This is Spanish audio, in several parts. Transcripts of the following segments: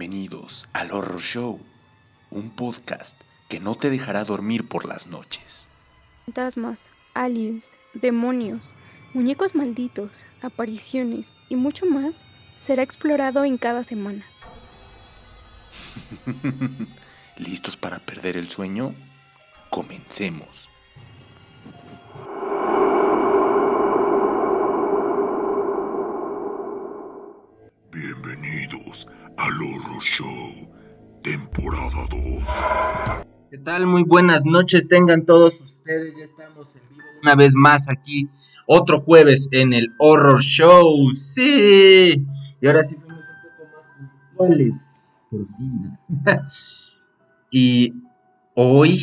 Bienvenidos al Horror Show, un podcast que no te dejará dormir por las noches. Fantasmas, aliens, demonios, muñecos malditos, apariciones y mucho más será explorado en cada semana. ¿Listos para perder el sueño? Comencemos. Tal? Muy buenas noches tengan todos ustedes. Ya estamos en vivo una vez más aquí. Otro jueves en el Horror Show. Sí. Y ahora sí fuimos un poco más puntuales. Por fin. y hoy,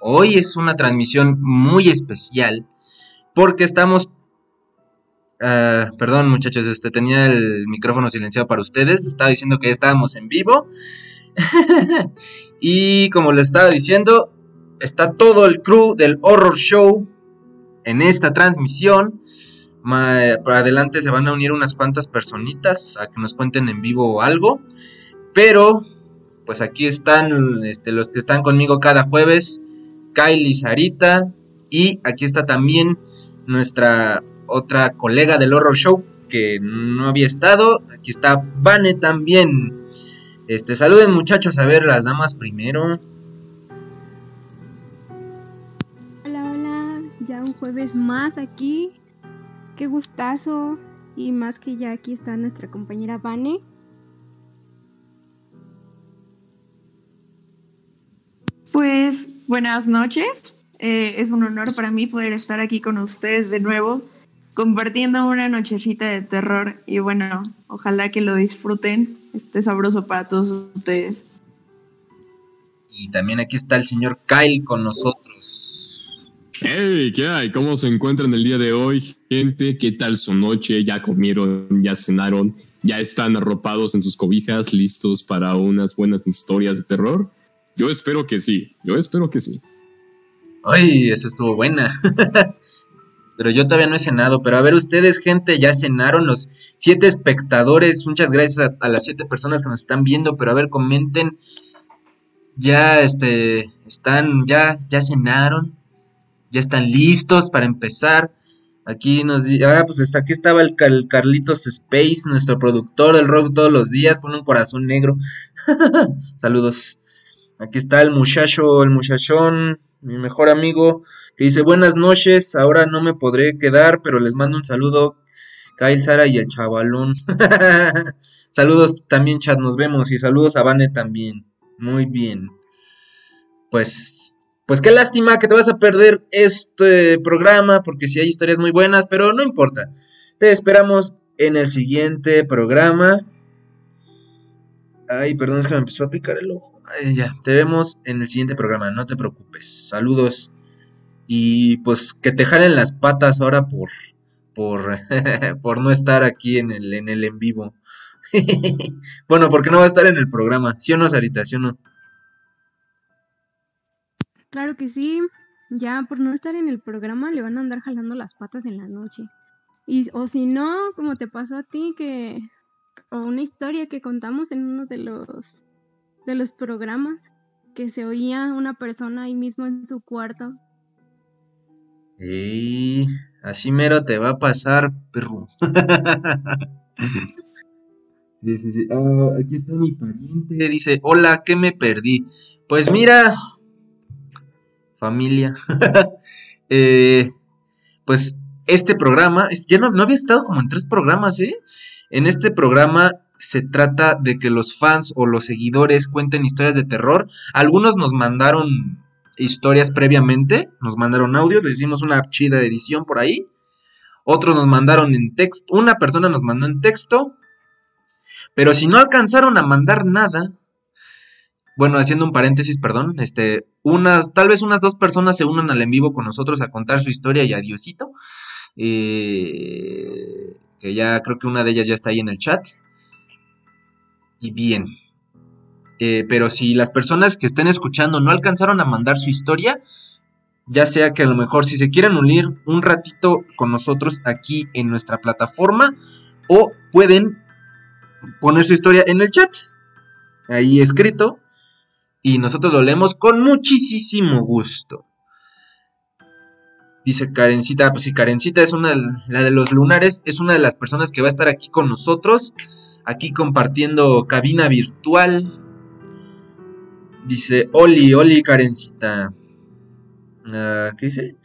hoy es una transmisión muy especial. Porque estamos Ah, perdón, muchachos, este tenía el micrófono silenciado para ustedes. Estaba diciendo que estábamos en vivo. y como les estaba diciendo, está todo el crew del Horror Show en esta transmisión. para adelante se van a unir unas cuantas personitas a que nos cuenten en vivo algo. Pero, pues aquí están este, los que están conmigo cada jueves. Kylie Sarita. Y aquí está también nuestra otra colega del Horror Show que no había estado. Aquí está Vane también. Este, saluden muchachos, a ver las damas primero. Hola, hola, ya un jueves más aquí. Qué gustazo. Y más que ya aquí está nuestra compañera Vane. Pues buenas noches. Eh, es un honor para mí poder estar aquí con ustedes de nuevo compartiendo una nochecita de terror y bueno, ojalá que lo disfruten, esté sabroso para todos ustedes. Y también aquí está el señor Kyle con nosotros. Hey, ¿qué hay? ¿Cómo se encuentran el día de hoy, gente? ¿Qué tal su noche? ¿Ya comieron? ¿Ya cenaron? ¿Ya están arropados en sus cobijas, listos para unas buenas historias de terror? Yo espero que sí, yo espero que sí. Ay, esa estuvo buena. pero yo todavía no he cenado. Pero a ver, ustedes, gente, ya cenaron los siete espectadores. Muchas gracias a, las siete personas que nos están viendo. Pero a ver, comenten. Ya, este, están, ya, ya cenaron. Ya están listos para empezar. Aquí nos ah, pues hasta aquí estaba el, Carlitos Space, nuestro productor del rock todos los días, pone un corazón negro. Saludos. Aquí está el muchacho, el muchachón, mi mejor amigo, que dice buenas noches, ahora no me podré quedar, pero les mando un saludo, Kyle, Sara y el chavalón. saludos también, chat, nos vemos, y saludos a Vane también. Muy bien. Pues, pues qué lástima que te vas a perder este programa, porque si hay historias muy buenas, pero no importa. Te esperamos en el siguiente programa. Ay, perdón, es que me empezó a picar el ojo. Ya, te vemos en el siguiente programa, no te preocupes. Saludos. Y pues que te jalen las patas ahora por por, por no estar aquí en el en el en vivo. bueno, porque no va a estar en el programa. ¿Sí o no, Sarita? ¿Sí o no? Claro que sí. Ya por no estar en el programa le van a andar jalando las patas en la noche. Y, o si no, como te pasó a ti, que o una historia que contamos en uno de los de los programas que se oía una persona ahí mismo en su cuarto. Y así mero te va a pasar, perro. sí, sí, sí. Ah, aquí está mi pariente. Dice, hola, ¿qué me perdí? Pues mira, familia. eh, pues este programa, ya no, no había estado como en tres programas, ¿eh? En este programa se trata de que los fans o los seguidores cuenten historias de terror. Algunos nos mandaron historias previamente, nos mandaron audios, le hicimos una chida edición por ahí. Otros nos mandaron en texto, una persona nos mandó en texto. Pero si no alcanzaron a mandar nada, bueno, haciendo un paréntesis, perdón, este, unas, tal vez unas dos personas se unan al en vivo con nosotros a contar su historia y adiosito. Eh, que ya creo que una de ellas ya está ahí en el chat. Y bien. Eh, pero si las personas que estén escuchando no alcanzaron a mandar su historia, ya sea que a lo mejor si se quieren unir un ratito con nosotros aquí en nuestra plataforma, o pueden poner su historia en el chat. ahí escrito y nosotros lo leemos con muchísimo gusto. Dice Karencita, pues sí, Karencita es una, la de los lunares, es una de las personas que va a estar aquí con nosotros, aquí compartiendo cabina virtual. Dice, Oli, Oli, Karencita. Ah, ¿Qué dice?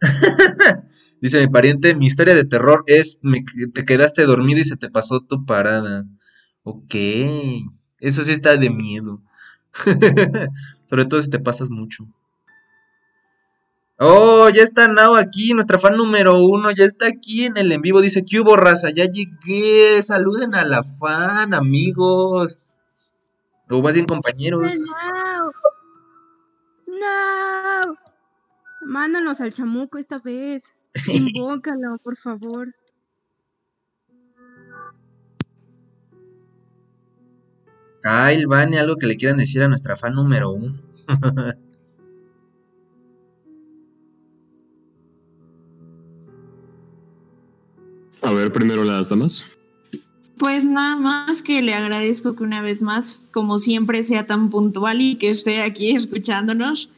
dice mi pariente, mi historia de terror es, te quedaste dormido y se te pasó tu parada. Ok, eso sí está de miedo. Sobre todo si te pasas mucho. Oh, ya está Nao aquí, nuestra fan número uno, ya está aquí en el en vivo. Dice, ¿qué hubo, raza? Ya llegué. Saluden a la fan, amigos. O más bien compañeros. No. No. Mándanos al chamuco esta vez. Invócalo, por favor. Kyle, Vane, algo que le quieran decir a nuestra fan número uno. a ver, primero las damas. Pues nada más que le agradezco que una vez más, como siempre, sea tan puntual y que esté aquí escuchándonos,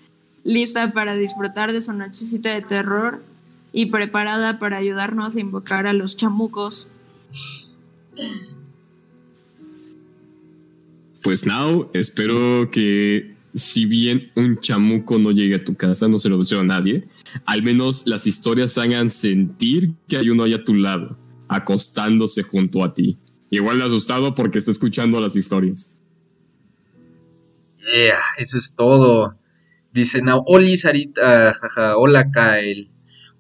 lista para disfrutar de su nochecita de terror y preparada para ayudarnos a invocar a los chamucos. Pues now, espero que si bien un chamuco no llegue a tu casa, no se lo deseo a nadie, al menos las historias hagan sentir que hay uno ahí a tu lado, acostándose junto a ti. Igual asustado porque está escuchando las historias. Yeah, eso es todo. Dice Now, Oli Sarita, jaja, hola Kyle.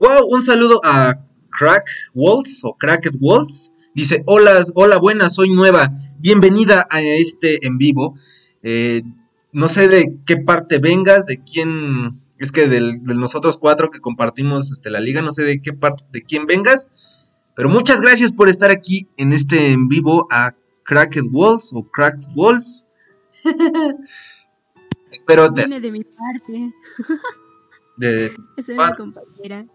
Wow, un saludo a Crack Walls o Cracked Walls. Dice, hola, hola, buenas, soy nueva. Bienvenida a este en vivo. Eh, no sé de qué parte vengas, de quién, es que de nosotros cuatro que compartimos este, la liga, no sé de qué parte, de quién vengas. Pero muchas gracias por estar aquí en este en vivo a Cracked Walls o Cracked Walls. Espero te. Viene de mi parte. de. Es mi compañera.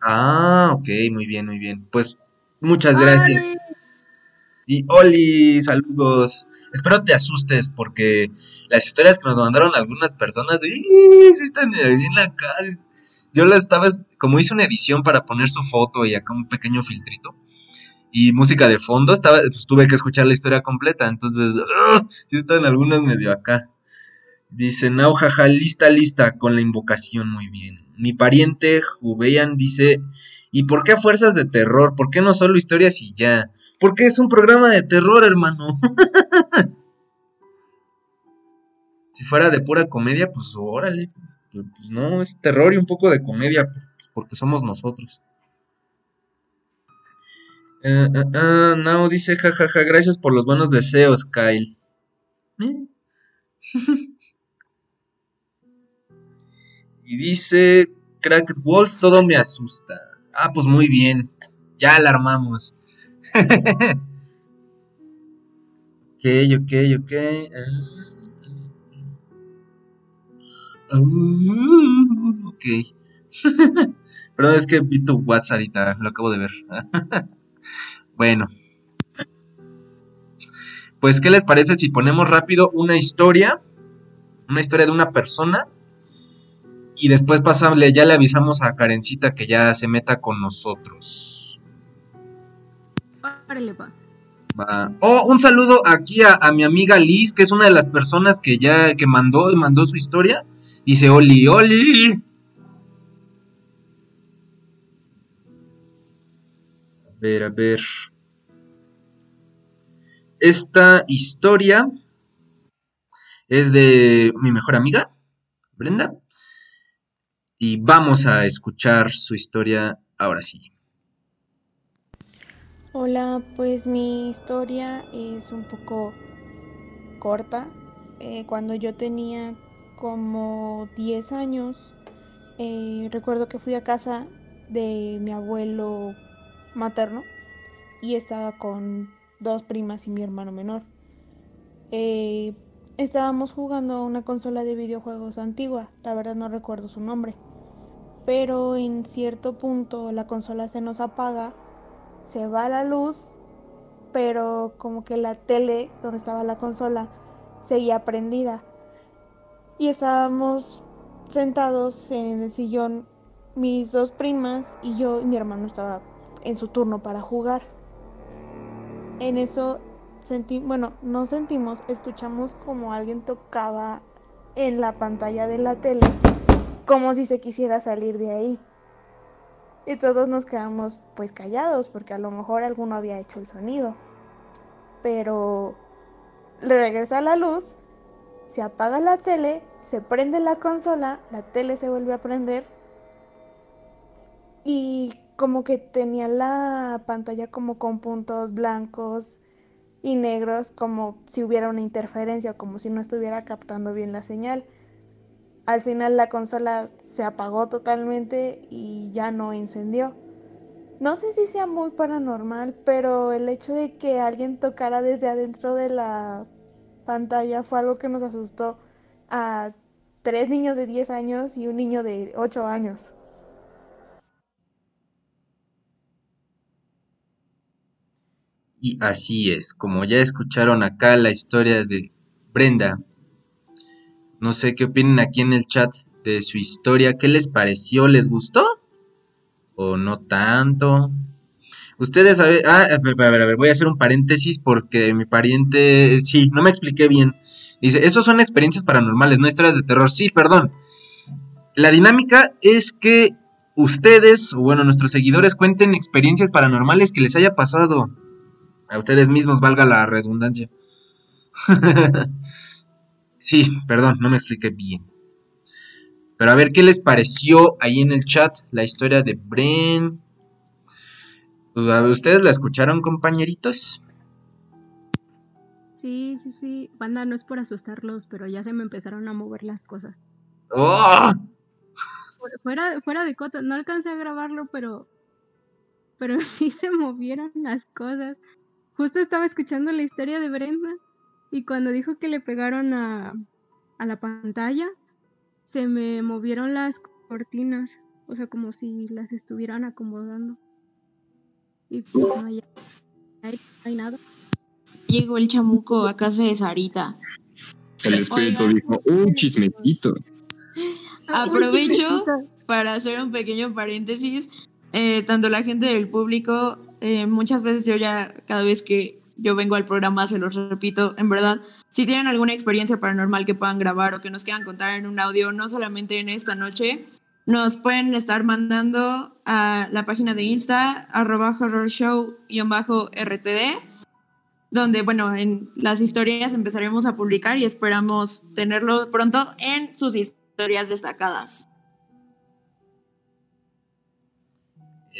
Ah, ok, muy bien, muy bien. Pues muchas gracias. Y Oli, saludos. Espero te asustes porque las historias que nos mandaron algunas personas, sí están bien acá. Yo la estaba, como hice una edición para poner su foto y acá un pequeño filtrito y música de fondo, estaba, pues tuve que escuchar la historia completa, entonces, ¡ah! sí están algunas medio acá. Dice, no, jaja, lista, lista, con la invocación, muy bien. Mi pariente Jubean dice, ¿y por qué fuerzas de terror? ¿Por qué no solo historias y ya? Porque es un programa de terror, hermano. si fuera de pura comedia, pues órale. Pues no, es terror y un poco de comedia, pues, porque somos nosotros. Uh, dice jajaja, gracias por los buenos deseos, Kyle. Y dice, Cracked Walls, todo me asusta. Ah, pues muy bien. Ya alarmamos. Ok, ok, ok. Uh, ok. Perdón, es que vi tu WhatsApp ahorita, lo acabo de ver. bueno. Pues, ¿qué les parece si ponemos rápido una historia? Una historia de una persona y después pasable, ya le avisamos a Karencita que ya se meta con nosotros. Oh, un saludo aquí a, mi amiga Liz, que es una de las personas que ya que mandó y mandó su historia. Dice Oli, Oli. A ver, a ver. Esta historia es de mi mejor amiga, Brenda y vamos a escuchar su historia ahora sí. Hola, pues mi historia es un poco corta. Eh, cuando yo tenía como 10 años, eh, recuerdo que fui a casa de mi abuelo materno y estaba con dos primas y mi hermano menor. Eh, estábamos jugando a una consola de videojuegos antigua, la verdad no recuerdo su nombre pero en cierto punto la consola se nos apaga, se va la luz pero como que la tele donde estaba la consola seguía prendida. Y estábamos sentados en el sillón mis dos primas y yo y mi hermano estaba en su turno para jugar. En eso sentí, bueno, no sentimos, escuchamos como alguien tocaba en la pantalla de la tele, como si se quisiera salir de ahí. Y todos nos quedamos pues callados porque a lo mejor alguno había hecho el sonido. Pero le regresa la luz, se apaga la tele, se prende la consola, la tele se vuelve a prender y como que tenía la pantalla como con puntos blancos y negros, como si hubiera una interferencia, como si no estuviera captando bien la señal. Al final la consola se apagó totalmente y ya no encendió. No sé si sea muy paranormal, pero el hecho de que alguien tocara desde adentro de la pantalla fue algo que nos asustó a tres niños de 10 años y un niño de 8 años. Y así es, como ya escucharon acá la historia de Brenda, no sé qué opinan aquí en el chat de su historia, ¿qué les pareció? ¿Les gustó? ¿O no tanto? Ustedes, ah, a ver, a ver, voy a hacer un paréntesis porque mi pariente, sí, no me expliqué bien. Dice, esos son experiencias paranormales, no historias de terror. Sí, perdón. La dinámica es que ustedes, o bueno, nuestros seguidores cuenten experiencias paranormales que les haya pasado a ustedes mismos, valga la redundancia. sí, perdón, no me expliqué bien. Pero a ver qué les pareció ahí en el chat la historia de Bren. ¿Ustedes la escucharon, compañeritos? Sí, sí, sí. Banda, no es por asustarlos, pero ya se me empezaron a mover las cosas. ¡Oh! Fuera, fuera de cota, no alcancé a grabarlo, pero. Pero sí se movieron las cosas. Justo estaba escuchando la historia de Brenda y cuando dijo que le pegaron a, a la pantalla, se me movieron las cortinas, o sea, como si las estuvieran acomodando. Y pues no hay, no hay nada. Llegó el chamuco a casa de Sarita. El espíritu dijo, un chismecito. Aprovecho para hacer un pequeño paréntesis. Eh, tanto la gente del público eh, muchas veces yo ya, cada vez que yo vengo al programa, se los repito, en verdad, si tienen alguna experiencia paranormal que puedan grabar o que nos quieran contar en un audio, no solamente en esta noche, nos pueden estar mandando a la página de Insta, arroba horrorshow-rtd, donde, bueno, en las historias empezaremos a publicar y esperamos tenerlo pronto en sus historias destacadas.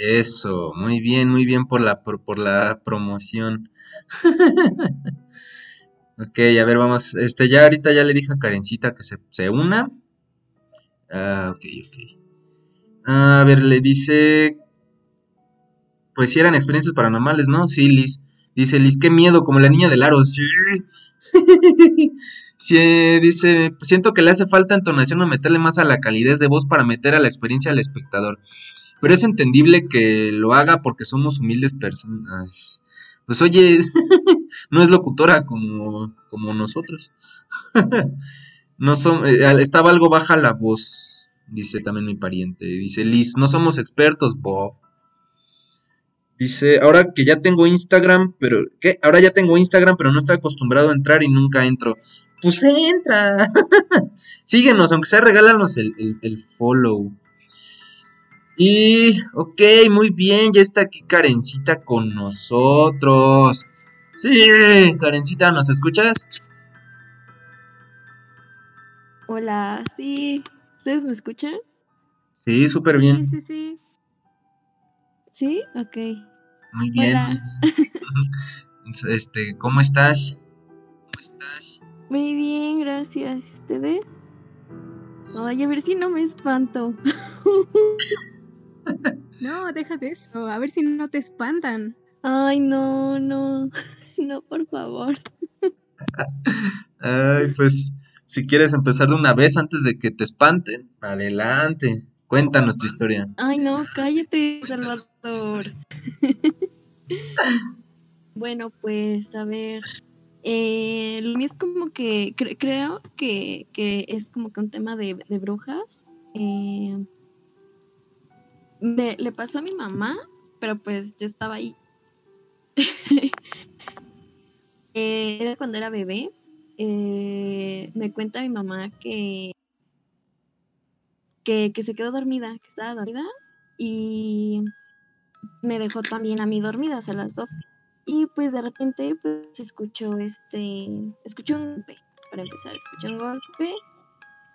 Eso, muy bien, muy bien por la, por, por la promoción. ok, a ver, vamos. Este, ya ahorita ya le dije a Karencita que se, se una. Ah, ok, ok. a ver, le dice. Pues si eran experiencias paranormales, ¿no? Sí, Liz. Dice Liz, qué miedo, como la niña del aro. Sí. sí, dice, siento que le hace falta entonación o meterle más a la calidez de voz para meter a la experiencia al espectador pero es entendible que lo haga porque somos humildes personas. Pues oye, no es locutora como, como nosotros. no son, eh, estaba algo baja la voz, dice también mi pariente. Dice Liz, no somos expertos, Bob. Dice, ahora que ya tengo Instagram, pero ¿qué? Ahora ya tengo Instagram, pero no estoy acostumbrado a entrar y nunca entro. Pues entra. Síguenos, aunque sea regálanos el, el follow. Y, ok, muy bien, ya está aquí Karencita con nosotros. Sí, Karencita, ¿nos escuchas? Hola, sí. ¿Ustedes me escuchan? Sí, súper bien. Sí, sí, sí. ¿Sí? Ok. Muy bien. Hola. Este, ¿cómo estás? ¿Cómo estás? Muy bien, gracias. ¿Y ¿Ustedes? Ay, a ver si no me espanto. No, deja de eso. A ver si no te espantan. Ay, no, no. No, por favor. Ay, pues, si quieres empezar de una vez antes de que te espanten, adelante. Cuéntanos tu historia. Ay, no, cállate, Salvador. Bueno, pues a ver. Eh, lo mío es como que cre- creo que, que es como que un tema de, de brujas. Eh, me- le pasó a mi mamá, pero pues yo estaba ahí. Eh, era cuando era bebé. Eh, me cuenta mi mamá que, que, que se quedó dormida, que estaba dormida y me dejó también a mí dormida, o sea, las dos. Y pues de repente pues escuchó este, escuchó un golpe, para empezar, escuchó un golpe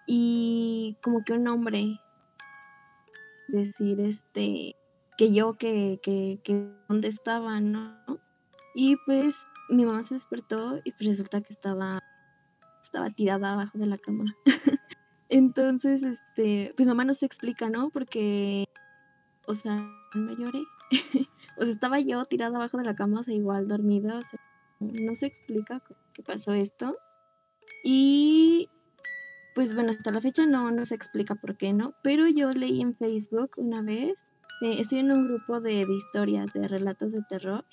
y como que un hombre decir este que yo que, que, que dónde estaba, ¿no? Y pues mi mamá se despertó y pues resulta que estaba estaba tirada abajo de la cama. Entonces, este, pues mamá no se explica, ¿no? Porque, o sea, no lloré. o sea, estaba yo tirada abajo de la cama, o sea, igual dormida, o sea, no se explica que pasó esto. Y, pues bueno, hasta la fecha no, no se explica por qué, ¿no? Pero yo leí en Facebook una vez, eh, estoy en un grupo de, historias, de relatos de terror.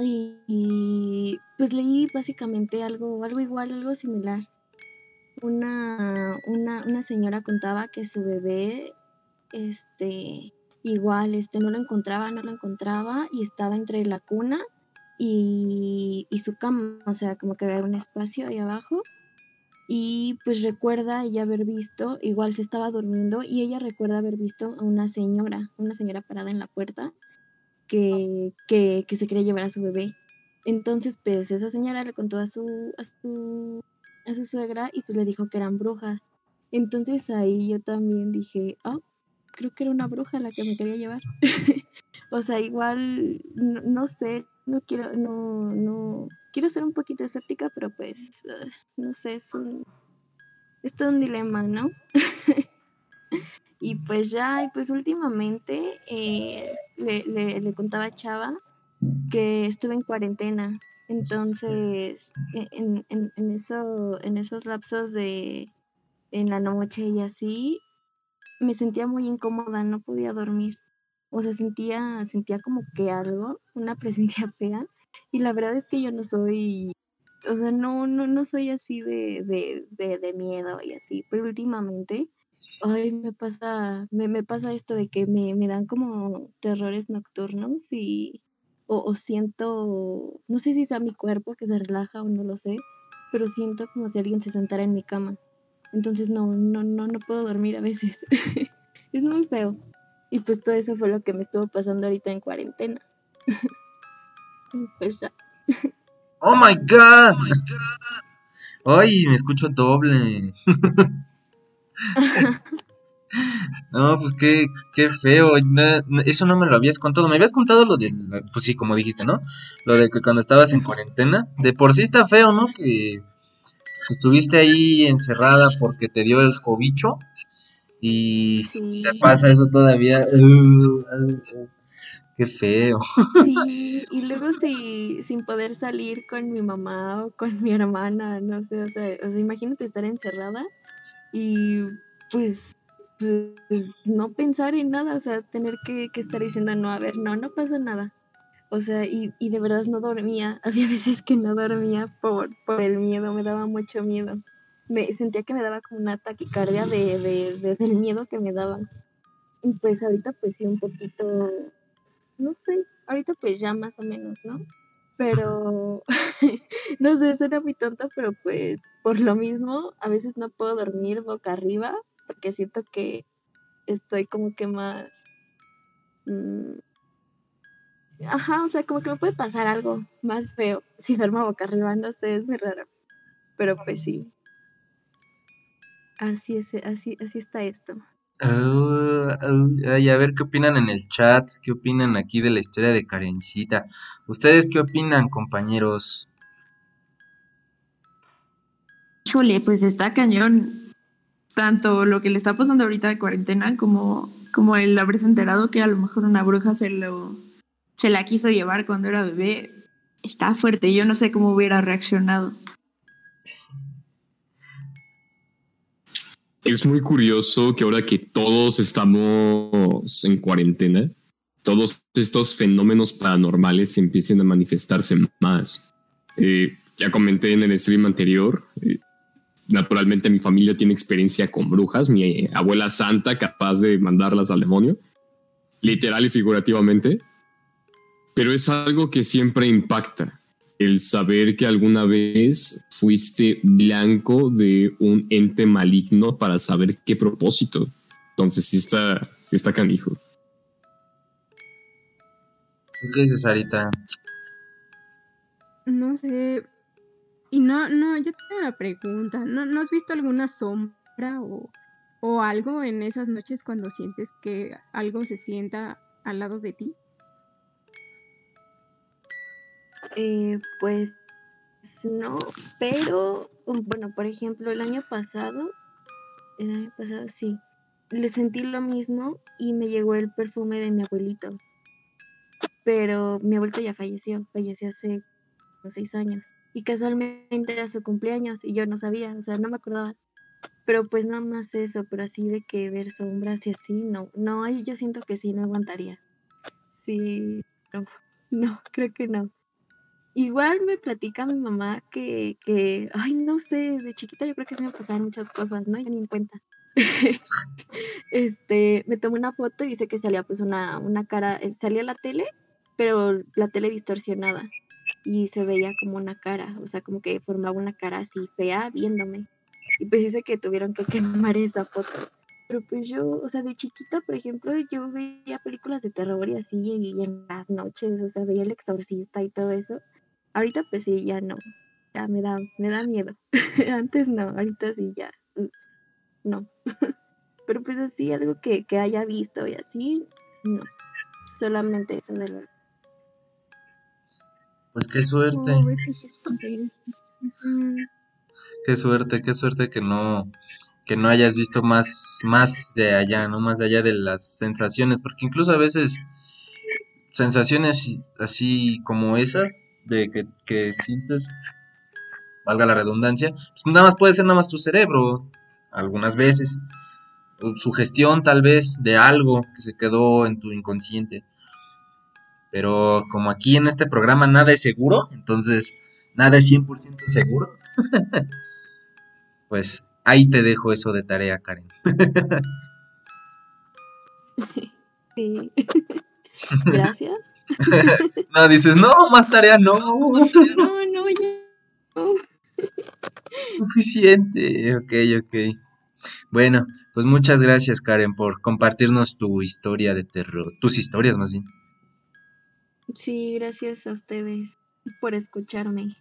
Y, pues leí básicamente algo, algo igual, algo similar. Una, una, una señora contaba que su bebé, este, igual, este, no lo encontraba, no lo encontraba y estaba entre la cuna y su cama, o sea, como que había un espacio ahí abajo. Y pues recuerda ella haber visto, igual se estaba durmiendo y ella recuerda haber visto a una señora, una señora parada en la puerta que, que, que se quería llevar a su bebé. Entonces, pues esa señora le contó a su, a su, a su suegra y pues le dijo que eran brujas. Entonces ahí yo también dije, oh, creo que era una bruja la que me quería llevar. o sea, igual, no, no, sé, no quiero, no, no, quiero ser un poquito escéptica, pero pues, uh, no sé, es un, es todo un dilema, ¿no? y pues ya, y pues últimamente eh, le, le, contaba a Chava que estuve en cuarentena. Entonces, en, en, en, eso, en esos lapsos de en la noche y así, me sentía muy incómoda, no podía dormir. O sea, sentía, sentía como que algo, una presencia fea. Y la verdad es que yo no soy, o sea, no, no, no soy así de, de, de, de miedo y así. Pero últimamente, ay, me pasa, me, me pasa esto de que me, me dan como terrores nocturnos y o, siento, no sé si sea mi cuerpo que se relaja o no lo sé, pero siento como si alguien se sentara en mi cama. Entonces no, no, no, no puedo dormir a veces. es muy feo. Y pues todo eso fue lo que me estuvo pasando ahorita en cuarentena. pues. Oh my god. Ay, me escucho doble. No, pues qué, qué feo. No, no, eso no me lo habías contado. Me habías contado lo del. Pues sí, como dijiste, ¿no? Lo de que cuando estabas en cuarentena. De por sí está feo, ¿no? Que, pues, que estuviste ahí encerrada porque te dio el cobicho. Y Sí. te pasa eso todavía. Qué feo. Sí, y luego si, sin poder salir con mi mamá o con mi hermana, no sé, o sea, o sea, imagínate estar encerrada y pues, pues no pensar en nada, o sea, tener que, que estar diciendo, no, a ver, no, no pasa nada. O sea, y, y de verdad no dormía, había veces que no dormía por, por el miedo, me daba mucho miedo. Me sentía que me daba como una taquicardia de, de- del miedo que me daban. Y pues ahorita pues sí un poquito no sé, ahorita pues ya más o menos, ¿no? Pero, no sé, suena muy tonto, pero pues por lo mismo a veces no puedo dormir boca arriba porque siento que estoy como que más... mm, Ajá, o sea, como que me puede pasar algo más feo si duermo boca arriba, no sé, es muy raro. Pero pues sí. Así es, así, así está esto. Ah, ah, ay, a ver qué opinan en el chat, qué opinan aquí de la historia de Karencita. ¿Ustedes qué opinan, compañeros? Híjole, pues está cañón. Tanto lo que le está pasando ahorita de cuarentena como, como el haberse enterado que a lo mejor una bruja se lo se la quiso llevar cuando era bebé. Está fuerte. Yo no sé cómo hubiera reaccionado. Es muy curioso que ahora que todos estamos en cuarentena, todos estos fenómenos paranormales empiecen a manifestarse más. Eh, ya comenté en el stream anterior, eh, naturalmente mi familia tiene experiencia con brujas, mi abuela santa capaz de mandarlas al demonio, literal y figurativamente, pero es algo que siempre impacta, el saber que alguna vez fuiste blanco de un ente maligno para saber qué propósito. Entonces sí está, sí está canijo. ¿Qué dices, Sarita? No sé. Y no, no, yo tengo una pregunta. ¿No, ¿no has visto alguna sombra o, o algo en esas noches cuando sientes que algo se sienta al lado de ti? Eh, pues no, pero um, bueno, por ejemplo, el año pasado, el año pasado sí, le sentí lo mismo y me llegó el perfume de mi abuelito. Pero mi abuelito ya falleció, falleció hace seis años. Y casualmente era su cumpleaños y yo no sabía, o sea, no me acordaba. Pero pues nada más eso, pero así de que ver sombras y así, no, no, yo siento que sí, no aguantaría. Sí, no, no, creo que no. Igual me platica mi mamá que, que, ay, no sé, de chiquita yo creo que me pasaron muchas cosas, ¿no? Ya ni en cuenta. este, me tomé una foto y dice que salía pues una, una cara, eh, salía la tele, pero la tele distorsionada y se veía como una cara, o sea, como que formaba una cara así fea viéndome. Y pues dice que tuvieron que quemar esa foto. Pero pues yo, o sea, de chiquita, por ejemplo, yo veía películas de terror y así, y en las noches, o sea, veía El Exorcista y todo eso. Ahorita pues sí, ya no. Ya me da, me da miedo. Antes no, ahorita sí ya. mm, No. Pero pues así, algo que, que haya visto y así, no. Solamente eso de lo... Pues qué suerte, Oh, qué suerte, qué suerte que no, que no hayas visto más, más de allá, ¿no? Más allá de las sensaciones, porque incluso a veces sensaciones así como esas, de que, que sientes, valga la redundancia, pues nada más puede ser nada más tu cerebro, algunas veces, sugestión tal vez de algo que se quedó en tu inconsciente. Pero como aquí en este programa nada es seguro, entonces nada es 100% seguro, pues ahí te dejo eso de tarea, Karen. Sí. Gracias. No, dices, no, más tarea no. No, no, ya. no. Suficiente. Ok, ok. Bueno, pues muchas gracias, Karen, por compartirnos tu historia de terror. Tus historias, más bien. Sí, gracias a ustedes por escucharme.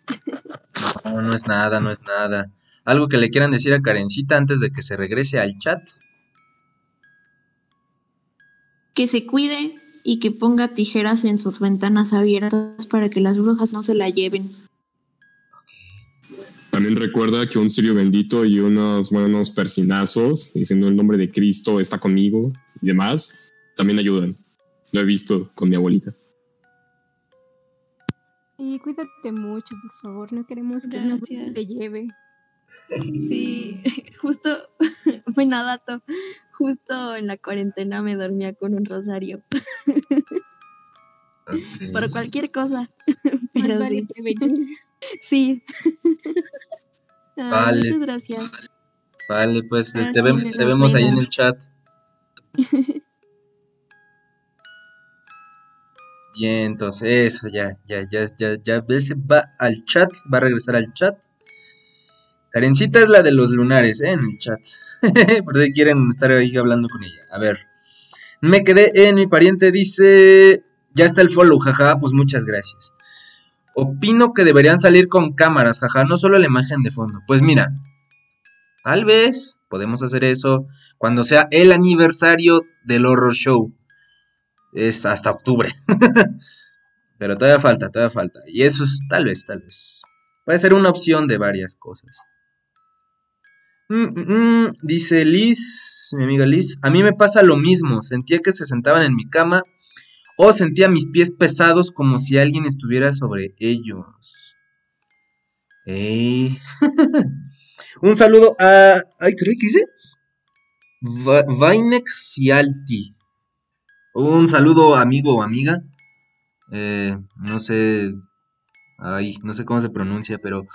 No, no es nada, no es nada. ¿Algo que le quieran decir a Karencita antes de que se regrese al chat? Que se cuide y que ponga tijeras en sus ventanas abiertas para que las brujas no se la lleven. También recuerda que un sirio bendito y unos buenos persinazos diciendo el nombre de Cristo está conmigo y demás, también ayudan. Lo he visto con mi abuelita. Y cuídate mucho, por favor. No queremos que Gracias. te lleve. Sí, justo, buena dato, justo en la cuarentena me dormía con un rosario, por cualquier cosa, Más pero vale sí, prevenir. sí. Ay, Vale. Muchas gracias. Vale, pues Ah, te, vemos ahí en el chat. Bien, entonces eso, ya, ya, ya, ya, ya ves, va al chat, va a regresar al chat. Karencita es la de los lunares, ¿eh? En el chat. Por si quieren estar ahí hablando con ella. A ver. Me quedé en mi pariente, dice. Ya está el follow, jaja, pues muchas gracias. Opino que deberían salir con cámaras, jaja, no solo la imagen de fondo. Pues mira, tal vez podemos hacer eso cuando sea el aniversario del horror show. Es hasta octubre. Pero todavía falta, todavía falta. Y eso es tal vez, tal vez. Puede ser una opción de varias cosas. Mm, mm, mm, dice Liz, mi amiga Liz, a mí me pasa lo mismo. Sentía que se sentaban en mi cama o sentía mis pies pesados como si alguien estuviera sobre ellos. Ey. Un saludo a... Ay, ¿qué dice? Va- Vainek Fialti. Un saludo amigo o amiga. Eh, no sé, ay, no sé cómo se pronuncia, pero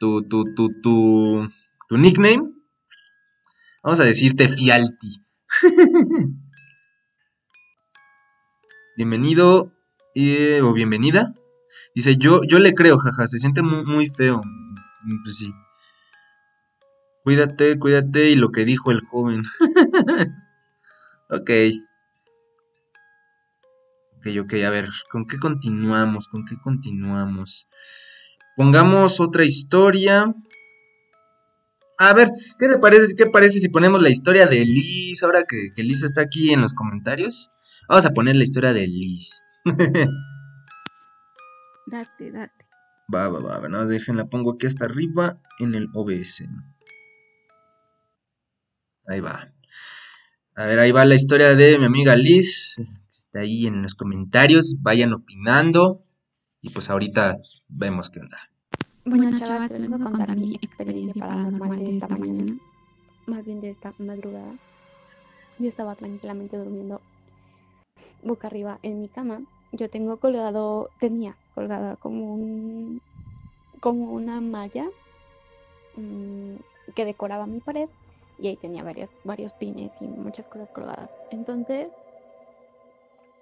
tu, tu, tu, tu, tu nickname. Vamos a decirte Fialti. Bienvenido eh, o bienvenida. Dice, yo, yo le creo, jaja, se siente muy, muy feo. Mm, Pues sí. Cuídate, cuídate y lo que dijo el joven. ok. Ok, ok, a ver, ¿con qué continuamos? ¿Con qué continuamos? Pongamos otra historia. A ver, ¿qué te parece, qué parece si ponemos la historia de Liz? Ahora que, que Liz está aquí en los comentarios. Vamos a poner la historia de Liz. Date, date. Va, va, va, nada más déjenla, pongo aquí hasta arriba en el OBS. Ahí va. A ver, ahí va la historia de mi amiga Liz. Está ahí en los comentarios, vayan opinando. Y pues ahorita vemos qué onda. Bueno, chavas, te vengo a contar mi experiencia paranormal de esta mañana, más bien de esta madrugada. Yo estaba tranquilamente durmiendo boca arriba en mi cama. Yo tengo colgado, tenía colgada como un, como una malla mm, que decoraba mi pared y ahí tenía varias, varios pines y muchas cosas colgadas. Entonces,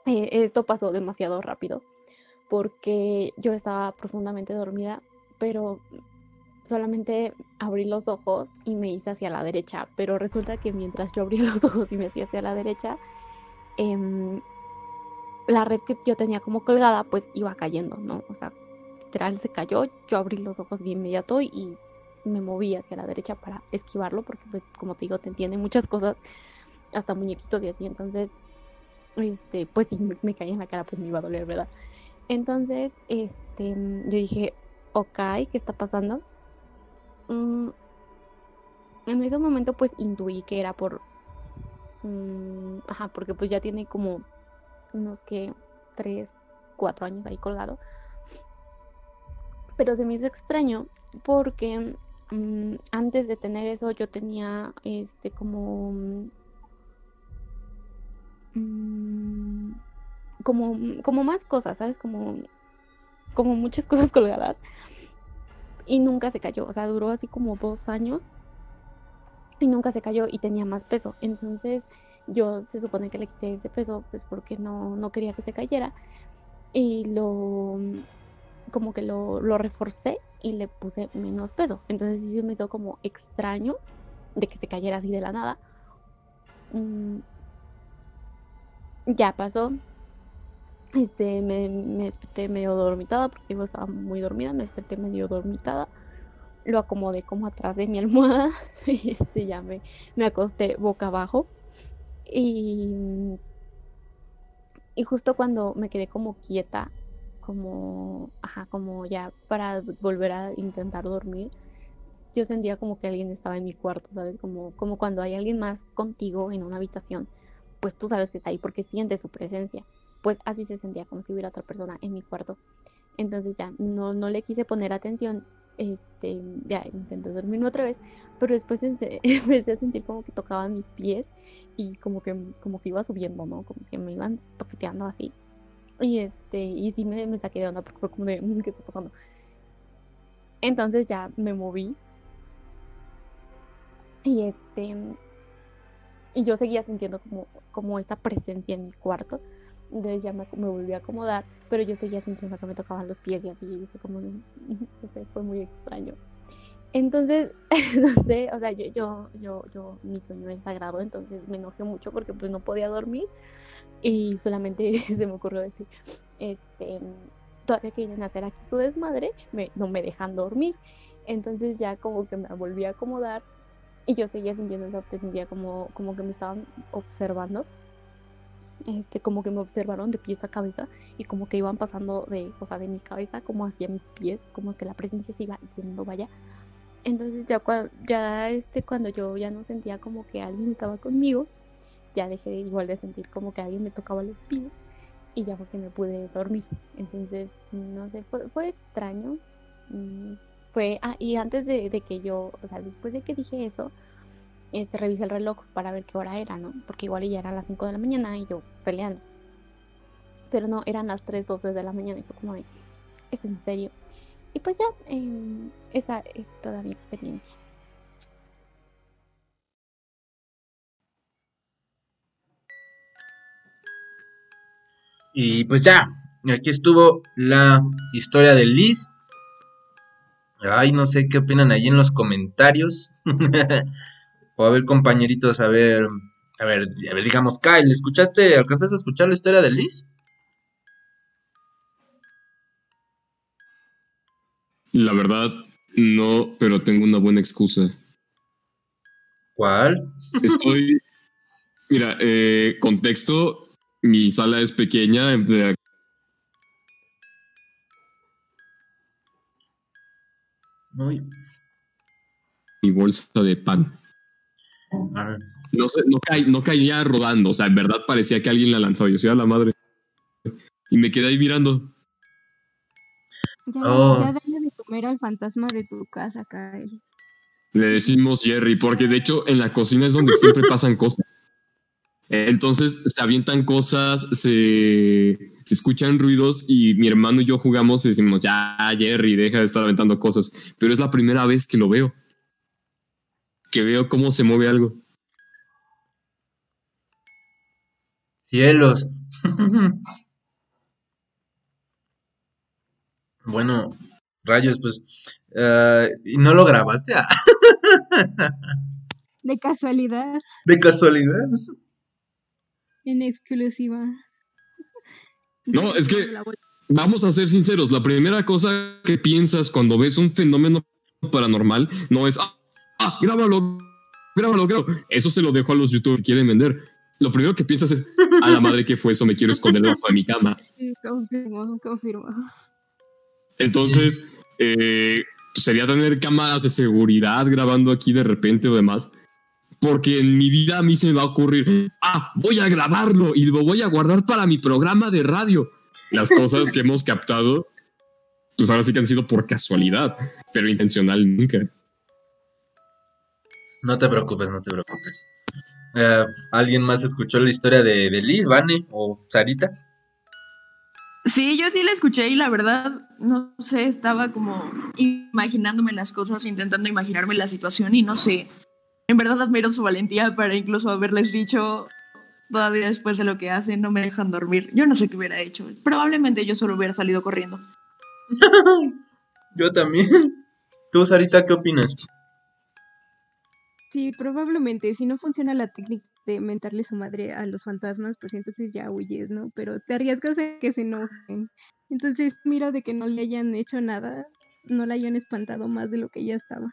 eh, esto pasó demasiado rápido porque yo estaba profundamente dormida, pero solamente abrí los ojos y me hice hacia la derecha, pero resulta que mientras yo abría los ojos y me hacía hacia la derecha, em, la red que yo tenía como colgada pues iba cayendo, ¿no? O sea, literal se cayó, yo abrí los ojos de inmediato y me moví hacia la derecha para esquivarlo, porque pues como te digo, te entiende muchas cosas, hasta muñequitos y así, entonces, este, pues si me, me caía en la cara pues me iba a doler, ¿verdad? Entonces, este, yo dije, ok, ¿qué está pasando? Mm, en ese momento pues intuí que era por, mm, ajá, porque pues ya tiene como unos que tres, cuatro años ahí colgado. Pero se me hizo extraño porque mm, antes de tener eso yo tenía este como como como más cosas, ¿sabes? Como como muchas cosas colgadas y nunca se cayó, o sea, duró así como dos años y nunca se cayó y tenía más peso. Entonces yo se supone que le quité ese peso pues porque no, no quería que se cayera y lo como que lo, lo reforcé y le puse menos peso. Entonces sí se me hizo como extraño de que se cayera así de la nada. Mm, ya pasó. Este, me, me desperté medio dormitada porque digo, estaba muy dormida, me desperté medio dormitada. Lo acomodé como atrás de mi almohada y este, ya me, me acosté boca abajo. Y, y justo cuando me quedé como quieta, como, ajá, como ya para volver a intentar dormir, yo sentía como que alguien estaba en mi cuarto, ¿sabes? Como, como cuando hay alguien más contigo en una habitación, pues tú sabes que está ahí porque sientes su presencia. Pues así se sentía como si hubiera otra persona en mi cuarto. Entonces ya no, no le quise poner atención, este, ya intenté dormirme otra vez, pero después empecé, a sentir como que tocaban mis pies y como que, como que iba subiendo, ¿no? Como que me iban toqueteando así. Y este, y sí me, me saqué de onda porque fue como de, "Mm, ¿qué está pasando? Entonces ya me moví. Y este, y yo seguía sintiendo como, como esta presencia en mi cuarto. Entonces ya me, volví a acomodar, pero yo seguía sintiendo que me tocaban los pies y así, fue como, muy extraño. Entonces, no sé, o sea, yo, yo, yo, mi sueño es sagrado, entonces me enojé mucho porque pues no podía dormir y solamente se me ocurrió decir, este, todavía quieren hacer aquí su desmadre, me, no me dejan dormir. Entonces ya como que me volví a acomodar y yo seguía sintiendo esa presencia como, como que me estaban observando. Este, como que me observaron de pies a cabeza y como que iban pasando de, o sea, de mi cabeza como hacia mis pies, como que la presencia se iba yendo, vaya. Entonces ya, cua- ya este, cuando yo ya no sentía como que alguien estaba conmigo, ya dejé igual de sentir como que alguien me tocaba los pies y ya fue que me pude dormir. Entonces, no sé, fue, fue extraño. Mm, Fue, ah, y antes de, de que yo, o sea, después de que dije eso, este, revisé el reloj para ver qué hora era, ¿no? Porque igual ya era las 5 de la mañana y yo peleando. Pero no, eran las 3, 12 de la mañana y fue como, es en serio. Y pues ya, em, esa es toda mi experiencia. Y pues ya, aquí estuvo la historia de Liz. Ay, no sé qué opinan ahí en los comentarios. o a ver, compañeritos, a ver, a ver, a ver, digamos, Kyle, ¿escuchaste, alcanzaste a escuchar la historia de Liz? La verdad, no, pero tengo una buena excusa. ¿Cuál? Estoy. Mira, eh, contexto: mi sala es pequeña. entre- Uy, Mi bolsa de pan. No, sé, no, caí- no caía rodando. O sea, en verdad parecía que alguien la lanzó. Yo soy a la madre. Y me quedé ahí mirando. Ya, Oh, ya dale s- de comer al fantasma de tu casa, Kyle. Le decimos Jerry, porque de hecho en la cocina es donde siempre pasan cosas. Entonces se avientan cosas, se, se escuchan ruidos y mi hermano y yo jugamos y decimos, ya Jerry, deja de estar aventando cosas. Pero es la primera vez que lo veo. Que veo cómo se mueve algo. Cielos. bueno, rayos, pues. eh, ¿Y no lo grabaste? Ah, De casualidad, de casualidad. en exclusiva. No, es que-. Vamos a ser sinceros, la primera cosa que piensas cuando ves un fenómeno paranormal no es, ah, ah, grábalo, grábalo, grábalo. Eso se lo dejo a los youtubers que quieren vender. Lo primero que piensas es, a la madre que fue eso, me quiero esconder debajo de mi cama. Sí, confirmo, confirmo. Entonces, eh, pues, sería tener cámaras de seguridad grabando aquí de repente o demás. Porque en mi vida a mí se me va a ocurrir, ah, voy a grabarlo y lo voy a guardar para mi programa de radio. Las cosas que hemos captado, pues ahora sí que han sido por casualidad, pero intencional nunca. No te preocupes, no te preocupes. Eh, ¿Alguien más escuchó la historia de, de Liz, Vane o Sarita? Sí, yo sí la escuché y la verdad, no sé, estaba como imaginándome las cosas, intentando imaginarme la situación y no sé. En verdad admiro su valentía para incluso haberles dicho todavía después de lo que hacen, no me dejan dormir. Yo no sé qué hubiera hecho. Probablemente yo solo hubiera salido corriendo. Yo también. ¿Tú, Sarita, qué opinas? Sí, probablemente. Si no funciona la técnica de mentarle su madre a los fantasmas, pues entonces ya huyes, ¿no? Pero te arriesgas a que se enojen. Entonces, mira de que no le hayan hecho nada, no la hayan espantado más de lo que ya estaba.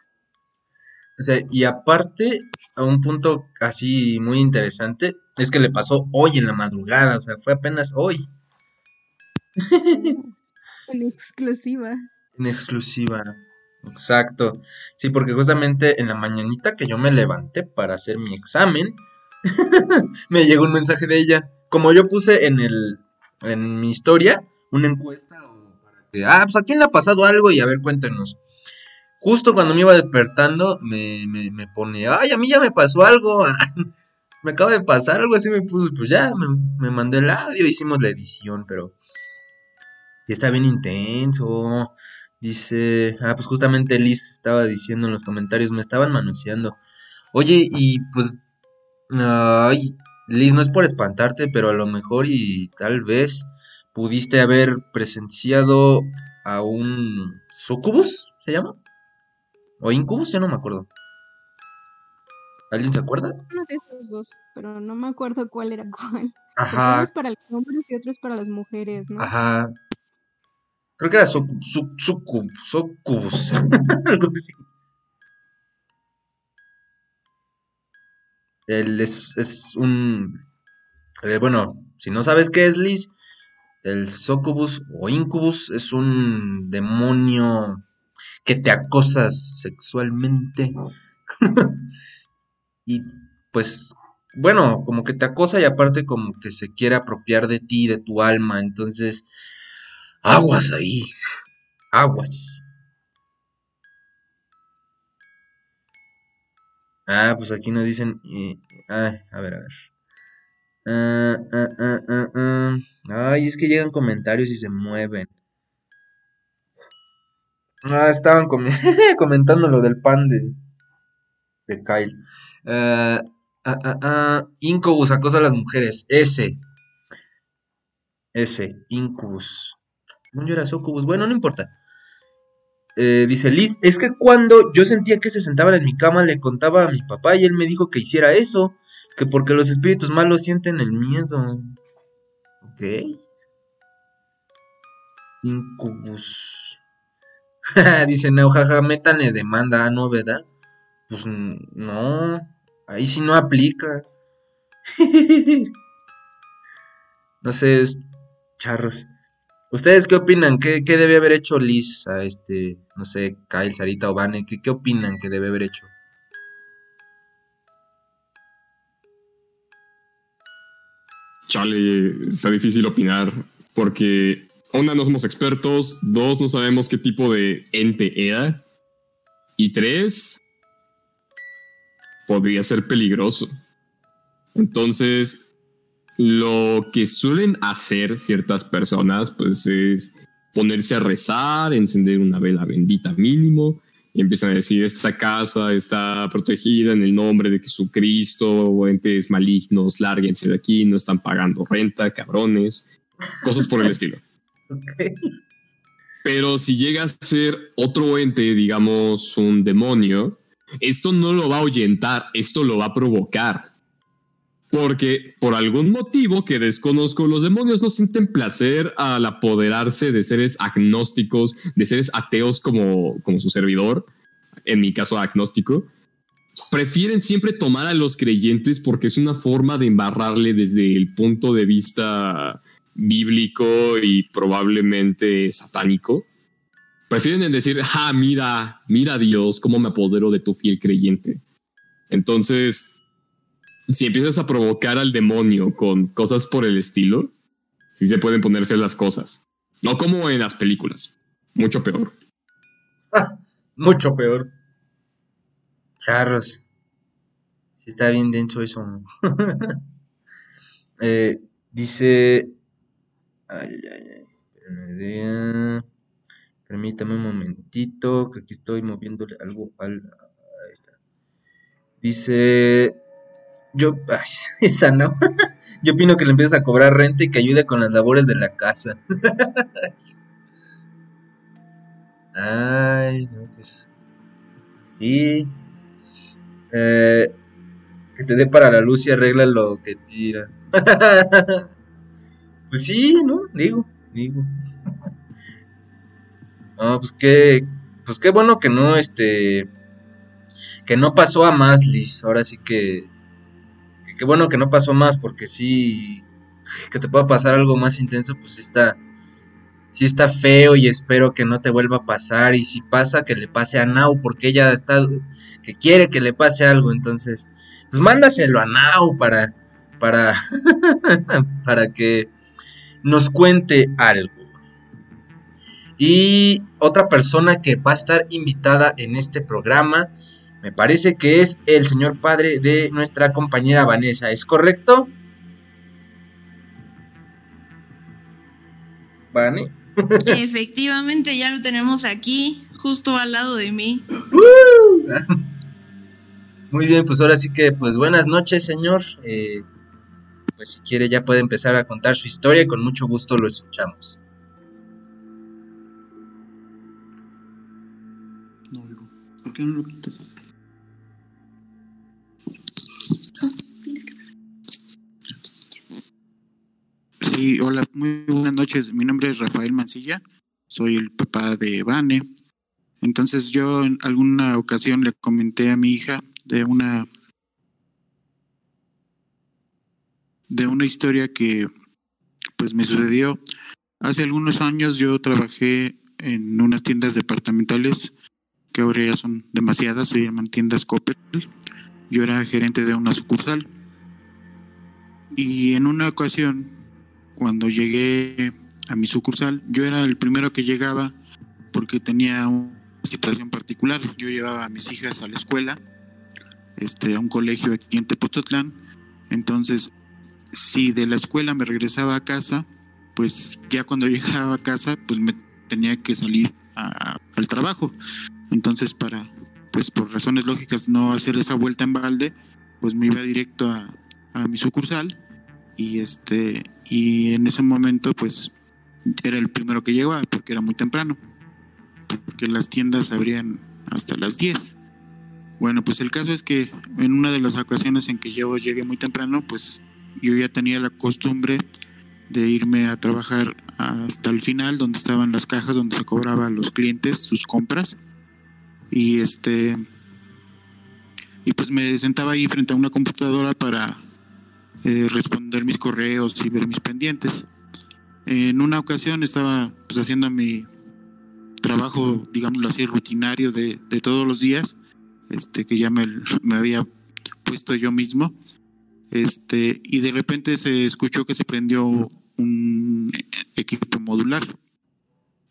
O sea, y aparte, a un punto así muy interesante, es que le pasó hoy en la madrugada, o sea, fue apenas hoy, En exclusiva. en exclusiva. Exacto. Sí, porque justamente en la mañanita que yo me levanté para hacer mi examen, me llegó un mensaje de ella. Como yo puse en el en mi historia una encuesta o para ah, pues a quién le ha pasado algo y a ver, cuéntenos. Justo cuando me iba despertando, me, me, me pone, ay, a mí ya me pasó algo, me acaba de pasar algo así, me puso, pues ya, me, me mandó el audio, hicimos la edición, pero está bien intenso. Dice, ah, pues justamente Liz estaba diciendo en los comentarios, me estaban manoseando. Oye, y pues, ay, Liz, no es por espantarte, pero a lo mejor y tal vez pudiste haber presenciado a un sucubus, ¿se llama? ¿O incubus? Ya no me acuerdo. ¿Alguien se acuerda? Uno de esos dos, pero no me acuerdo cuál era cuál. Porque Uno Ajá, es para los hombres y otro es para las mujeres, ¿no? ajá. Creo que era sucu- su- sucub- sucubus. Algo así. Él es, es un... eh, bueno, si no sabes qué es Liz, el sucubus o incubus es un demonio que te acosas sexualmente. y pues, bueno, como que te acosa y aparte como que se quiere apropiar de ti, de tu alma. Entonces, aguas ahí. Aguas. Ah, pues aquí nos dicen. ay, a ver, a ver. Ah, ah, ah. Ay, es que llegan comentarios y se mueven. Ah, estaban comi- comentando lo del pan de, de Kyle. Ah, ah. Incubus acosa a las mujeres. Ese. Ese. Incubus. No, yo era. Bueno, no importa. Eh, dice Liz, es que cuando yo sentía que se sentaba en mi cama le contaba a mi papá y él me dijo que hiciera eso, que porque los espíritus malos sienten el miedo. Ok. Incubus. dice no, jaja, métanle demanda, ah, no, ¿verdad? Pues no, ahí sí no aplica. no sé, charros. ¿Ustedes qué opinan? ¿Qué, qué debe haber hecho Liz a este, no sé, Kyle, Sarita o Vane? ¿Qué, qué opinan que debe haber hecho? Chale, está difícil opinar porque una no somos expertos, dos no sabemos qué tipo de ente era y tres podría ser peligroso. Entonces, lo que suelen hacer ciertas personas pues es ponerse a rezar, encender una vela bendita mínimo y empiezan a decir esta casa está protegida en el nombre de Jesucristo o entes malignos, lárguense de aquí, no están pagando renta, cabrones, cosas por el estilo. Ok. Pero si llega a ser otro ente, digamos un demonio, esto no lo va a ahuyentar, esto lo va a provocar. Porque por algún motivo que desconozco, los demonios no sienten placer al apoderarse de seres agnósticos, de seres ateos como, como su servidor, en mi caso agnóstico. Prefieren siempre tomar a los creyentes porque es una forma de embarrarle desde el punto de vista bíblico y probablemente satánico. Prefieren decir, ah, mira, mira Dios, cómo me apodero de tu fiel creyente. Entonces, si empiezas a provocar al demonio con cosas por el estilo, sí se pueden poner feas las cosas. No como en las películas, mucho peor. Mucho peor. Charros. Sí está bien denso eso. ¿no? Eh, dice... Ay, ay, ay. Permítame un momentito, que aquí estoy moviéndole algo al... Ahí está. Dice... Yo... Esa no. Yo opino que le empieces a cobrar renta y que ayude con las labores de la casa. Ay, no, pues... Sí. Eh, que te dé para la luz y arregla lo que tira. pues sí, ¿no? Digo, digo. No, pues qué, pues qué bueno que no, este, que no pasó a más, Liz. Ahora sí que, que bueno que no pasó más, porque sí, que te pueda pasar algo más intenso, pues está, sí está feo y espero que no te vuelva a pasar. Y si pasa, que le pase a Nau, porque ella está, que quiere que le pase algo, entonces, pues mándaselo a Nau para, para, para que nos cuente algo. Y otra persona que va a estar invitada en este programa, me parece que es el señor padre de nuestra compañera Vanessa, ¿es correcto? Vane. Efectivamente, ya lo tenemos aquí, justo al lado de mí. Muy bien, pues ahora sí que, pues buenas noches, señor. Eh, pues si quiere ya puede empezar a contar su historia y con mucho gusto lo escuchamos. No. ¿Por qué no lo quitas? Sí, hola, muy buenas noches. Mi nombre es Rafael Mancilla. Soy el papá de Vane. Entonces yo en alguna ocasión le comenté a mi hija de una de una historia que pues me sucedió. Hace algunos años yo trabajé en unas tiendas departamentales que ahora ya son demasiadas, se llaman tiendas Coppel. Yo era gerente de una sucursal. Y en una ocasión, cuando llegué a mi sucursal, yo era el primero que llegaba porque tenía una situación particular. Yo llevaba a mis hijas a la escuela, este, a un colegio aquí en Tepoztlán. Entonces, si de la escuela me regresaba a casa, pues ya cuando llegaba a casa, pues me tenía que salir al trabajo. Entonces, para, pues por razones lógicas, no hacer esa vuelta en balde, pues me iba directo a, a mi sucursal y este y en ese momento pues era el primero que llegaba porque era muy temprano porque las tiendas abrían hasta las 10 bueno pues el caso es que en una de las ocasiones en que yo llegué muy temprano pues yo ya tenía la costumbre de irme a trabajar hasta el final donde estaban las cajas donde se cobraba a los clientes sus compras. Y este y pues me sentaba ahí frente a una computadora para eh, responder mis correos y ver mis pendientes. En una ocasión estaba pues, haciendo mi trabajo, digámoslo así, rutinario de, todos los días, este, que ya me, me, había puesto yo mismo, este, y de repente se escuchó que se prendió un equipo modular.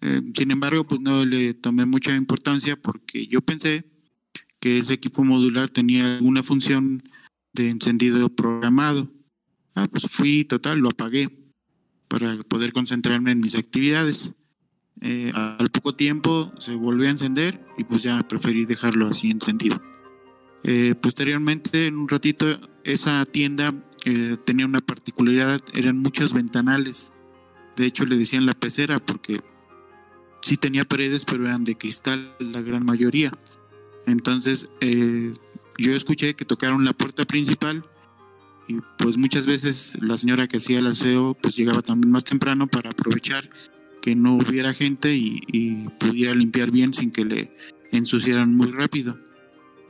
Eh, sin embargo, pues no le tomé mucha importancia porque yo pensé que ese equipo modular tenía alguna función de encendido programado. Ah, pues fui total, lo apagué para poder concentrarme en mis actividades. Eh, al poco tiempo se volvió a encender y pues ya preferí dejarlo así encendido. Eh, posteriormente, en un ratito, esa tienda eh, tenía una particularidad, eran muchos ventanales. De hecho, le decían la pecera porque sí tenía paredes, pero eran de cristal la gran mayoría. Entonces, yo escuché que tocaron la puerta principal y pues muchas veces la señora que hacía el aseo pues llegaba también más temprano para aprovechar que no hubiera gente y, pudiera limpiar bien sin que le ensuciaran muy rápido.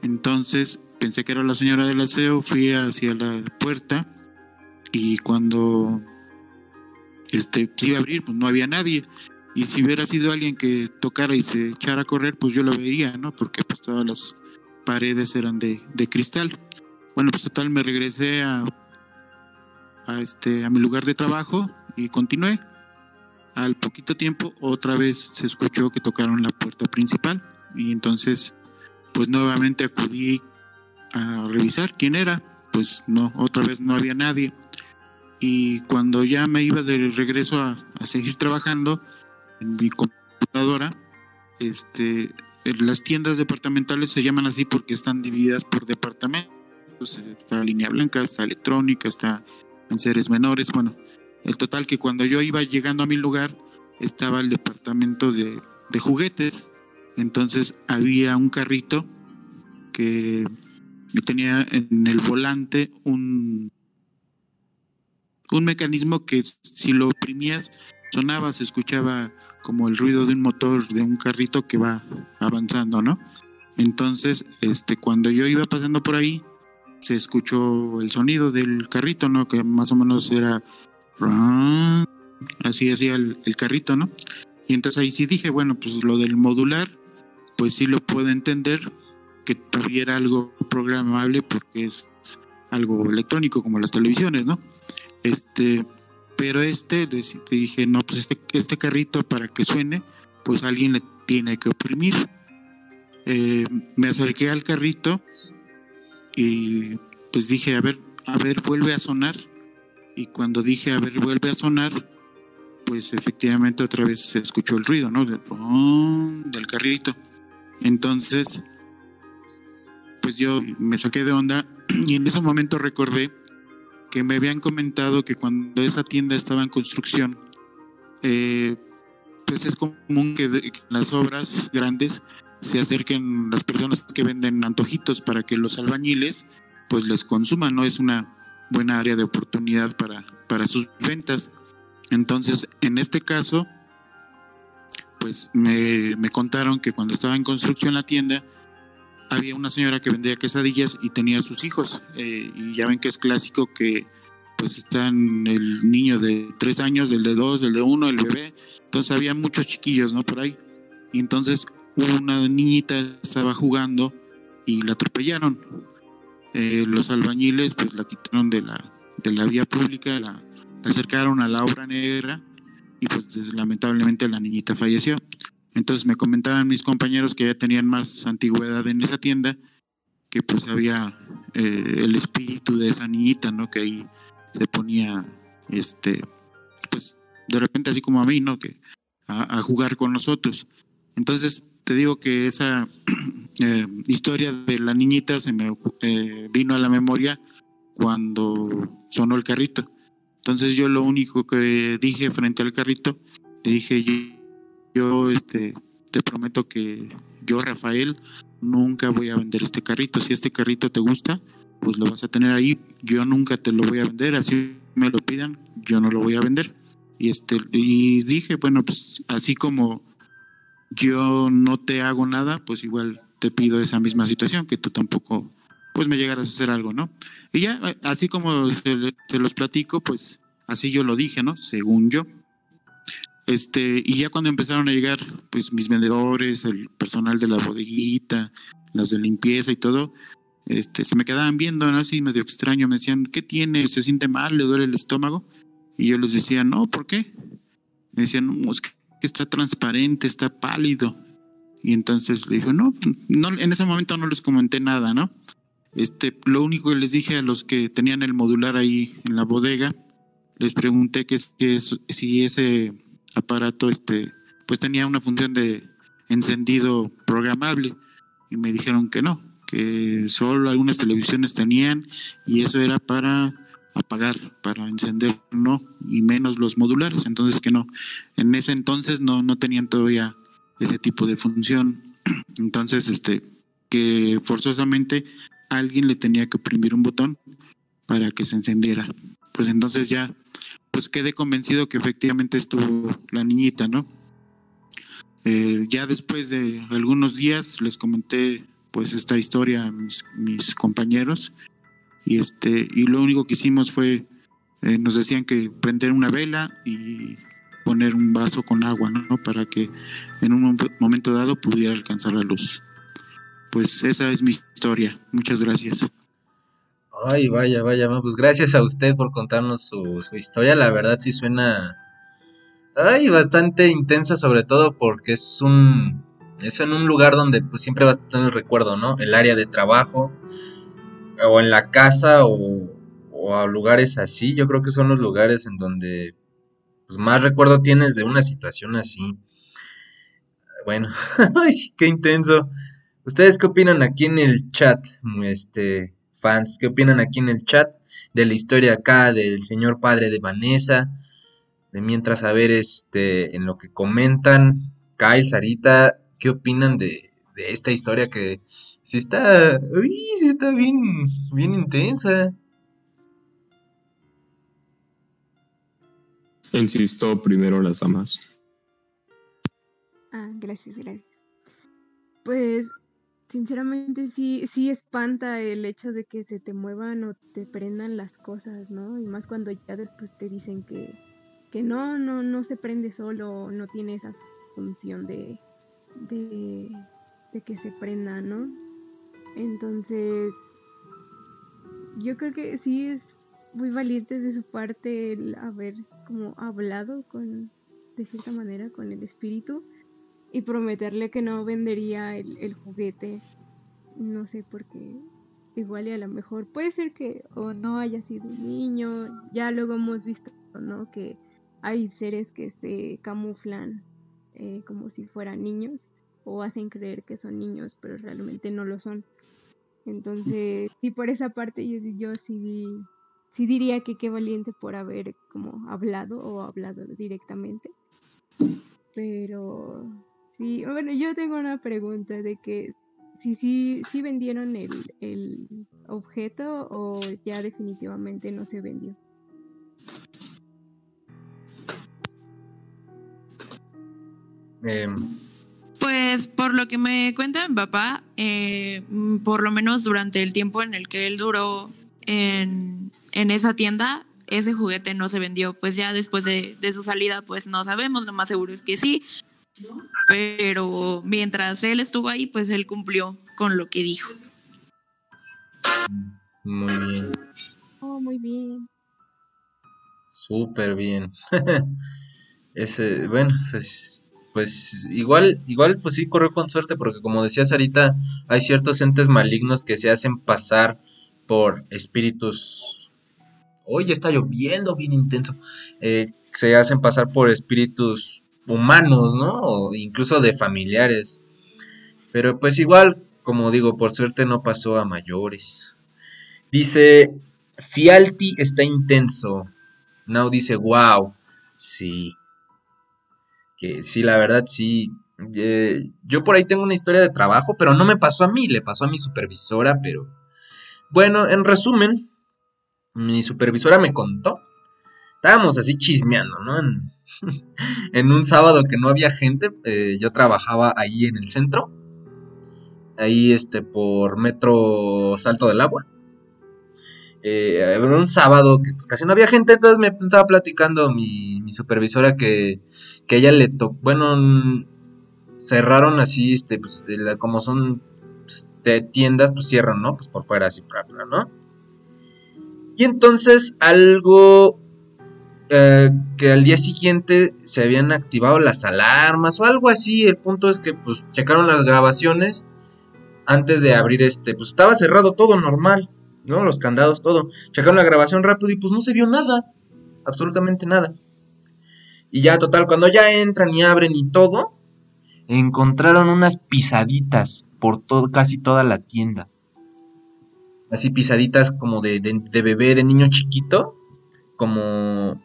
Entonces pensé que era la señora del aseo, fui hacia la puerta y cuando este iba a abrir pues no había nadie y si hubiera sido alguien que tocara y se echara a correr pues yo lo vería, ¿no? Porque pues todas las paredes eran de, de cristal. Bueno, pues total, me regresé a, este, a mi lugar de trabajo y continué. Al poquito tiempo, otra vez se escuchó que tocaron la puerta principal y entonces, pues nuevamente acudí a revisar quién era. Pues no, otra vez no había nadie. Y cuando ya me iba de regreso a, a seguir trabajando en mi computadora, este, las tiendas departamentales se llaman así porque están divididas por departamentos está línea blanca, está electrónica, está en seres menores. Bueno, el total que cuando yo iba llegando a mi lugar estaba el departamento de, de juguetes. Entonces había un carrito que tenía en el volante un, un mecanismo que si lo oprimías sonaba, se escuchaba como el ruido de un motor de un carrito que va avanzando, ¿no? Entonces, este, cuando yo iba pasando por ahí, se escuchó el sonido del carrito, ¿no? Que más o menos era así hacía el, carrito, ¿no? Y entonces ahí sí dije, bueno, pues lo del modular, pues sí lo puedo entender que tuviera algo programable porque es algo electrónico como las televisiones, ¿no? Este, pero este dije, no, pues este, este carrito para que suene, pues alguien le tiene que oprimir. Eh, me acerqué al carrito y pues dije, a ver, a ver, vuelve a sonar. Y cuando dije, a ver, vuelve a sonar, pues efectivamente otra vez se escuchó el ruido, ¿no? Del, del carrito. Entonces, pues yo me saqué de onda y en ese momento recordé que me habían comentado que cuando esa tienda estaba en construcción, eh, pues es común que, que las obras grandes se acerquen las personas que venden antojitos para que los albañiles pues les consuman, ¿no? Es una buena área de oportunidad para, para sus ventas. Entonces, en este caso, pues me, me contaron que cuando estaba en construcción la tienda, había una señora que vendía quesadillas y tenía sus hijos. Eh, y ya ven que es clásico que pues están el niño de tres años, el de dos, el de uno, el bebé. Entonces había muchos chiquillos, ¿no? Por ahí. Y entonces una niñita estaba jugando y la atropellaron. Eh, los albañiles pues la quitaron de la, de la vía pública, la, acercaron a la obra negra y pues lamentablemente la niñita falleció. Entonces me comentaban mis compañeros que ya tenían más antigüedad en esa tienda, que pues había eh, el espíritu de esa niñita, ¿no? Que ahí se ponía, este, pues de repente así como a mí, ¿no? Que a, a jugar con nosotros. Entonces te digo que esa eh, historia de la niñita se me eh, vino a la memoria cuando sonó el carrito. Entonces yo lo único que dije frente al carrito, le dije yo, yo, este, te prometo que yo Rafael nunca voy a vender este carrito. Si este carrito te gusta, pues lo vas a tener ahí. Yo nunca te lo voy a vender, así me lo pidan, yo no lo voy a vender. Y este y dije, bueno, pues así como yo no te hago nada, pues igual te pido esa misma situación, que tú tampoco pues me llegaras a hacer algo, ¿no? Y ya, eh, así como se, los platico, pues así yo lo dije, ¿no? Según yo. Este, y ya cuando empezaron a llegar, pues mis vendedores, el personal de la bodeguita, las de limpieza y todo, este, se me quedaban viendo, ¿no? Así medio extraño, me decían, ¿qué tiene? ¿Se siente mal? ¿Le duele el estómago? Y yo les decía, no, ¿por qué? Me decían, es está transparente, está pálido. Y entonces le dije, no, no, en ese momento no les comenté nada, ¿no? Este, lo único que les dije a los que tenían el modular ahí en la bodega, les pregunté que, que si ese aparato, este, pues tenía una función de encendido programable. Y me dijeron que no, que solo algunas televisiones tenían y eso era para apagar, para encender, no, y menos los modulares, entonces que no. En ese entonces no, no tenían todavía ese tipo de función. Entonces, este, que forzosamente alguien le tenía que oprimir un botón para que se encendiera. Pues entonces ya, pues quedé convencido que efectivamente estuvo la niñita, ¿no? Eh, ya después de algunos días les comenté pues esta historia a mis, mis compañeros y este y lo único que hicimos fue eh, nos decían que prender una vela y poner un vaso con agua, ¿no? Para que en un mom- momento dado pudiera alcanzar la luz. Pues esa es mi historia. Muchas gracias. Ay, vaya, vaya, pues gracias a usted por contarnos su, su historia. La verdad sí suena, ay, bastante intensa, sobre todo porque es un, es en un lugar donde pues siempre vas a tener el recuerdo, ¿no? El área de trabajo, o en la casa, o, o a lugares así. Yo creo que son los lugares en donde pues, más recuerdo tienes de una situación así. Bueno, qué intenso. ¿Ustedes qué opinan aquí en el chat? Este, fans, ¿qué opinan aquí en el chat de la historia acá del señor padre de Vanessa? De mientras a ver este en lo que comentan, Kyle, Sarita, ¿qué opinan de, de esta historia que sí está, uy, sí está bien, bien intensa? Insisto, primero las damas. Ah, gracias, gracias. Pues, sinceramente sí, sí espanta el hecho de que se te muevan o te prendan las cosas, ¿no? Y más cuando ya después te dicen que, que no, no, no se prende solo, no tiene esa función de, de, de que se prenda, ¿no? Entonces, yo creo que sí es muy valiente de su parte el haber como hablado con, de cierta manera, con el espíritu y prometerle que no vendería el, juguete. No sé, porque igual y a lo mejor puede ser que o no haya sido un niño. Ya luego hemos visto, ¿no? Que hay seres que se camuflan eh, como si fueran niños o hacen creer que son niños, pero realmente no lo son. Entonces, sí, por esa parte yo, yo sí, sí diría que qué valiente por haber como hablado o hablado directamente. Pero sí, bueno, yo tengo una pregunta de que si sí si, vendieron el, el objeto o ya definitivamente no se vendió. Eh, Pues por lo que me cuenta mi papá, eh, por lo menos durante el tiempo en el que él duró en, en esa tienda, ese juguete no se vendió. Pues ya después de, de su salida, pues no sabemos, lo más seguro es que sí. Pero mientras él estuvo ahí, pues él cumplió con lo que dijo. muy bien, Oh, muy bien. súper bien. Ese, bueno, pues pues igual, igual pues sí corrió con suerte porque como decías ahorita, hay ciertos entes malignos que se hacen pasar por espíritus hoy está lloviendo bien intenso, eh, se hacen pasar por espíritus humanos, ¿no? O incluso de familiares. Pero pues igual, como digo, por suerte no pasó a mayores. Dice, Fialti está intenso. Now dice, wow, sí. Que sí, la verdad sí. Eh, yo por ahí tengo una historia de trabajo, pero no me pasó a mí, le pasó a mi supervisora, pero... Bueno, en resumen, mi supervisora me contó. Estábamos así chismeando, ¿no? En, un sábado que no había gente, eh, yo trabajaba ahí en el centro, ahí este por Metro Salto del Agua. Eh, era un sábado que pues, casi no había gente, entonces me estaba platicando mi supervisora que, que ella le tocó, bueno, cerraron así, este, pues, como son pues, tiendas, pues cierran, ¿no? Pues por fuera así, bla, ¿no? Y entonces algo eh, que al día siguiente se habían activado las alarmas o algo así. El punto es que pues checaron las grabaciones antes de abrir este, pues estaba cerrado todo normal, ¿no? Los candados, todo. Checaron la grabación rápido y pues no se vio nada, absolutamente nada. Y ya total, cuando ya entran y abren y todo, encontraron unas pisaditas por todo, casi toda la tienda. Así pisaditas como de, de, bebé, de niño chiquito, como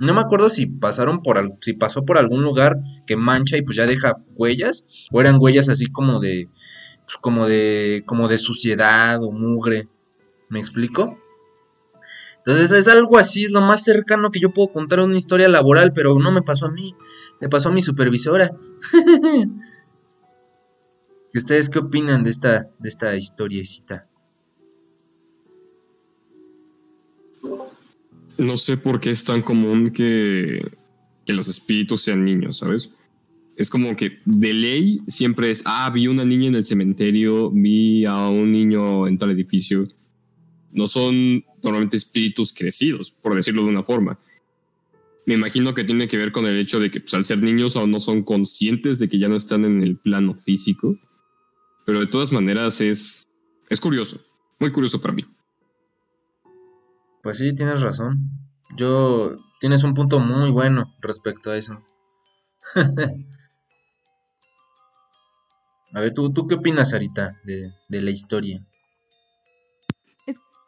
no me acuerdo si pasaron por si pasó por algún lugar que mancha y pues ya deja huellas o eran huellas así como de pues, como de como de suciedad o mugre. ¿Me explico? Entonces es algo así, es lo más cercano que yo puedo contar una historia laboral, pero no me pasó a mí, me pasó a mi supervisora. ¿Y ustedes qué opinan de esta de esta historiecita? no sé por qué es tan común que, que los espíritus sean niños, ¿sabes? Es como que de ley siempre es, ah, vi una niña en el cementerio, vi a un niño en tal edificio. No son normalmente espíritus crecidos, por decirlo de una forma. Me imagino que tiene que ver con el hecho de que pues, al ser niños aún no son conscientes de que ya no están en el plano físico. Pero de todas maneras es, es curioso, muy curioso para mí. Pues sí, tienes razón. Yo tienes un punto muy bueno respecto a eso. a ver, ¿tú, ¿tú qué opinas, Sarita, de, de la historia?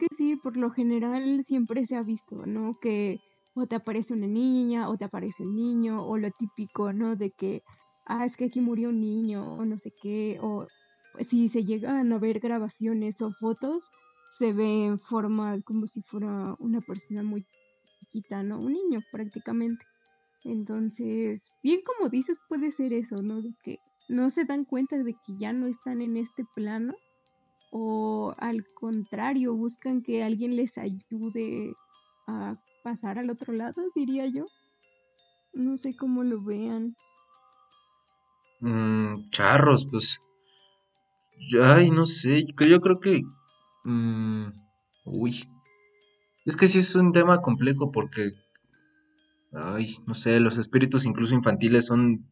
Que sí, por lo general siempre se ha visto, ¿no? Que o te aparece una niña, o te aparece un niño, o lo típico, ¿no? De que, ah, es que aquí murió un niño, o no sé qué, o si se llegan a ver grabaciones o fotos, se ve en forma como si fuera una persona muy chiquita, ¿no? Un niño prácticamente. Entonces, bien como dices, puede ser eso, ¿no? De que no se dan cuenta de que ya no están en este plano o al contrario, buscan que alguien les ayude a pasar al otro lado, diría yo. No sé cómo lo vean. Mm, charros, pues. Ay, no sé. Yo creo que Mm, uy. Es que sí es un tema complejo porque, ay, no sé, los espíritus incluso infantiles son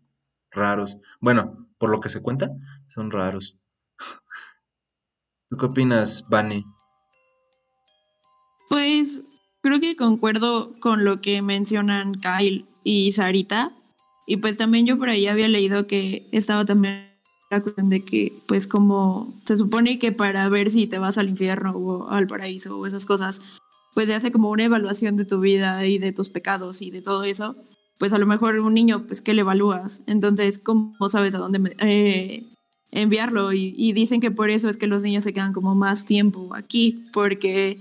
raros. Bueno, por lo que se cuenta, son raros. ¿Tú qué opinas, Vane? Pues creo que concuerdo con lo que mencionan Kyle y Sarita. Y pues también yo por ahí había leído que estaba también la cuestión de que, pues como se supone que para ver si te vas al infierno o al paraíso o esas cosas, pues se hace como una evaluación de tu vida y de tus pecados y de todo eso, pues a lo mejor un niño, pues ¿qué le evalúas? Entonces, ¿cómo sabes a dónde eh, enviarlo? Y, y dicen que por eso es que los niños se quedan como más tiempo aquí, porque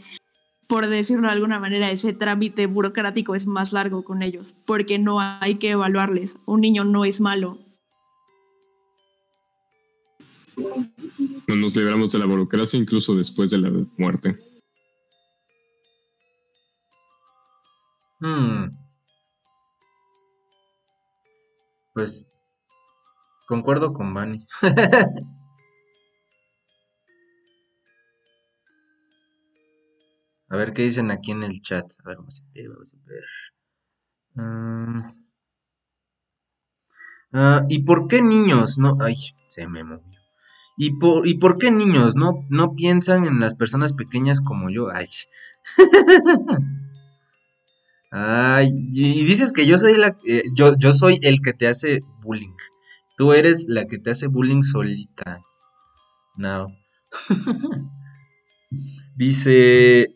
por decirlo de alguna manera, ese trámite burocrático es más largo con ellos, porque no hay que evaluarles. Un niño no es malo, No nos libramos de la burocracia incluso después de la muerte. Hmm. Pues concuerdo con Bani. a ver qué dicen aquí en el chat. A ver, vamos a ver, vamos a ver. Uh, ¿Y por qué niños? No, ay, se me movió. ¿Y por, ¿Y por qué niños? ¿No, ¿No piensan en las personas pequeñas como yo? Ay, Ay, y dices que yo soy la eh, yo, yo soy el que te hace bullying. Tú eres la que te hace bullying solita. No. Dice eh,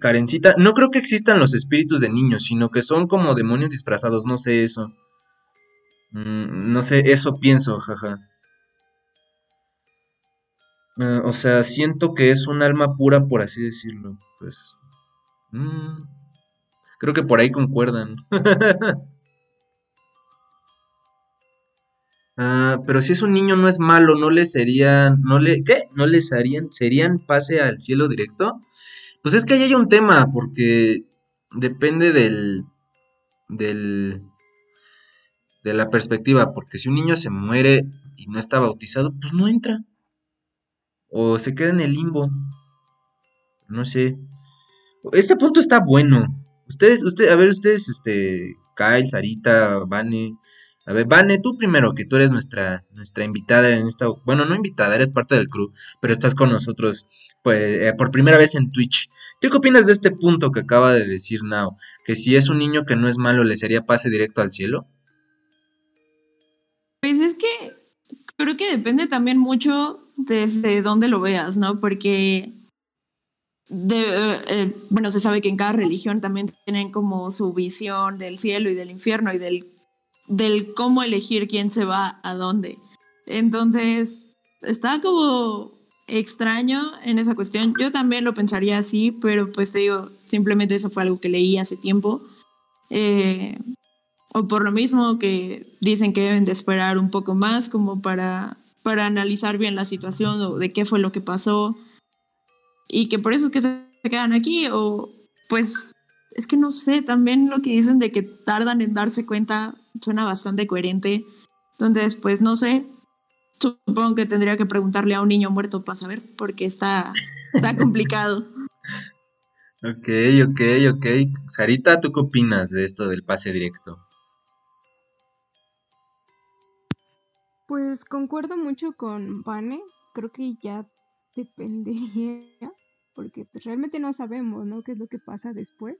Karencita, no creo que existan los espíritus de niños, sino que son como demonios disfrazados, no sé eso. Mm, no sé, eso pienso, jaja. Ah, o sea, siento que es un alma pura, por así decirlo. Pues. mm, creo que por ahí concuerdan. Ah, pero si es un niño no es malo, no le serían, no le, ¿qué? ¿No les harían, serían pase al cielo directo? Pues es que ahí hay un tema, porque depende del, del, de la perspectiva, porque si un niño se muere y no está bautizado, pues no entra. O se queda en el limbo. No sé. Este punto está bueno. Ustedes, usted, a ver, ustedes, este, Kyle, Sarita, Vane. A ver, Vane, tú primero, que tú eres nuestra, nuestra invitada en esta, bueno, no invitada, eres parte del crew, pero estás con nosotros, pues, eh, por primera vez en Twitch. ¿Tú qué opinas de este punto que acaba de decir Now? Que si es un niño que no es malo, ¿le sería pase directo al cielo? Pues es que creo que depende también mucho desde dónde lo veas, ¿no? Porque, de, eh, eh, bueno, se sabe que en cada religión también tienen como su visión del cielo y del infierno y del, del cómo elegir quién se va a dónde. Entonces, está como extraño en esa cuestión. Yo también lo pensaría así, pero pues te digo, simplemente eso fue algo que leí hace tiempo. Eh, o por lo mismo que dicen que deben de esperar un poco más como para, para analizar bien la situación o de qué fue lo que pasó y que por eso es que se quedan aquí o pues es que no sé, también lo que dicen de que tardan en darse cuenta suena bastante coherente. Entonces, pues no sé, supongo que tendría que preguntarle a un niño muerto para saber porque está, está complicado. Ok, ok, ok. Sarita, ¿tú qué opinas de esto del pase directo? Pues concuerdo mucho con Vane, creo que ya dependería, porque pues realmente no sabemos, ¿no? ¿Qué es lo que pasa después?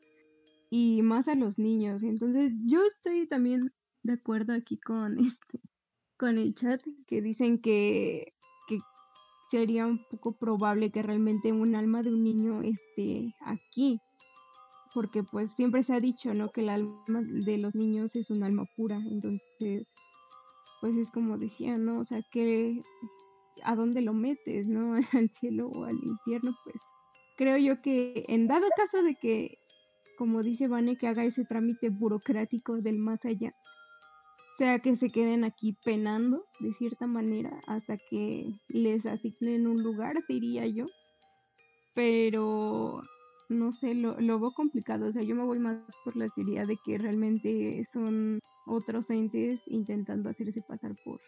Y más a los niños. Entonces, yo estoy también de acuerdo aquí con este, con el chat, que dicen que, que sería un poco probable que realmente un alma de un niño esté aquí. Porque pues siempre se ha dicho, ¿no? Que el alma de los niños es un alma pura. Entonces, pues es como decía, ¿no? O sea, que a dónde lo metes, ¿no? Al cielo o al infierno, pues creo yo que en dado caso de que, como dice Vane, que haga ese trámite burocrático del más allá, sea que se queden aquí penando de cierta manera hasta que les asignen un lugar, diría yo. Pero no sé, lo, lo veo complicado. O sea, yo me voy más por la teoría de que realmente son otros entes intentando hacerse pasar por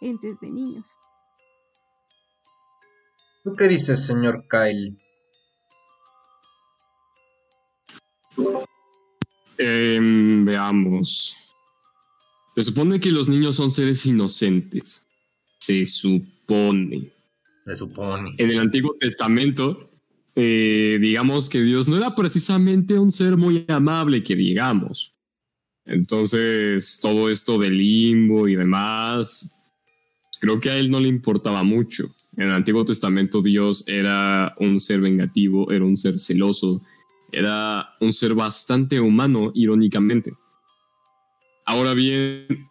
entes de niños. ¿Tú qué dices, señor Kyle? Em, veamos. Se supone que los niños son seres inocentes. Se supone. Se supone. En el Antiguo Testamento, eh, digamos que Dios no era precisamente un ser muy amable, que digamos. Entonces, todo esto del limbo y demás, creo que a él no le importaba mucho. En el Antiguo Testamento Dios era un ser vengativo, era un ser celoso, era un ser bastante humano, irónicamente. Ahora bien,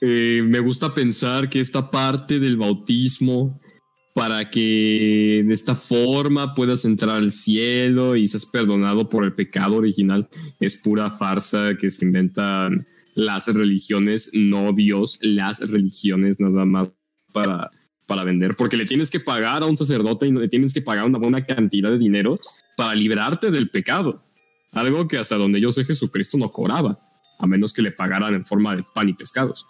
eh, me gusta pensar que esta parte del bautismo, para que de esta forma puedas entrar al cielo y seas perdonado por el pecado original, es pura farsa que se inventan las religiones, no Dios, las religiones nada más para, para vender, porque le tienes que pagar a un sacerdote y le tienes que pagar una buena cantidad de dinero para librarte del pecado. Algo que hasta donde yo sé Jesucristo no cobraba, a menos que le pagaran en forma de pan y pescados.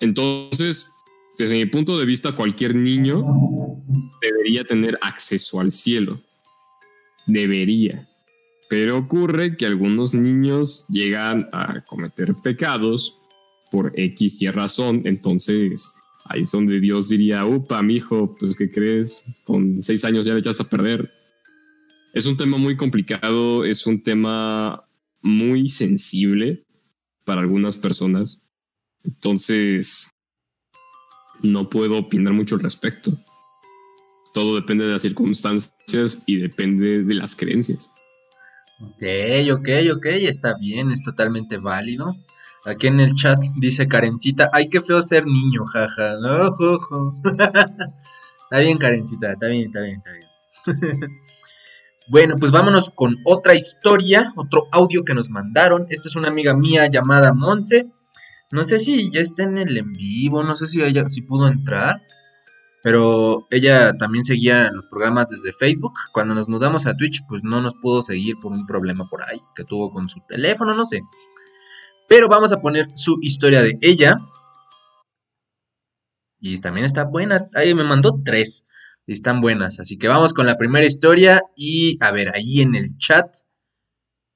Entonces, desde mi punto de vista, cualquier niño debería tener acceso al cielo. Debería. Pero ocurre que algunos niños llegan a cometer pecados por X y razón, entonces ahí es donde Dios diría, upa, mi hijo, pues ¿qué crees? Con seis años ya le echaste a perder. es un tema muy complicado, es un tema muy sensible para algunas personas. Entonces, no puedo opinar mucho al respecto. Todo depende de las circunstancias y depende de las creencias. Ok, ok, ok, está bien, es totalmente válido. Aquí en el chat dice Karencita, ay, qué feo ser niño, jaja. No, está bien, Karencita, está bien, está bien, está bien. bueno, pues vámonos con otra historia, otro audio que nos mandaron. Esta es una amiga mía llamada Monse. No sé si ya está en el en vivo, no sé si ella si pudo entrar. Pero ella también seguía los programas desde Facebook. Cuando nos mudamos a Twitch, pues no nos pudo seguir por un problema por ahí que tuvo con su teléfono, no sé. Pero vamos a poner su historia de ella. Y también está buena. Ahí me mandó tres. Y están buenas. Así que vamos con la primera historia. Y a ver, ahí en el chat.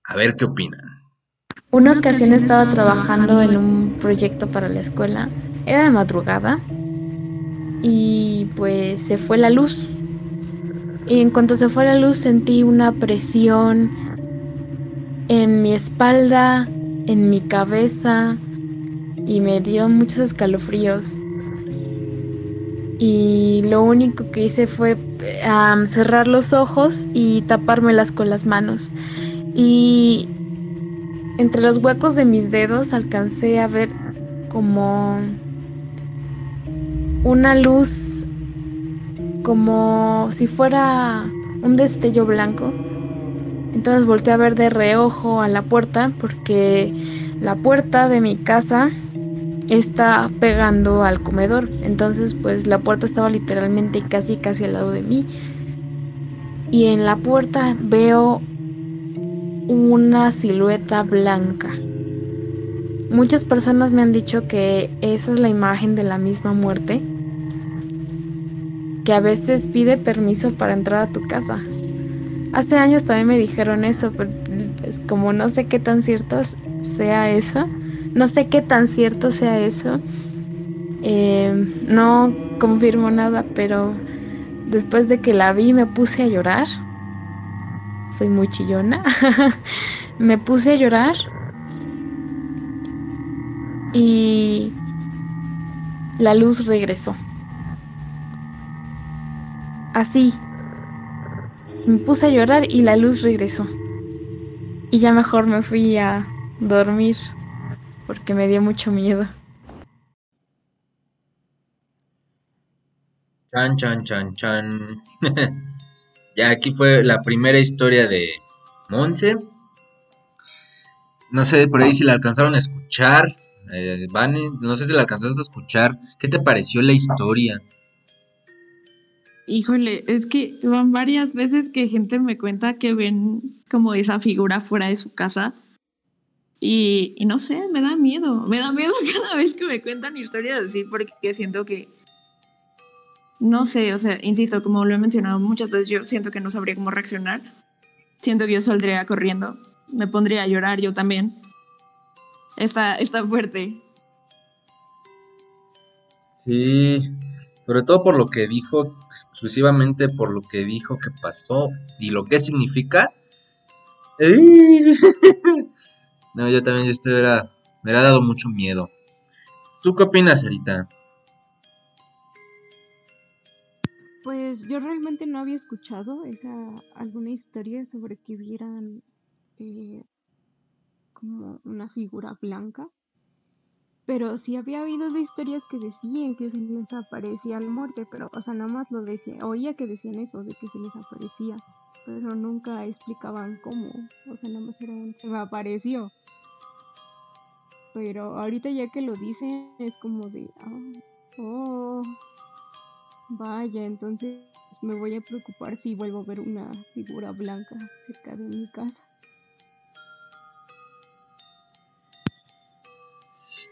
A ver qué opinan. Una ocasión estaba trabajando en un proyecto para la escuela. Era de madrugada. Y pues se fue la luz. Y en cuanto se fue la luz sentí una presión en mi espalda, en mi cabeza y me dieron muchos escalofríos. Y lo único que hice fue cerrar los ojos y tapármelas con las manos. Y entre los huecos de mis dedos alcancé a ver como una luz, como si fuera un destello blanco entonces volteé a ver de reojo a la puerta porque la puerta de mi casa está pegando al comedor. Entonces pues la puerta estaba literalmente casi casi al lado de mí. Y en la puerta veo una silueta blanca. Muchas personas me han dicho que esa es la imagen de la misma muerte, que a veces pide permiso para entrar a tu casa. Hace años también me dijeron eso, pero como no sé qué tan cierto sea eso, no sé qué tan cierto sea eso, eh, no confirmo nada, pero después de que la vi me puse a llorar. Soy muy chillona. me puse a llorar. Y la luz regresó. Así, me puse a llorar y la luz regresó. Y ya mejor me fui a dormir porque me dio mucho miedo. Chan, chan, chan, chan. ya aquí fue la primera historia de Monse. No sé por ahí si la alcanzaron a escuchar. Eh, no sé si la alcanzaste a escuchar. ¿Qué te pareció la historia? Híjole, es que van varias veces que gente me cuenta que ven como esa figura fuera de su casa. Y, no sé, me da miedo. Me da miedo cada vez que me cuentan historias así porque siento que... No sé, o sea, insisto, como lo he mencionado muchas veces, yo siento que no sabría cómo reaccionar. Siento que yo saldría corriendo. Me pondría a llorar yo también. Está, está fuerte. Sí, sobre todo por lo que dijo, exclusivamente por lo que dijo que pasó y lo que significa. no, yo también esto era, me ha dado mucho miedo. ¿Tú qué opinas, Sarita? Pues yo realmente no había escuchado esa alguna historia sobre que vieran eh, como una figura blanca. Pero sí había oído de historias que decían que se les aparecía la muerte, pero, o sea, nada más lo decía, oía que decían eso, de que se les aparecía, pero nunca explicaban cómo, o sea, nada más era un, se me apareció. Pero ahorita ya que lo dicen, es como de, ah, oh, vaya, entonces me voy a preocupar si vuelvo a ver una figura blanca cerca de mi casa.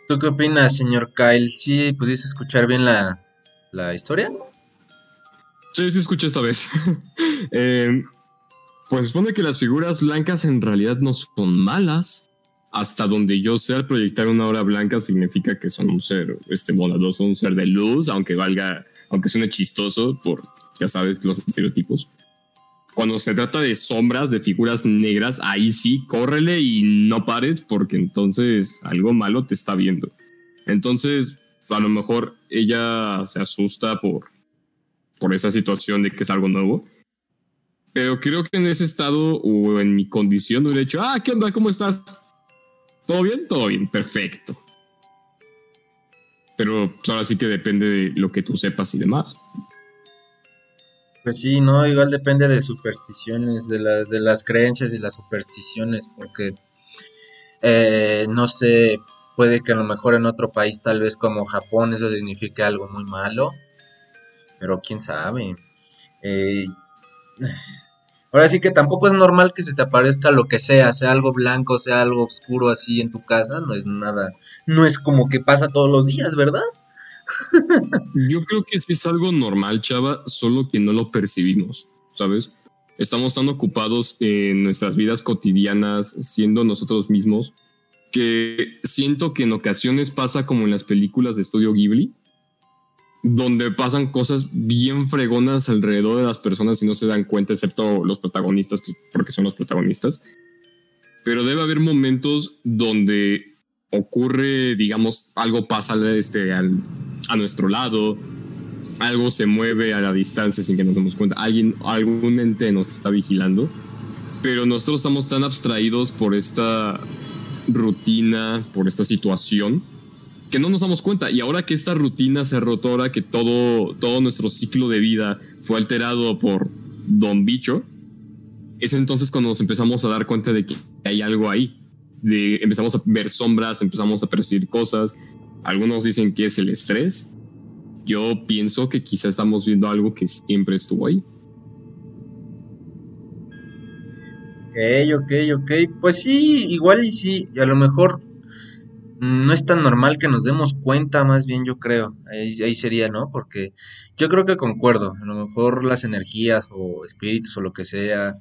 ¿Tú qué opinas, señor Kyle? ¿Sí pudiste escuchar bien la, historia? Sí, sí escuché esta vez. eh, pues supone que las figuras blancas en realidad no son malas. Hasta donde yo sé, al proyectar una hora blanca significa que son un ser este bondadoso, un ser de luz, aunque valga, aunque suene chistoso por, ya sabes, los estereotipos. cuando se trata de sombras, de figuras negras, ahí sí, córrele y no pares porque entonces algo malo te está viendo. Entonces, a lo mejor ella se asusta por, por esa situación de que es algo nuevo. Pero creo que en ese estado o en mi condición hubiera dicho, ah, ¿qué onda? ¿Cómo estás? ¿Todo bien? Todo bien, perfecto. Pero pues, ahora sí que depende de lo que tú sepas y demás. Pues sí, no, igual depende de supersticiones, de, de las creencias y las supersticiones, porque eh, no sé, puede que a lo mejor en otro país, tal vez como Japón, eso signifique algo muy malo, pero quién sabe. Eh, ahora sí que tampoco es normal que se te aparezca lo que sea, sea algo blanco, sea algo oscuro así en tu casa, no es nada, no es como que pasa todos los días, ¿verdad? Yo creo que sí es algo normal, chava, solo que no lo percibimos, ¿sabes? Estamos tan ocupados en nuestras vidas cotidianas, siendo nosotros mismos, que siento que en ocasiones pasa como en las películas de estudio Ghibli, donde pasan cosas bien fregonas alrededor de las personas y no se dan cuenta, excepto los protagonistas, pues, porque son los protagonistas. Pero debe haber momentos donde ocurre, digamos, algo pasa este, a nuestro lado, algo se mueve a la distancia sin que nos demos cuenta, alguien, algún ente nos está vigilando, pero nosotros estamos tan abstraídos por esta rutina, por esta situación, que no nos damos cuenta. Y ahora que esta rutina se roto, ahora que todo, todo nuestro ciclo de vida fue alterado por Don Bicho, es entonces cuando nos empezamos a dar cuenta de que hay algo ahí empezamos a ver sombras, empezamos a percibir cosas. Algunos dicen que es el estrés. Yo pienso que quizá estamos viendo algo que siempre estuvo ahí. Ok, ok, ok. Pues sí, igual y sí. Y a lo mejor no es tan normal que nos demos cuenta, más bien yo creo. Ahí, ahí, sería, ¿no? Porque yo creo que concuerdo. A lo mejor las energías o espíritus o lo que sea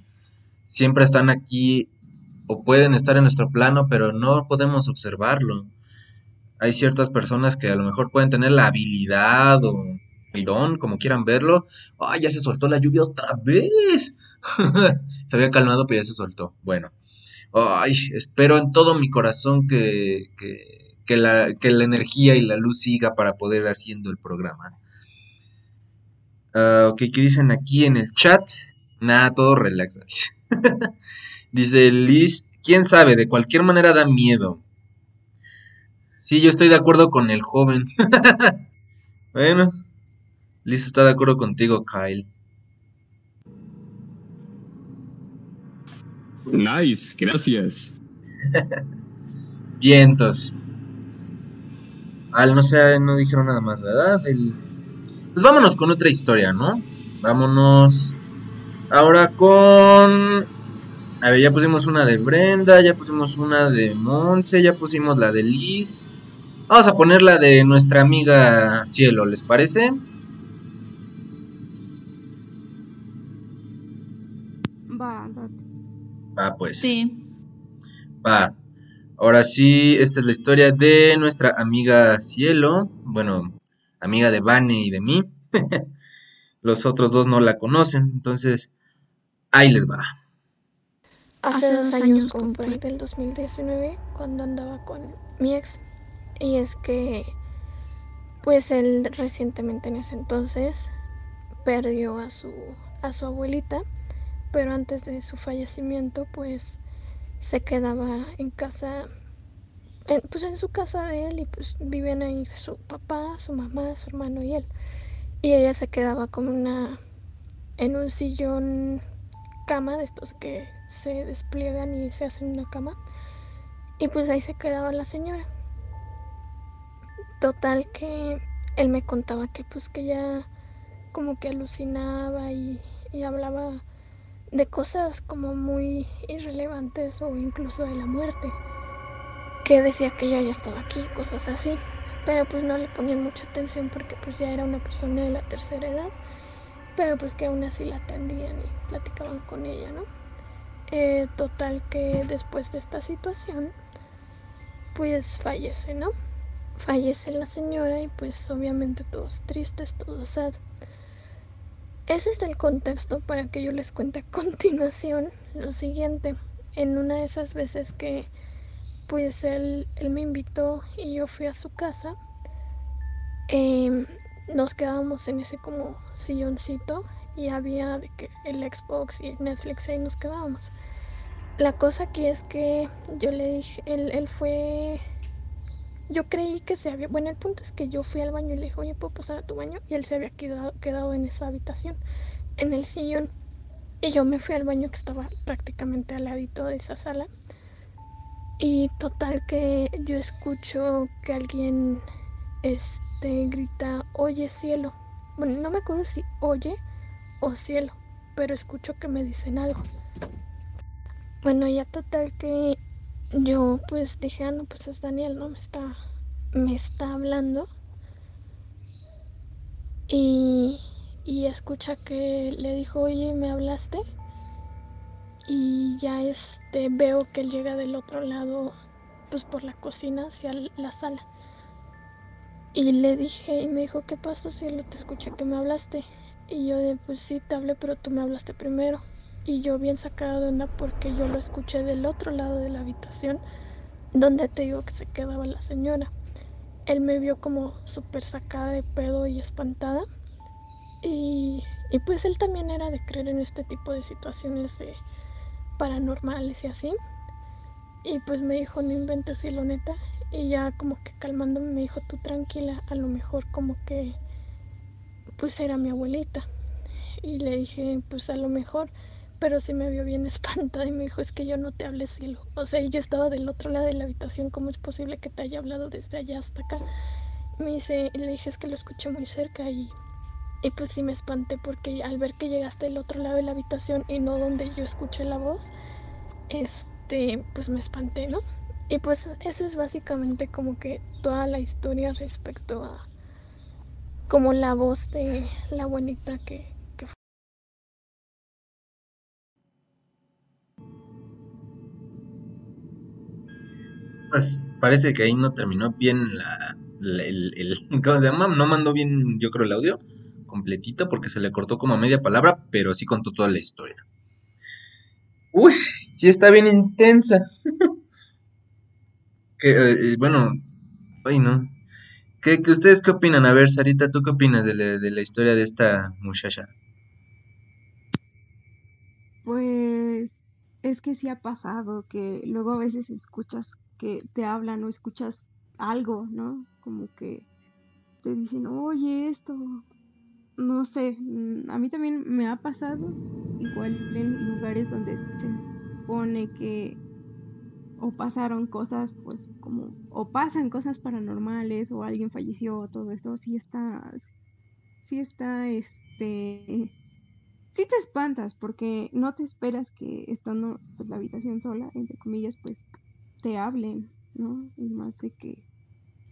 siempre están aquí o pueden estar en nuestro plano, pero no podemos observarlo. Hay ciertas personas que a lo mejor pueden tener la habilidad o el don, como quieran verlo. ¡Ay, ya se soltó la lluvia otra vez! se había calmado, pero ya se soltó. Bueno. Ay, espero en todo mi corazón que, que, la, que la energía y la luz siga para poder haciendo el programa. Uh, ok, ¿qué dicen aquí en el chat? Nada, todo relax. Dice Liz, quién sabe, de cualquier manera da miedo. Sí, yo estoy de acuerdo con el joven. bueno, Liz está de acuerdo contigo, Kyle. Nice, gracias. Vientos. Al no sé, no dijeron nada más, ¿verdad? Pues vámonos con otra historia, ¿no? Vámonos ahora con a ver, ya pusimos una de Brenda, ya pusimos una de Monse, ya pusimos la de Liz. Vamos a poner la de nuestra amiga Cielo, ¿les parece? Va, pues. Sí. Va. Ahora sí, esta es la historia de nuestra amiga Cielo. Bueno, amiga de Vane y de mí. Los otros dos no la conocen, entonces ahí les va. Hace dos años, ahí del 2019, cuando andaba con mi ex. Y es que, pues él recientemente en ese entonces perdió a su, a su abuelita, pero antes de su fallecimiento, pues se quedaba en casa, pues en su casa de él y pues vivían ahí su papá, su mamá, su hermano y él. Y ella se quedaba como una, en un sillón cama de estos que se despliegan y se hacen una cama. Y pues ahí se quedaba la señora. Total que él me contaba que pues que ya como que alucinaba y, y hablaba de cosas como muy irrelevantes o incluso de la muerte. Que decía que ella ya estaba aquí, cosas así. Pero pues no le ponían mucha atención porque pues ya era una persona de la tercera edad. Pero pues que aún así la atendían y platicaban con ella, ¿no? Eh, total que después de esta situación, pues fallece, ¿no? Fallece la señora y pues obviamente todos tristes, todos sad. Ese es el contexto para que yo les cuente a continuación lo siguiente. En una de esas veces que pues él, él me invitó y yo fui a su casa, em, nos quedábamos en ese como silloncito y había que el Xbox y Netflix ahí nos quedábamos. La cosa aquí es que yo le dije, él, él fue, yo creí que se había, bueno, el punto es que yo fui al baño y le dije, oye, ¿puedo pasar a tu baño? Y él se había quedado, quedado en esa habitación, en el sillón. Y yo me fui al baño que estaba prácticamente al ladito de esa sala. Y total que yo escucho que alguien este, grita, oye cielo. Bueno, no me acuerdo si oye o cielo, pero escucho que me dicen algo. Bueno, ya total que yo pues dije, ah, no, pues es Daniel, ¿no? Me está, me está hablando. Y, y escucha que le dijo, oye, ¿me hablaste? Y ya este, veo que él llega del otro lado, pues por la cocina hacia la sala. Y le dije, y me dijo, ¿qué pasó, cielo? Te escuché que me hablaste. Y yo de, pues sí, te hablé, pero tú me hablaste primero. Y yo bien sacada de onda porque yo lo escuché del otro lado de la habitación, donde te digo que se quedaba la señora. Él me vio como súper sacada de pedo y espantada. Y, y pues él también era de creer en este tipo de situaciones de paranormales y así. Y pues me dijo, no inventes, y lo neta. Y ya como que calmándome me dijo, tú tranquila, a lo mejor como que pues era mi abuelita. Y le dije, pues a lo mejor, pero sí me vio bien espantada y me dijo, es que yo no te hablé cielo. O sea, yo estaba del otro lado de la habitación, ¿cómo es posible que te haya hablado desde allá hasta acá? Me dice, le dije, es que lo escuché muy cerca y, y pues sí me espanté porque al ver que llegaste del otro lado de la habitación y no donde yo escuché la voz, este, pues me espanté, ¿no? Y pues eso es básicamente como que toda la historia respecto a como la voz de la abuelita que, Pues parece que ahí no terminó bien la, ¿cómo se llama? No mandó bien, yo creo, el audio completito porque se le cortó como media palabra, pero sí contó toda la historia. Uy, sí está bien intensa. Que, eh, eh, bueno, ay no. ¿Qué, qué- ustedes qué opinan? A ver, Sarita, ¿tú qué opinas de la, de la historia de esta muchacha? Pues es que sí ha pasado que luego a veces escuchas que te hablan o escuchas algo, ¿no? Como que te dicen, oye, esto, no sé, mm, a mí también me ha pasado, igual en lugares donde se supone que o pasaron cosas, pues como, o pasan cosas paranormales o alguien falleció, todo esto, sí está, sí está, este, sí te espantas porque no te esperas que estando pues, la habitación sola, entre comillas, pues te hablen, ¿no? Y más de que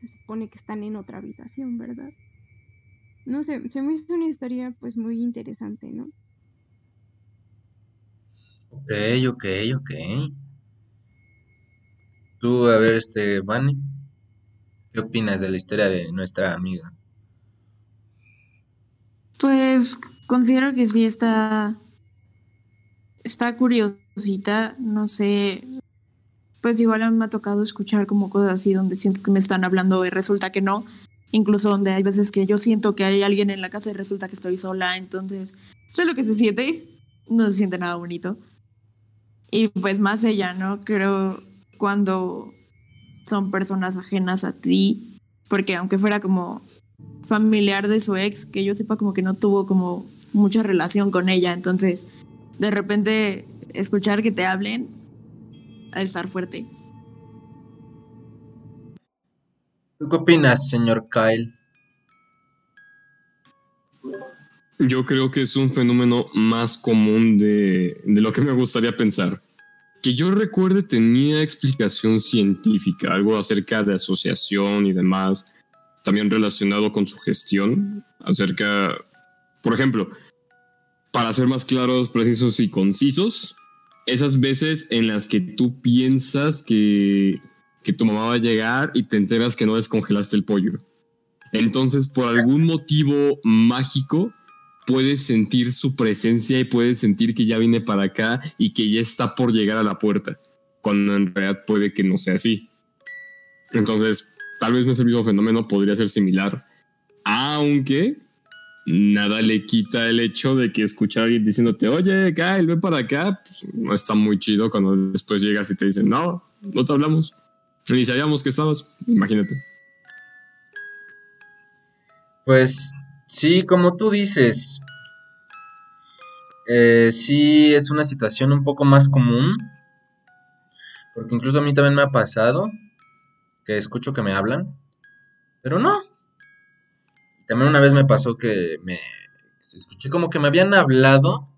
se supone que están en otra habitación, ¿verdad? No sé, se me hizo una historia pues muy interesante, ¿no? Ok, ok, ok. Tú, a ver, este, Vane, ¿qué opinas de la historia de nuestra amiga? Pues considero que sí está. Está curiosita, no sé. Pues igual a mí me ha tocado escuchar como cosas así donde siento que me están hablando y resulta que no. Incluso donde hay veces que yo siento que hay alguien en la casa y resulta que estoy sola. Entonces, sé lo que se siente. No se siente nada bonito. Y pues más ella, ¿no? Creo cuando son personas ajenas a ti. Porque aunque fuera como familiar de su ex, que yo sepa como que no tuvo como mucha relación con ella. Entonces, de repente, escuchar que te hablen, al estar fuerte. ¿Tú qué opinas, señor Kyle? Yo creo que es un fenómeno más común de, de lo que me gustaría pensar. Que yo recuerde tenía explicación científica, algo acerca de asociación y demás, también relacionado con su gestión, acerca, por ejemplo, para ser más claros, precisos y concisos, esas veces en las que tú piensas que, que tu mamá va a llegar y te enteras que no descongelaste el pollo. Entonces, por algún motivo mágico, puedes sentir su presencia y puedes sentir que ya viene para acá y que ya está por llegar a la puerta, cuando en realidad puede que no sea así. Entonces, tal vez no es el mismo fenómeno, podría ser similar, aunque nada le quita el hecho de que escuchar a alguien diciéndote, oye, Kyle, ven para acá, pues, no está muy chido cuando después llegas y te dicen, no, no te hablamos, ni sabíamos que estabas, imagínate. Pues sí, como tú dices, eh, sí es una situación un poco más común, porque incluso a mí también me ha pasado que escucho que me hablan, pero no. También una vez me pasó que me escuché como que me habían hablado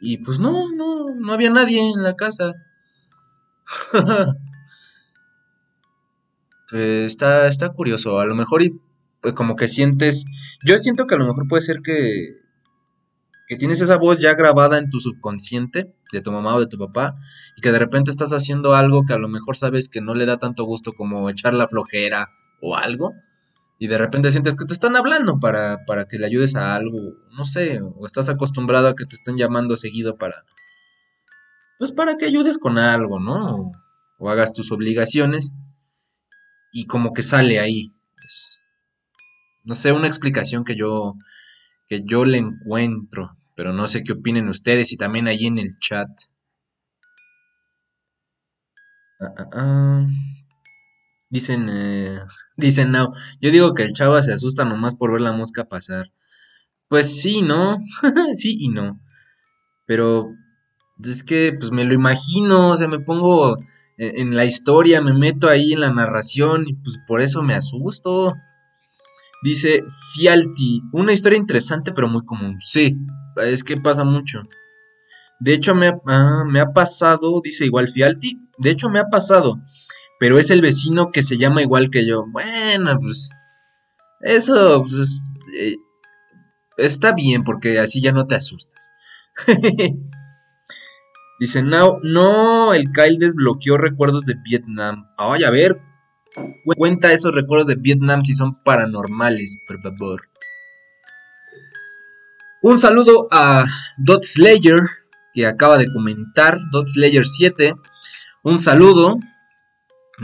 y pues no, no, no había nadie en la casa. Pues, está, está curioso. A lo mejor y pues como que sientes. Yo siento que a lo mejor puede ser que. Que tienes esa voz ya grabada en tu subconsciente de tu mamá o de tu papá. Y que de repente estás haciendo algo que a lo mejor sabes que no le da tanto gusto como echar la flojera o algo. Y de repente sientes que te están hablando para, para que le ayudes a algo. No sé. O estás acostumbrado a que te estén llamando seguido para. Pues para que ayudes con algo, ¿no? O hagas tus obligaciones y como que sale ahí. Pues, no sé, una explicación que yo, que yo le encuentro, pero no sé qué opinen ustedes y también ahí en el chat. Ah, ah, ah. Dicen, eh, dicen, no, yo digo que el chavo se asusta nomás por ver la mosca pasar. Pues sí, ¿no? sí y no. Pero es que, pues me lo imagino, o sea, me pongo en la historia, me meto ahí en la narración y pues por eso me asusto. Dice Fialti, una historia interesante pero muy común. Sí, es que pasa mucho. De hecho me ha, ah, me ha pasado, dice igual Fialti, de hecho me ha pasado, pero es el vecino que se llama igual que yo. Bueno, pues eso pues, eh, está bien porque así ya no te asustas. Dice, no, no, el Kyle desbloqueó recuerdos de Vietnam. Ay, a ver, cuenta esos recuerdos de Vietnam si son paranormales, por favor. Un saludo a Dot Slayer, que acaba de comentar, Dot Slayer 7. Un saludo.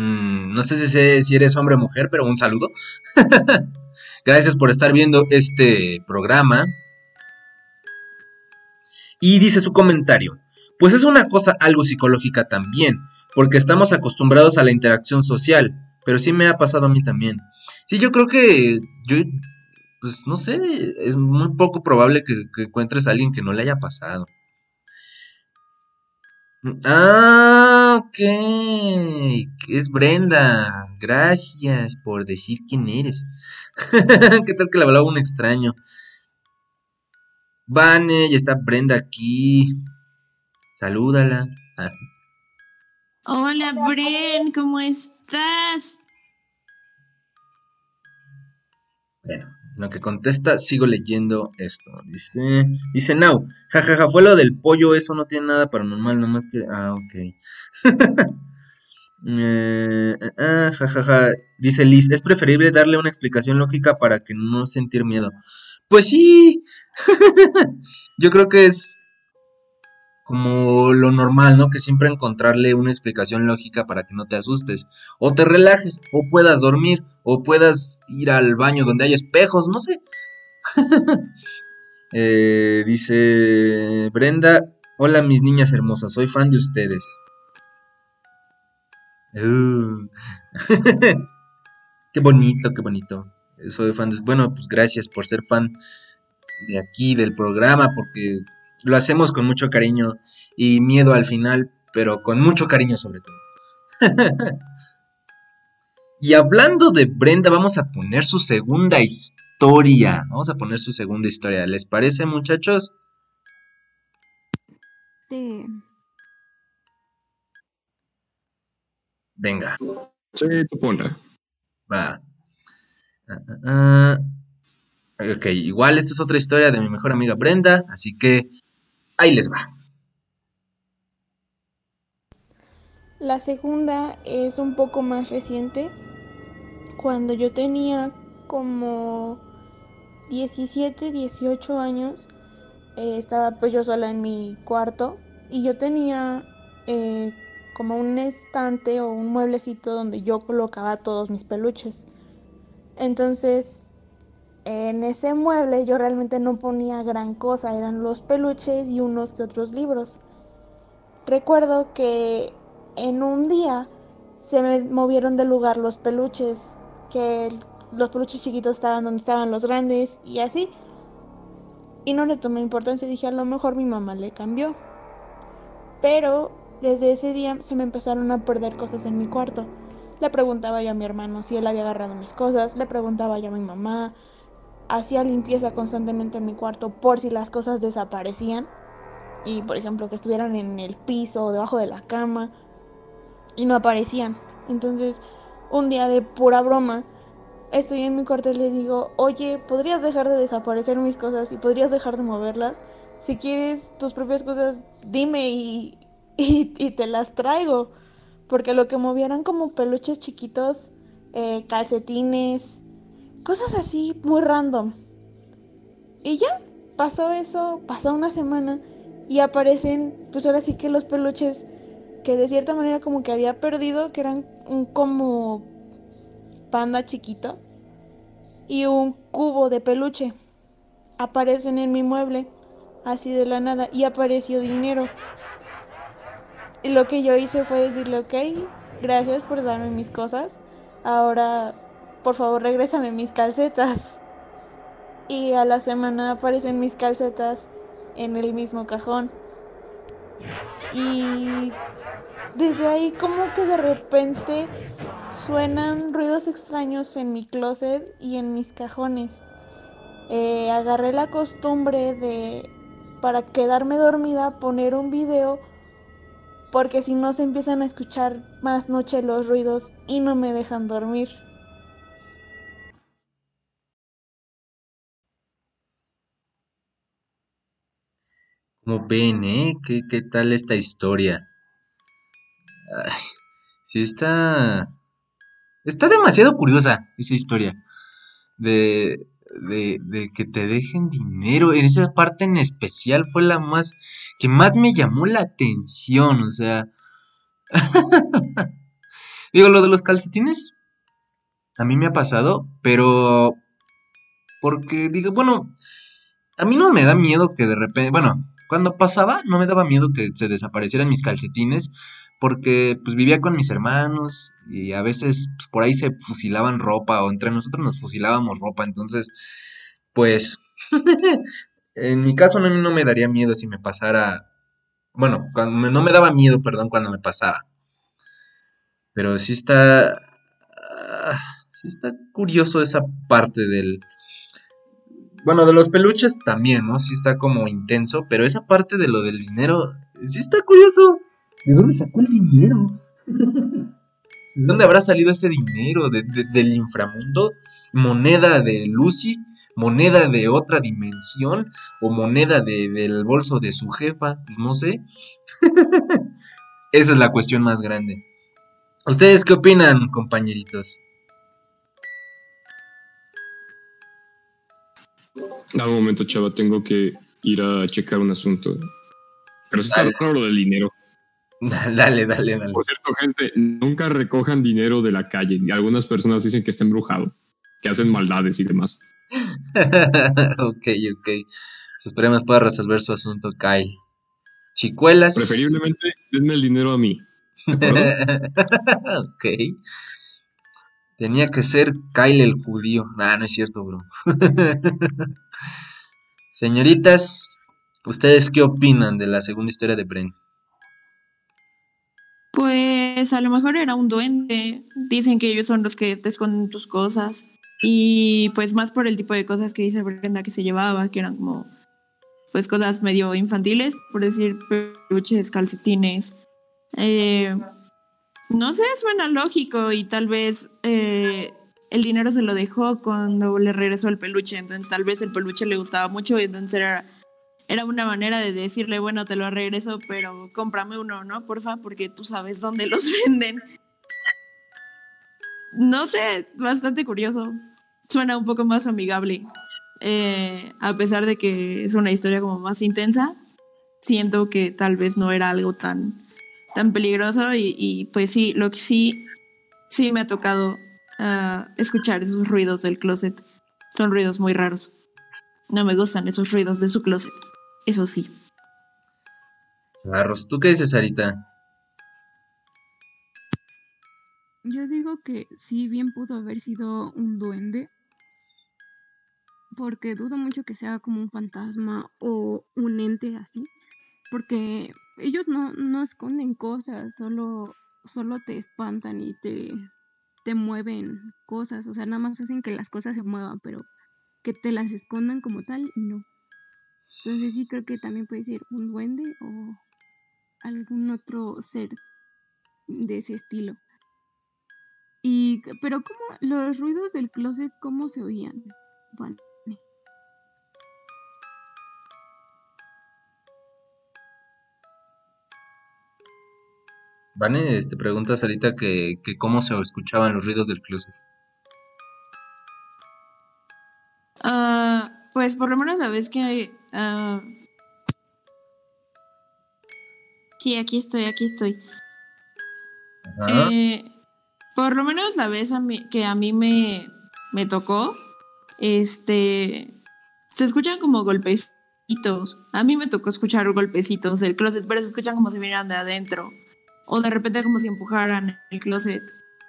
Mm, no sé si, si eres hombre o mujer, pero un saludo. Gracias por estar viendo este programa. Y dice su comentario. Pues es una cosa algo psicológica también, porque estamos acostumbrados a la interacción social, pero sí me ha pasado a mí también. Sí, yo creo que yo, pues no sé, es muy poco probable que, encuentres a alguien que no le haya pasado. Ah, ok. Es Brenda. Gracias por decir quién eres. ¿Qué tal que le hablaba un extraño? Vane, ya está Brenda aquí. Salúdala. Ah. Hola, Bren, ¿cómo estás? Bueno, lo que contesta, sigo leyendo esto. Dice, dice Now, jajaja, fue lo del pollo, eso no tiene nada paranormal, nomás que. Ah, ok. eh, ah, jajaja, dice Liz, es preferible darle una explicación lógica para que no sentir miedo. Pues sí, yo creo que es como lo normal, ¿no? Que siempre encontrarle una explicación lógica para que no te asustes, o te relajes, o puedas dormir, o puedas ir al baño donde hay espejos, no sé. Eh, dice Brenda, hola mis niñas hermosas, soy fan de ustedes. Uh. qué bonito, qué bonito. Soy fan de... Bueno, pues gracias por ser fan de aquí, del programa, porque lo hacemos con mucho cariño y miedo al final, pero con mucho cariño sobre todo. y hablando de Brenda, vamos a poner su segunda historia. Vamos a poner su segunda historia. ¿Les parece, muchachos? Sí. Venga. Sí, tú ponla. Va. Ah, ah, ah. Ok, igual esta es otra historia de mi mejor amiga Brenda, así que Ahí les va. La segunda es un poco más reciente. Cuando yo tenía como 17, 18 años, eh, estaba pues yo sola en mi cuarto y yo tenía eh, como un estante o un mueblecito donde yo colocaba todos mis peluches. Entonces, en ese mueble yo realmente no ponía gran cosa, eran los peluches y unos que otros libros. Recuerdo que en un día se me movieron de lugar los peluches, que los peluches chiquitos estaban donde estaban los grandes y así. Y no le tomé importancia, dije a lo mejor mi mamá le cambió. Pero desde ese día se me empezaron a perder cosas en mi cuarto. Le preguntaba yo a mi hermano si él había agarrado mis cosas, le preguntaba yo a mi mamá, hacía limpieza constantemente en mi cuarto por si las cosas desaparecían y por ejemplo que estuvieran en el piso o debajo de la cama y no aparecían. Entonces, un día de pura broma, estoy en mi cuarto y le digo, oye, ¿podrías dejar de desaparecer mis cosas y podrías dejar de moverlas? Si quieres tus propias cosas, dime y, y, te las traigo. Porque lo que movieran como peluches chiquitos, eh, calcetines, cosas así muy random. Y ya, pasó eso, pasó una semana y aparecen, pues ahora sí que los peluches que de cierta manera como que había perdido, que eran un como panda chiquito y un cubo de peluche. Aparecen en mi mueble, así de la nada, y apareció dinero. Y lo que yo hice fue decirle, ok, gracias por darme mis cosas, ahora por favor regrésame mis calcetas. Y a la semana aparecen mis calcetas en el mismo cajón. Y desde ahí como que de repente suenan ruidos extraños en mi closet y en mis cajones. Eh, agarré la costumbre de, para quedarme dormida, poner un video, porque si no se empiezan a escuchar más noche los ruidos y no me dejan dormir. Como ven, ¿eh? ¿Qué, qué tal esta historia? Ay, sí está... Está demasiado curiosa esa historia. De, de, que te dejen dinero. Esa parte en especial fue la más... que más me llamó la atención. O sea... Digo, lo de los calcetines... A mí me ha pasado, pero... Porque digo, bueno... A mí no me da miedo que de repente... Bueno, cuando pasaba, no me daba miedo que se desaparecieran mis calcetines, porque pues vivía con mis hermanos y a veces pues, por ahí se fusilaban ropa o entre nosotros nos fusilábamos ropa, entonces pues en mi caso no, no me daría miedo si me pasara, bueno, no me daba miedo, perdón, cuando me pasaba. Pero sí está, ah, sí está curioso esa parte del, bueno, de los peluches también, ¿no? Sí está como intenso, pero esa parte de lo del dinero, sí está curioso. ¿De dónde sacó el dinero? ¿De dónde habrá salido ese dinero? del inframundo? ¿Moneda de Lucy? ¿Moneda de otra dimensión? ¿O moneda del bolso de su jefa? Pues no sé. Esa es la cuestión más grande. ¿Ustedes qué opinan, compañeritos? Dame un momento, chava, tengo que ir a checar un asunto. Pero sí está claro lo del dinero. Dale, dale, dale. Por cierto, gente, nunca recojan dinero de la calle. Y algunas personas dicen que está embrujado, que hacen maldades y demás. ok, ok. Pues esperemos pueda resolver su asunto, Kyle. Chicuelas. Preferiblemente denme el dinero a mí. ok. Tenía que ser Kyle el judío. Nah, no es cierto, bro. Señoritas, ¿ustedes qué opinan de la segunda historia de Bren? Pues a lo mejor era un duende. Dicen que ellos son los que te esconden tus cosas. Y pues más por el tipo de cosas que dice Brenda que se llevaba, que eran como pues cosas medio infantiles, por decir peluches, calcetines, eh, no sé, suena lógico y tal vez eh, el dinero se lo dejó cuando le regresó el peluche, entonces tal vez el peluche le gustaba mucho y entonces era, era una manera de decirle, bueno, te lo regreso, pero cómprame uno, ¿no? Porfa, porque tú sabes dónde los venden. No sé, bastante curioso. Suena un poco más amigable. eh, a pesar de que es una historia como más intensa, siento que tal vez no era algo tan, tan peligroso y, y pues sí, lo que sí, sí me ha tocado escuchar esos ruidos del closet. Son ruidos muy raros. No me gustan esos ruidos de su closet. Eso sí. Barros, ¿tú qué dices, Sarita? Yo digo que sí, bien pudo haber sido un duende, porque dudo mucho que sea como un fantasma o un ente así, porque ellos no, no esconden cosas, solo, solo te espantan y te, te mueven cosas, o sea, nada más hacen que las cosas se muevan, pero que te las escondan como tal, no. Entonces sí creo que también puede ser un duende o algún otro ser de ese estilo. Y, pero cómo, los ruidos del closet, ¿cómo se oían? Bueno, Vane, este, preguntas ahorita que, que cómo se escuchaban los ruidos del closet. Ah, pues por lo menos la vez que... ah, sí, aquí estoy, aquí estoy. Ajá. Eh, por lo menos la vez a mí- que a mí me, me tocó, este, se escuchan como golpecitos. A mí me tocó escuchar golpecitos del closet, pero se escuchan como si vinieran de adentro. O de repente como si empujaran el closet.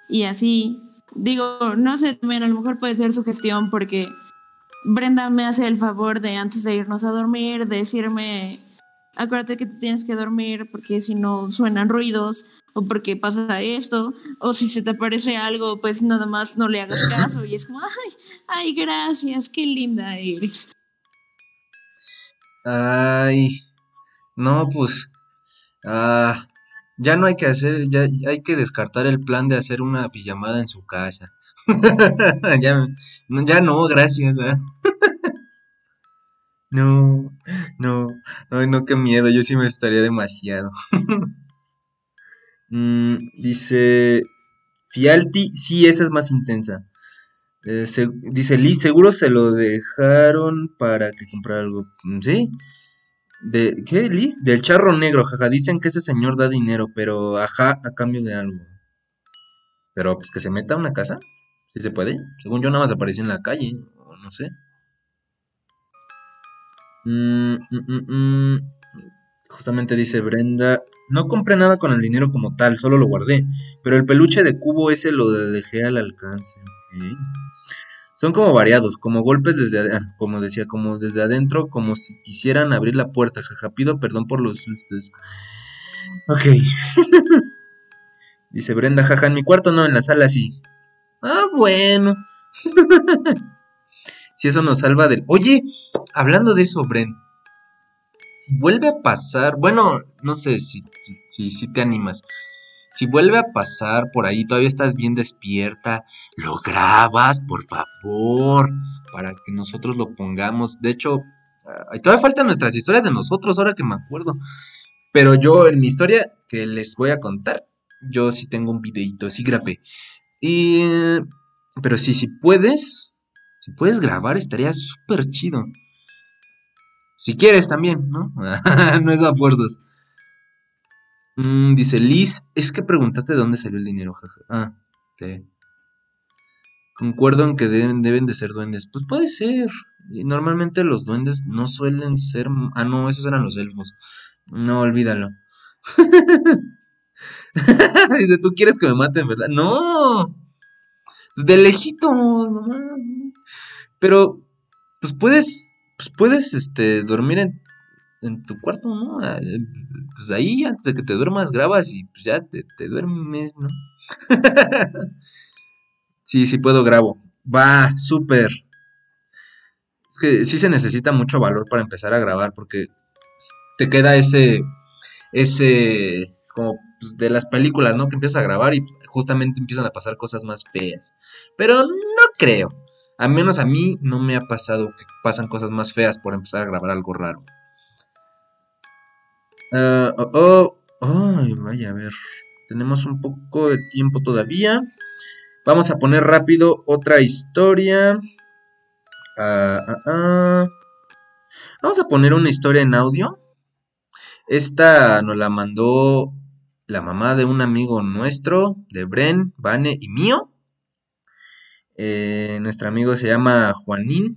Y así, digo, no sé, también a lo mejor puede ser su gestión porque Brenda me hace el favor de antes de irnos a dormir, decirme, acuérdate que te tienes que dormir porque si no suenan ruidos o porque pasa esto, o si se te aparece algo, pues nada más no le hagas caso y es como, ay, ay, gracias, qué linda eres. Ay, no, pues, ah, ya no hay que hacer, ya hay que descartar el plan de hacer una pijamada en su casa. ya, no, gracias. no, no, ay, no, qué miedo, yo sí me estaría demasiado. Mm, dice Fialti, sí, esa es más intensa. Eh, dice Liz, seguro se lo dejaron para que comprara algo. Mm, ¿Sí? ¿De qué, Liz? Del charro negro, jaja. Dicen que ese señor da dinero, pero ajá, a cambio de algo. Pero pues que se meta a una casa, si se puede. Según yo, nada más apareció en la calle, no sé. Mm, mm, mm. Justamente dice Brenda, no compré nada con el dinero como tal, solo lo guardé. Pero el peluche de cubo ese lo dejé al alcance. ok. Son como variados, como golpes desde, ah, como decía, como desde adentro, como si quisieran abrir la puerta. Jaja, pido perdón por los sustos. Ok. Dice Brenda, jaja, en mi cuarto no, en la sala sí. Ah, bueno. si eso nos salva del... Oye, hablando de eso, Bren. Vuelve a pasar, bueno, no sé si, si te animas. Si vuelve a pasar por ahí, todavía estás bien despierta, lo grabas, por favor, para que nosotros lo pongamos. De hecho, ah, todavía faltan nuestras historias de nosotros, ahora que me acuerdo. Pero yo, en mi historia que les voy a contar, yo sí tengo un videito, sí grabé. Y, pero sí, si puedes, si puedes grabar, estaría súper chido. Si quieres también, ¿no? no es a fuerzas. Mm, dice Liz, es que preguntaste de dónde salió el dinero, jaja. Ah, ok. Concuerdo en que deben, deben de ser duendes. Pues puede ser. Normalmente los duendes no suelen ser... Ah, no, esos eran los elfos. No, olvídalo. Dice, tú quieres que me maten, ¿verdad? No. De lejitos, nomás. Pero, pues puedes, pues puedes, este, dormir en, en tu cuarto, ¿no? Eh, Pues ahí, antes de que te duermas, grabas y pues ya te, te duermes, ¿no? sí, sí puedo, grabo. Va, súper. Es que sí se necesita mucho valor para empezar a grabar porque te queda ese, ese, como pues, de las películas, ¿no? Que empiezas a grabar y justamente empiezan a pasar cosas más feas. Pero no creo. A menos a mí no me ha pasado que pasan cosas más feas por empezar a grabar algo raro. Ah, oh, oh, ay, vaya, a ver. Tenemos un poco de tiempo todavía. Vamos a poner rápido otra historia. Ah, ah. Vamos a poner una historia en audio. Esta nos la mandó la mamá de un amigo nuestro, de Bren, Vane y mío. Eh, nuestro amigo se llama Juanín.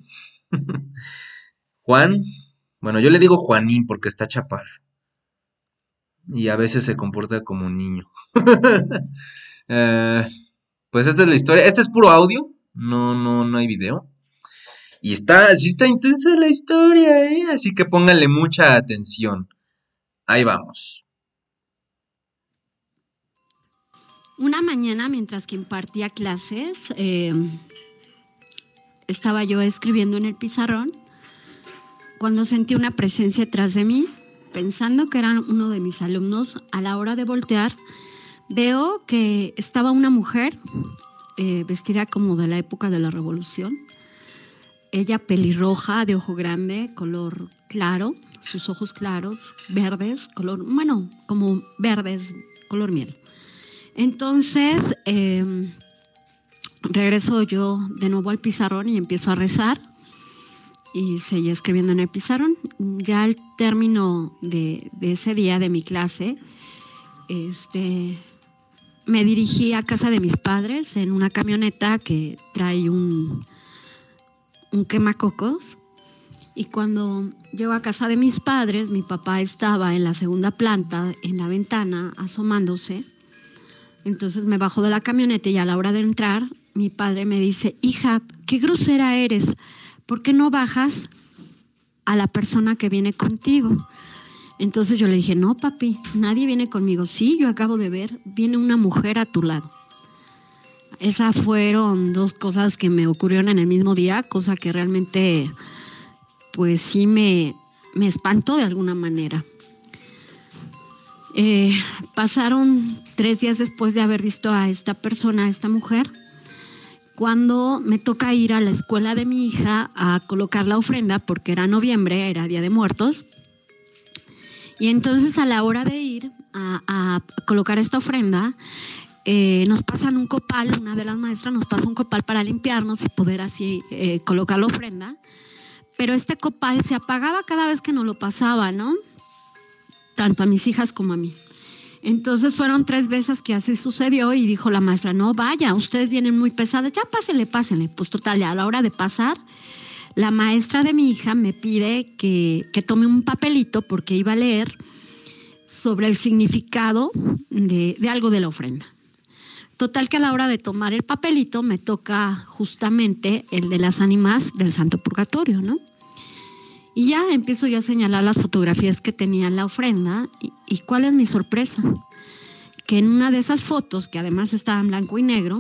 Juan. Bueno, yo le digo Juanín porque está chaparro. Y a veces se comporta como un niño. Eh, pues esta es la historia. Este es puro audio. No, no, no hay video. Y está, sí está intensa la historia, ¿eh? Así que pónganle mucha atención. Ahí vamos. Una mañana, mientras que impartía clases, eh, estaba yo escribiendo en el pizarrón cuando sentí una presencia detrás de mí, pensando que era uno de mis alumnos. A la hora de voltear, veo que estaba una mujer eh, vestida como de la época de la Revolución. Ella pelirroja, de ojo grande, color claro, sus ojos claros, verdes, color, bueno, como verdes, color miel. Entonces, em, regreso yo de nuevo al pizarrón y empiezo a rezar y seguí escribiendo en el pizarrón. Ya al término de, ese día de mi clase, este, me dirigí a casa de mis padres en una camioneta que trae un, un quemacocos. Y cuando llego a casa de mis padres, mi papá estaba en la segunda planta, en la ventana, asomándose. Entonces me bajo de la camioneta y a la hora de entrar, mi padre me dice, hija, qué grosera eres, ¿por qué no bajas a la persona que viene contigo? Entonces yo le dije, no, papi, nadie viene conmigo. Sí, yo acabo de ver, viene una mujer a tu lado. Esas fueron dos cosas que me ocurrieron en el mismo día, cosa que realmente, pues sí me, me espantó de alguna manera. Eh, pasaron tres días después de haber visto a esta persona, a esta mujer, cuando me toca ir a la escuela de mi hija a colocar la ofrenda, porque era noviembre, era Día de Muertos. Y entonces a la hora de ir a, colocar esta ofrenda, eh, nos pasan un copal, una de las maestras nos pasa un copal para limpiarnos y poder así eh, colocar la ofrenda. Pero este copal se apagaba cada vez que nos lo pasaba, ¿no? tanto a mis hijas como a mí. Entonces fueron tres veces que así sucedió y dijo la maestra, no, vaya, ustedes vienen muy pesadas, ya pásenle, pásenle. Pues total, ya a la hora de pasar, la maestra de mi hija me pide que, que tome un papelito porque iba a leer sobre el significado de, de algo de la ofrenda. Total que a la hora de tomar el papelito me toca justamente el de las ánimas del Santo Purgatorio, ¿no? Y ya empiezo yo a señalar las fotografías que tenía en la ofrenda. Y, cuál es mi sorpresa? Que en una de esas fotos, que además estaba en blanco y negro,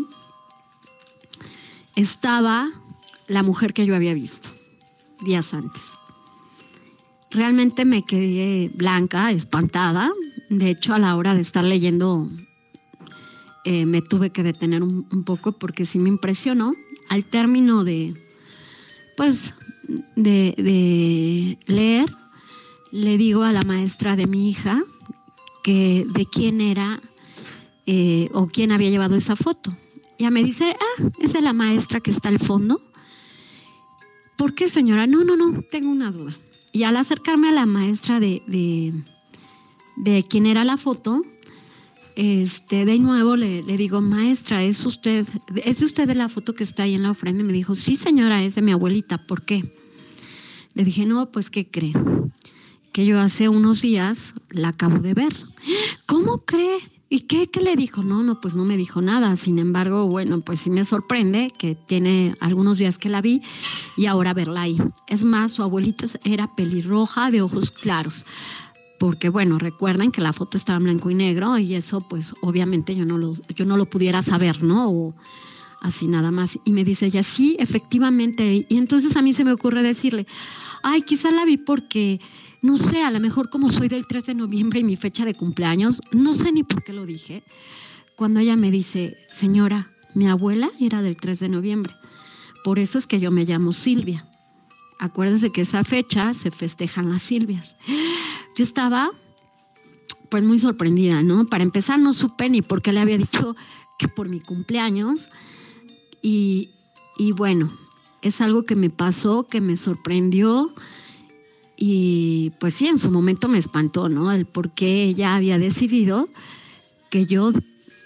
estaba la mujer que yo había visto días antes. Realmente me quedé blanca, espantada. De hecho, a la hora de estar leyendo, eh, me tuve que detener un poco porque sí me impresionó. Al término de, pues, de, leer, le digo a la maestra de mi hija que de quién era eh, o quién había llevado esa foto. Ya me dice, ah, esa es la maestra que está al fondo. ¿Por qué, señora? No, no, no, tengo una duda. Y al acercarme a la maestra de, de, de quién era la foto, este, de nuevo le, digo, maestra, ¿es usted, es de usted la foto que está ahí en la ofrenda? Y me dijo, sí, señora, es de mi abuelita, ¿por qué? Le dije, no, pues, ¿qué cree? Que yo hace unos días la acabo de ver. ¿Cómo cree? ¿Y qué, qué le dijo? No, no, pues no me dijo nada. Sin embargo, bueno, pues sí me sorprende que tiene algunos días que la vi y ahora verla ahí. Es más, su abuelita era pelirroja de ojos claros. Porque bueno, recuerden que la foto estaba en blanco y negro y eso pues obviamente yo no lo, yo no lo pudiera saber, ¿no? O, así nada más. Y me dice ella, sí, efectivamente. Y entonces a mí se me ocurre decirle, ay, quizá la vi porque, no sé, a lo mejor como soy del 3 de noviembre y mi fecha de cumpleaños, no sé ni por qué lo dije, cuando ella me dice, señora, mi abuela era del 3 de noviembre, por eso es que yo me llamo Silvia. Acuérdense que esa fecha se festejan las Silvias. Yo estaba pues muy sorprendida, ¿no? Para empezar no supe ni por qué le había dicho que por mi cumpleaños y, y bueno, es algo que me pasó, que me sorprendió y pues sí, en su momento me espantó, ¿no? El por qué ella había decidido que yo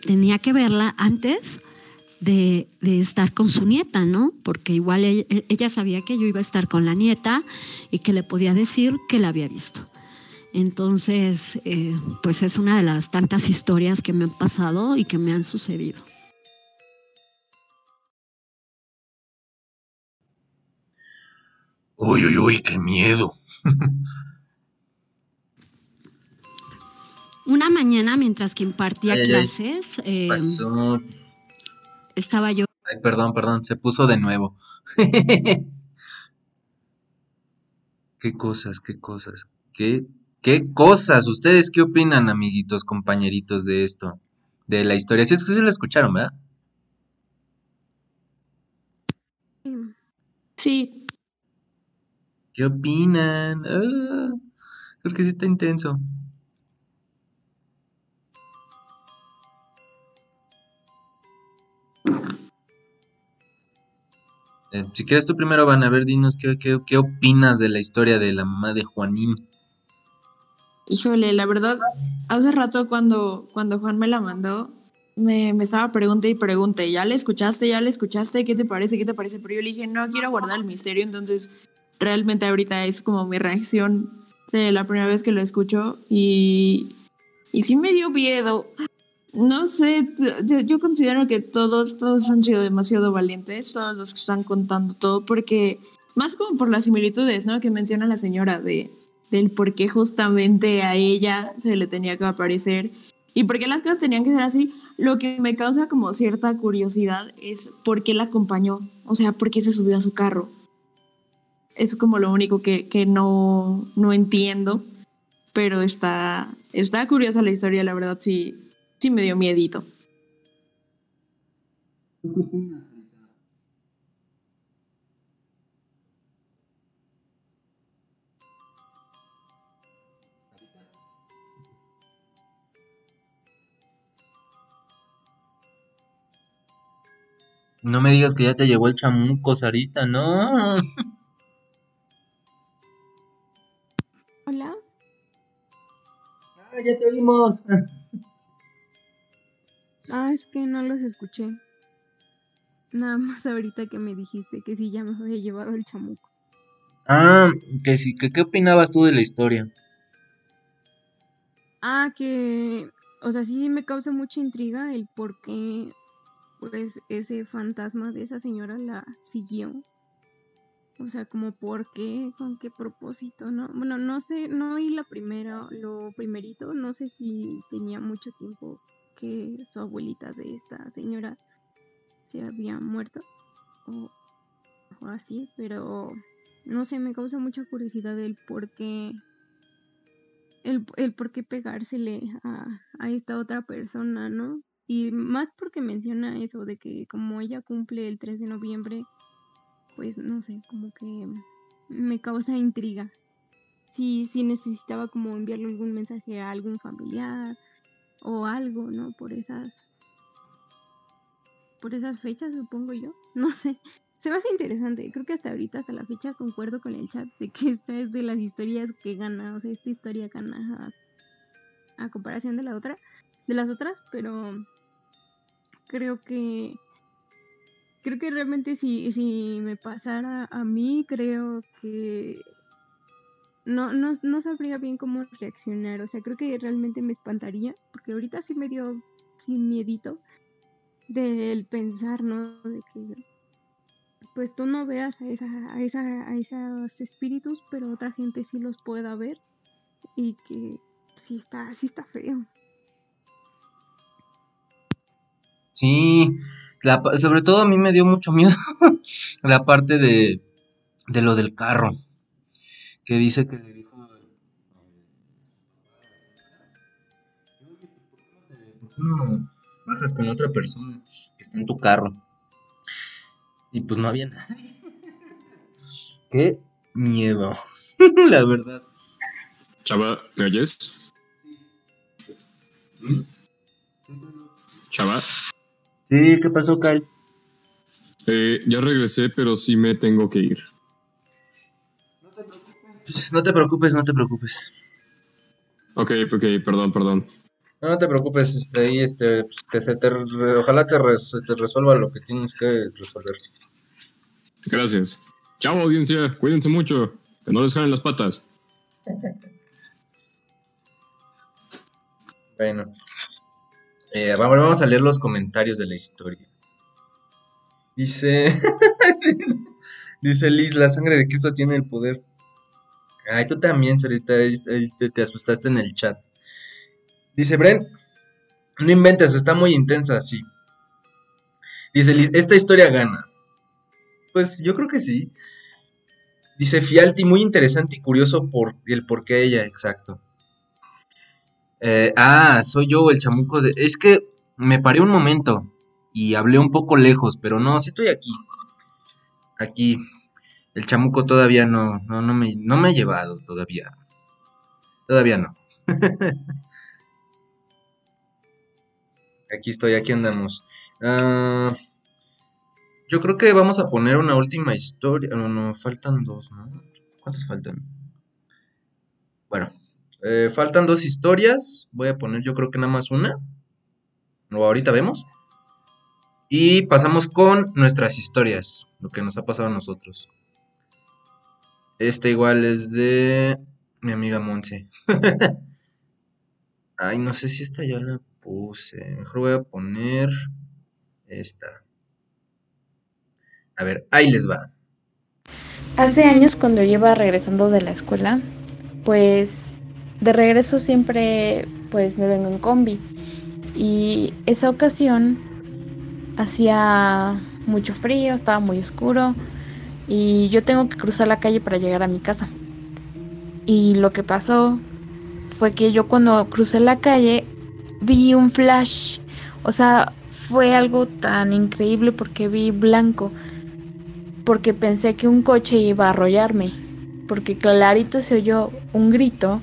tenía que verla antes de, de, estar con su nieta, ¿no? Porque igual ella, ella, sabía que yo iba a estar con la nieta y que le podía decir que la había visto. Entonces, eh, pues es una de las tantas historias que me han pasado y que me han sucedido. Uy, uy, uy, qué miedo. Una mañana mientras que impartía ay, clases, eh, pasó? Estaba yo. Ay, perdón, perdón, se puso de nuevo. qué cosas, qué cosas, qué, qué cosas. ¿Ustedes qué opinan, amiguitos, compañeritos, de esto? De la historia. Si es que se lo escucharon, ¿verdad? Sí. ¿Qué opinan? Ah, creo que sí está intenso. Eh, si quieres tú primero, Van, a ver, dinos qué, qué, qué, opinas de la historia de la mamá de Juanín. Híjole, la verdad, hace rato cuando, cuando Juan me la mandó, me, me estaba pregunte y pregunte, ¿ya le escuchaste? ¿Ya le escuchaste? ¿Qué te parece? ¿Qué te parece? Pero yo le dije, no, quiero guardar el misterio, entonces realmente ahorita es como mi reacción de la primera vez que lo escucho y, y sí me dio miedo. No sé, yo, considero que todos, todos han sido demasiado valientes, todos los que están contando todo, porque más como por las similitudes, ¿no? Que menciona la señora de del por qué justamente a ella se le tenía que aparecer y por qué las cosas tenían que ser así. Lo que me causa como cierta curiosidad es por qué la acompañó, o sea, por qué se subió a su carro. Es como lo único que, que no, no entiendo, pero está, está curiosa la historia, la verdad sí, sí me dio miedito. ¿Tú qué opinas, Sarita? No me digas que ya te llevó el chamuco, Sarita, no. Hola. Ah, ya te oímos. Ah, es que no los escuché. Nada más ahorita que me dijiste que sí ya me había llevado el chamuco. Ah, que sí, que qué opinabas tú de la historia. Ah, que, o sea, sí me causa mucha intriga el por qué, pues, ese fantasma de esa señora la siguió. O sea, como por qué, con qué propósito, ¿no? Bueno, no sé, no oí la primera, lo primerito, no sé si tenía mucho tiempo que su abuelita de esta señora se había muerto o, así, pero no sé, me causa mucha curiosidad el por qué, el, el por qué pegársele a, a esta otra persona, ¿no? Y más porque menciona eso de que como ella cumple el 3 de noviembre, pues no sé, como que me causa intriga. Si, si necesitaba como enviarle algún mensaje a algún familiar o algo, ¿no? Por esas por esas fechas, supongo yo. No sé. Se me hace interesante. Creo que hasta ahorita, hasta la fecha, concuerdo con el chat de que esta es de las historias que gana. O sea, esta historia gana a, a comparación de la otra, de las otras, pero creo que creo que realmente si, si me pasara a mí, creo que no, no, no sabría bien cómo reaccionar. O sea, creo que realmente me espantaría, porque ahorita sí me dio sin miedito del pensar, ¿no? De que pues tú no veas a, esa, a, esa, a esos espíritus, pero otra gente sí los pueda ver y que sí está, sí está feo. Sí, la, sobre todo a mí me dio mucho miedo la parte de, de lo del carro, que dice que le dijo, ¿por qué no bajas con otra persona que está en tu carro? Y pues no había nadie. Qué miedo, la verdad. Chava, ¿me oyes? Chava. Sí, ¿qué pasó, Kyle? Eh, ya regresé, pero sí me tengo que ir. No te preocupes, no te preocupes. Ok, ok, perdón, perdón. No, no te preocupes, este, ahí, este, pues, te- se te re- ojalá te, res- te resuelva lo que tienes que resolver. Gracias. Chao, audiencia. Cuídense mucho. Que no les jalen las patas. Bueno, eh, vamos, vamos a leer los comentarios de la historia. Dice, dice Liz, la sangre de Cristo tiene el poder. Ay, tú también, Sarita, te, te asustaste en el chat. Dice Bren, no inventes, está muy intensa, sí. Dice esta historia gana. Pues yo creo que sí. Dice Fialti, muy interesante y curioso por el por qué ella, exacto. Eh, ah, soy yo, el chamuco. de- Es que me paré un momento y hablé un poco lejos, pero no, sí estoy aquí. Aquí. El chamuco todavía no, no, no me, no me ha llevado todavía. Todavía no. Aquí estoy, aquí andamos. Ah, yo creo que vamos a poner una última historia. No, no, faltan dos, ¿no? ¿Cuántas faltan? Bueno, eh, faltan dos historias. Voy a poner yo creo que nada más una. O ahorita vemos. Y pasamos con nuestras historias. Lo que nos ha pasado a nosotros. Este igual es de mi amiga Monse. Ay, no sé si esta ya la puse. Mejor voy a poner esta. A ver, ahí les va. Hace años cuando yo iba regresando de la escuela, pues de regreso siempre pues me vengo en combi. Y esa ocasión hacía mucho frío, estaba muy oscuro y yo tengo que cruzar la calle para llegar a mi casa. Y lo que pasó fue que yo cuando crucé la calle vi un flash. O sea, fue algo tan increíble porque vi blanco porque pensé que un coche iba a arrollarme, porque clarito se oyó un grito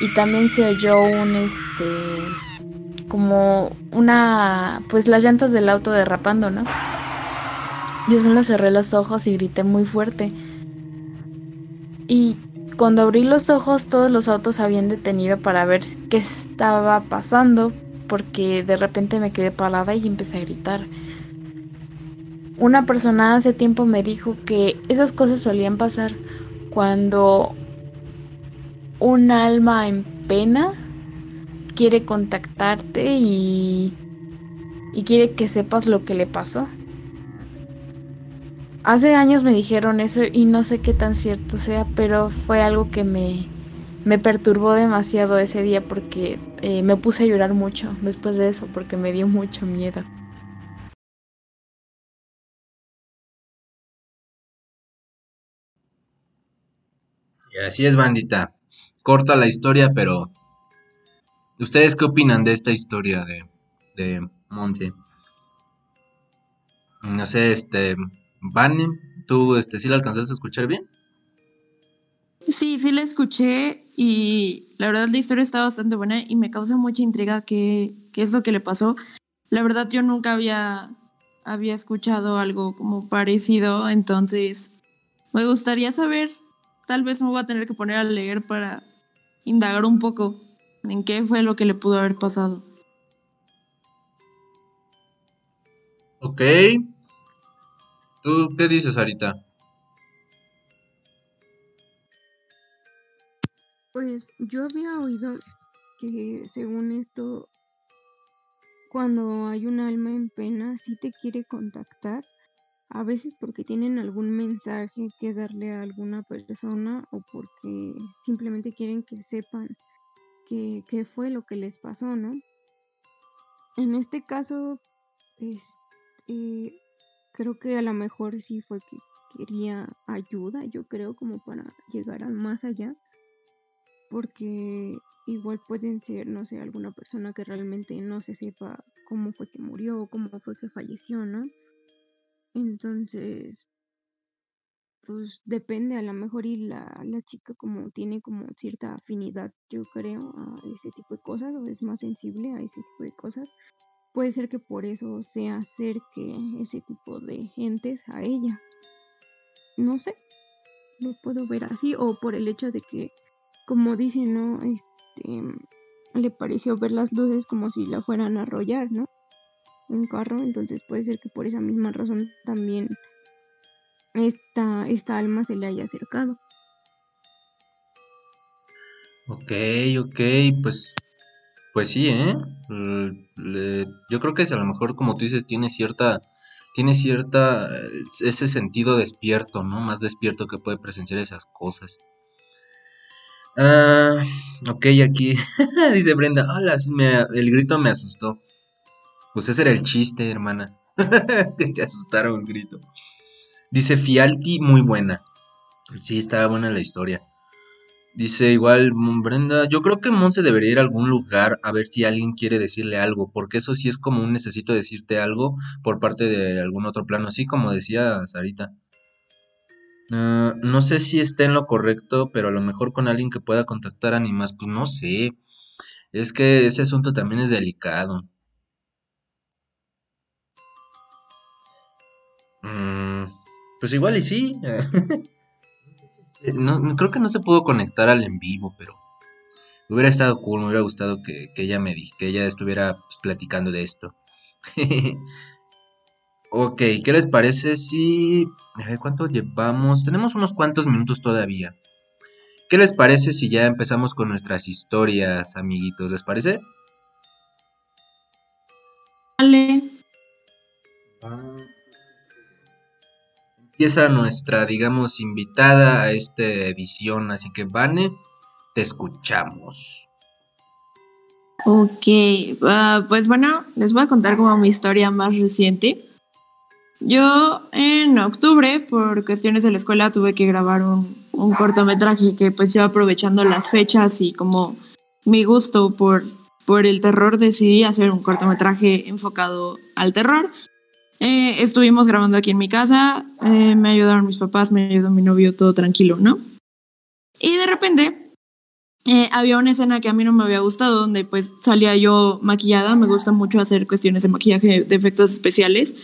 y también se oyó un este como una pues las llantas del auto derrapando, ¿no? Yo solo cerré los ojos y grité muy fuerte. Y cuando abrí los ojos todos los autos habían detenido para ver qué estaba pasando, porque de repente me quedé parada y empecé a gritar. Una persona hace tiempo me dijo que esas cosas solían pasar cuando un alma en pena quiere contactarte y, y quiere que sepas lo que le pasó. Hace años me dijeron eso y no sé qué tan cierto sea, pero fue algo que me, me perturbó demasiado ese día porque eh, me puse a llorar mucho después de eso porque me dio mucho miedo. Y así es, bandita. Corta la historia, pero. ¿Ustedes qué opinan de esta historia de, de Monse? No sé, este. Vane, ¿tú este, sí la alcanzaste a escuchar bien? Sí, sí la escuché y la verdad la historia está bastante buena y me causa mucha intriga qué, qué es lo que le pasó. La verdad yo nunca había, había escuchado algo como parecido, entonces me gustaría saber, tal vez me voy a tener que poner a leer para indagar un poco en qué fue lo que le pudo haber pasado. Ok. ¿Tú qué dices, Arita? Pues yo había oído que según esto, cuando hay un alma en pena, sí te quiere contactar, a veces porque tienen algún mensaje que darle a alguna persona o porque simplemente quieren que sepan qué, fue lo que les pasó, ¿no? En este caso, este, creo que a lo mejor sí fue que quería ayuda, yo creo, como para llegar a más allá porque igual pueden ser, no sé, alguna persona que realmente no se sepa cómo fue que murió cómo fue que falleció, ¿no? Entonces, pues depende a lo mejor y la, la chica como tiene como cierta afinidad, yo creo, a ese tipo de cosas o es más sensible a ese tipo de cosas. Puede ser que por eso se acerque ese tipo de gentes a ella. No sé, lo puedo ver así, o por el hecho de que, como dicen, ¿no? Este, le pareció ver las luces como si la fueran a arrollar, ¿no? Un carro, entonces puede ser que por esa misma razón también esta, esta alma se le haya acercado. Ok, ok, pues, pues sí, ¿eh? yo creo que a lo mejor, como tú dices, tiene cierta, tiene cierta, ese sentido despierto, ¿no? Más despierto que puede presenciar esas cosas. Ah, ok, aquí dice Brenda, hola, el grito me asustó. Pues ese era el chiste, hermana. que te asustaron el grito. Dice Fialti, muy buena. Sí, estaba buena la historia. Dice igual Brenda, yo creo que Monse debería ir a algún lugar a ver si alguien quiere decirle algo, porque eso sí es como un necesito decirte algo por parte de algún otro plano, así como decía Sarita. Ah, no sé si esté en lo correcto, pero a lo mejor con alguien que pueda contactar animas, pues no sé. Es que ese asunto también es delicado. Mm, pues igual y sí. no, creo que no se pudo conectar al en vivo, pero hubiera estado cool, me hubiera gustado que, ella me que ella estuviera pues, platicando de esto. ok, ¿qué les parece si... A ver, ¿cuánto llevamos? Tenemos unos cuantos minutos todavía. ¿Qué les parece si ya empezamos con nuestras historias, amiguitos? ¿Les parece? Dale. Empieza nuestra, digamos, invitada a esta edición. Así que, Vane, te escuchamos. Ok, ah, pues bueno, les voy a contar como mi historia más reciente. Yo en octubre, por cuestiones de la escuela, tuve que grabar un, un cortometraje que pues yo aprovechando las fechas y como mi gusto por, por el terror decidí hacer un cortometraje enfocado al terror. Eh, estuvimos grabando aquí en mi casa, eh, me ayudaron mis papás, me ayudó mi novio, todo tranquilo, ¿no? Y de repente eh, había una escena que a mí no me había gustado, donde pues salía yo maquillada, me gusta mucho hacer cuestiones de maquillaje, de efectos especiales,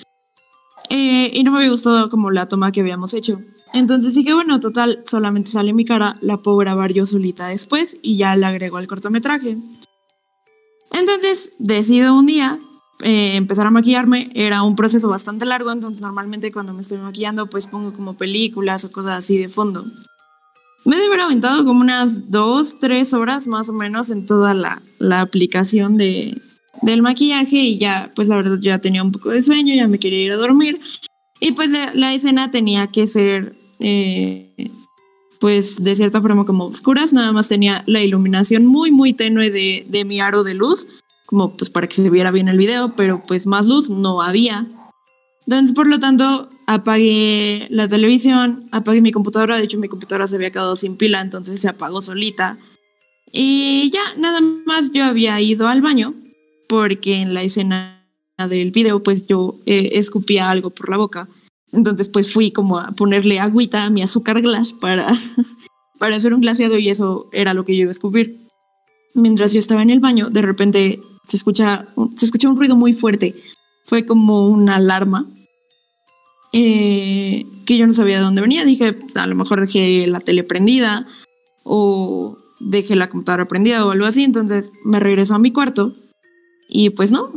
y no me había gustado como la toma que habíamos hecho. Entonces dije, bueno, total, solamente sale mi cara, la puedo grabar yo solita después y ya la agrego al cortometraje. Entonces decido un día eh, empezar a maquillarme era un proceso bastante largo, entonces normalmente cuando me estoy maquillando pues pongo como películas o cosas así de fondo. Me debe haber aventado como unas dos, tres horas más o menos en toda la, la aplicación de, del maquillaje y ya pues la verdad ya tenía un poco de sueño, ya me quería ir a dormir y pues la, la escena tenía que ser eh, pues de cierta forma como oscuras, nada más tenía la iluminación muy muy tenue de, de mi aro de luz como pues para que se viera bien el video, pero pues más luz no había. Entonces, por lo tanto, apagué la televisión, apagué mi computadora, de hecho mi computadora se había quedado sin pila, entonces se apagó solita. Y ya, nada más yo había ido al baño, porque en la escena del video pues yo eh, escupía algo por la boca. Entonces pues fui como a ponerle agüita a mi azúcar glass para, para hacer un glaseado y eso era lo que yo iba a escupir. Mientras yo estaba en el baño, de repente se escucha, se escucha un ruido muy fuerte. Fue como una alarma eh, que yo no sabía de dónde venía. Dije, a lo mejor dejé la tele prendida o dejé la computadora prendida o algo así. Entonces me regreso a mi cuarto y pues no,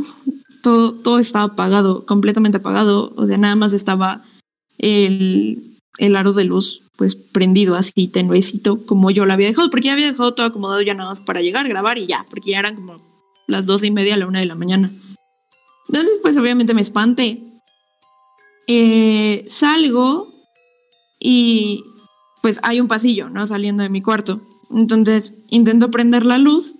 todo, todo estaba apagado, completamente apagado. O sea, nada más estaba el, el aro de luz pues prendido así tenuecito como yo lo había dejado, porque ya había dejado todo acomodado ya nada más para llegar, grabar y ya, porque ya eran como las dos y media a la una de la mañana. Entonces, pues obviamente me espanté. Eh, salgo y pues hay un pasillo, ¿no? Saliendo de mi cuarto. Entonces intento prender la luz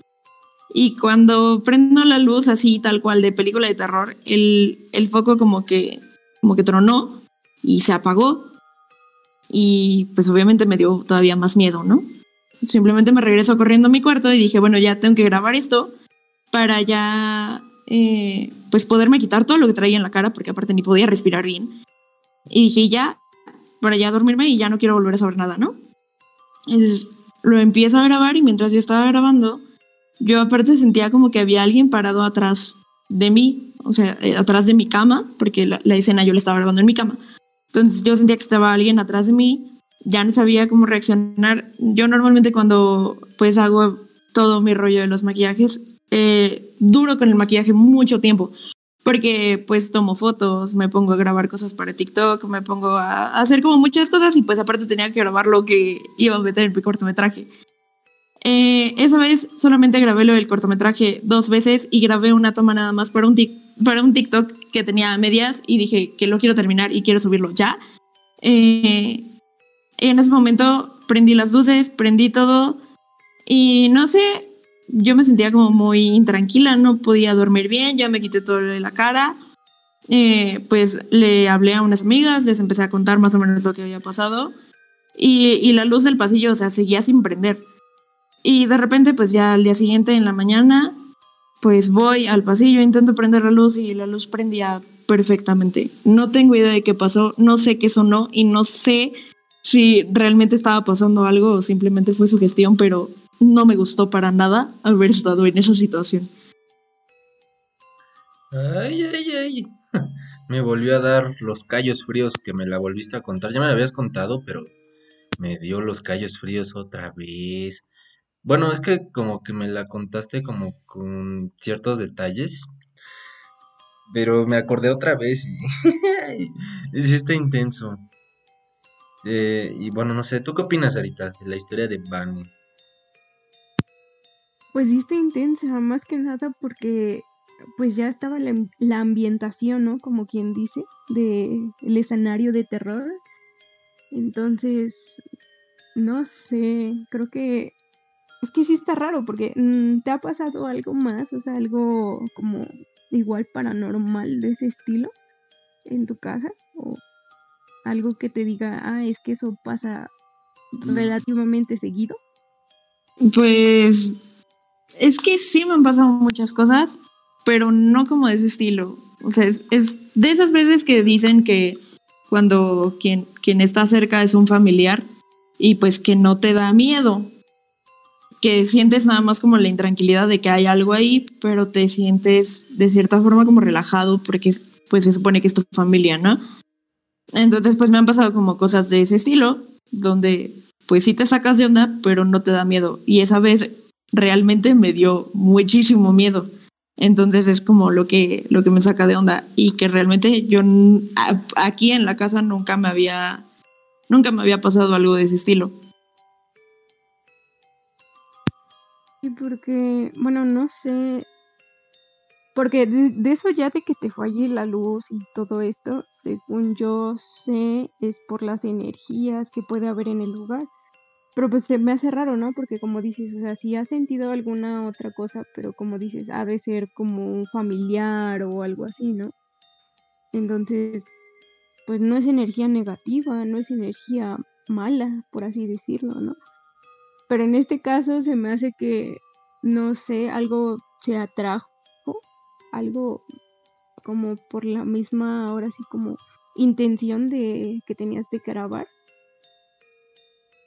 y cuando prendo la luz así tal cual de película de terror, el, el foco como que, como que tronó y se apagó. Y pues obviamente me dio todavía más miedo, ¿no? Simplemente me regreso corriendo a mi cuarto y dije, bueno, ya tengo que grabar esto para ya eh, pues poderme quitar todo lo que traía en la cara, porque aparte ni podía respirar bien. Y dije, ya, para ya dormirme y ya no quiero volver a saber nada, ¿no? Entonces lo empiezo a grabar y mientras yo estaba grabando, yo aparte sentía como que había alguien parado atrás de mí, o sea, eh, atrás de mi cama, porque la, la escena yo la estaba grabando en mi cama. Entonces yo sentía que estaba alguien atrás de mí, ya no sabía cómo reaccionar. Yo normalmente cuando pues hago todo mi rollo de los maquillajes, eh, duro con el maquillaje mucho tiempo, porque pues tomo fotos, me pongo a grabar cosas para TikTok, me pongo a, hacer como muchas cosas y pues aparte tenía que grabar lo que iba a meter en mi cortometraje. Eh, esa vez solamente grabé lo del cortometraje dos veces y grabé una toma nada más para un, para un TikTok que tenía medias y dije que lo quiero terminar y quiero subirlo ya. Eh, en ese momento prendí las luces, prendí todo y no sé, yo me sentía como muy intranquila, no podía dormir bien, ya me quité todo de la cara. Eh, pues le hablé a unas amigas, les empecé a contar más o menos lo que había pasado y, y la luz del pasillo, o sea, seguía sin prender. Y de repente, pues ya al día siguiente en la mañana, pues voy al pasillo, intento prender la luz y la luz prendía perfectamente. No tengo idea de qué pasó, no sé qué sonó y no sé si realmente estaba pasando algo o simplemente fue su gestión, pero no me gustó para nada haber estado en esa situación. Ay, ay, ay. Me volvió a dar los callos fríos que me la volviste a contar. Ya me la habías contado, pero me dio los callos fríos otra vez. Bueno, es que como que me la contaste como con ciertos detalles. Pero me acordé otra vez y... está intenso. Eh, y bueno, no sé, ¿tú qué opinas ahorita de la historia de Bunny? Pues sí está intensa, más que nada porque pues ya estaba la, la ambientación, ¿no? Como quien dice, de el escenario de terror. Entonces, no sé, creo que es que sí está raro porque mm, ¿te ha pasado algo más? O sea, algo como igual paranormal de ese estilo en tu casa o algo que te diga, ah, es que eso pasa relativamente seguido. Pues es que sí me han pasado muchas cosas, pero no como de ese estilo. O sea, es, es de esas veces que dicen que cuando quien, quien está cerca es un familiar y pues que no te da miedo, que sientes nada más como la intranquilidad de que hay algo ahí, pero te sientes de cierta forma como relajado porque pues se supone que es tu familia, ¿no? Entonces pues me han pasado como cosas de ese estilo, donde pues sí te sacas de onda, pero no te da miedo. Y esa vez realmente me dio muchísimo miedo. Entonces es como lo que, lo que me saca de onda y que realmente yo aquí en la casa nunca me había, nunca me había pasado algo de ese estilo. Y porque, bueno, no sé, porque de, eso ya de que te falle la luz y todo esto, según yo sé, es por las energías que puede haber en el lugar. Pero pues se me hace raro, ¿no? Porque como dices, o sea, si has sentido alguna otra cosa, pero como dices, ha de ser como un familiar o algo así, ¿no? Entonces, pues no es energía negativa, no es energía mala, por así decirlo, ¿no? Pero en este caso se me hace que, no sé, algo se atrajo, algo como por la misma, ahora sí, como intención de que tenías de grabar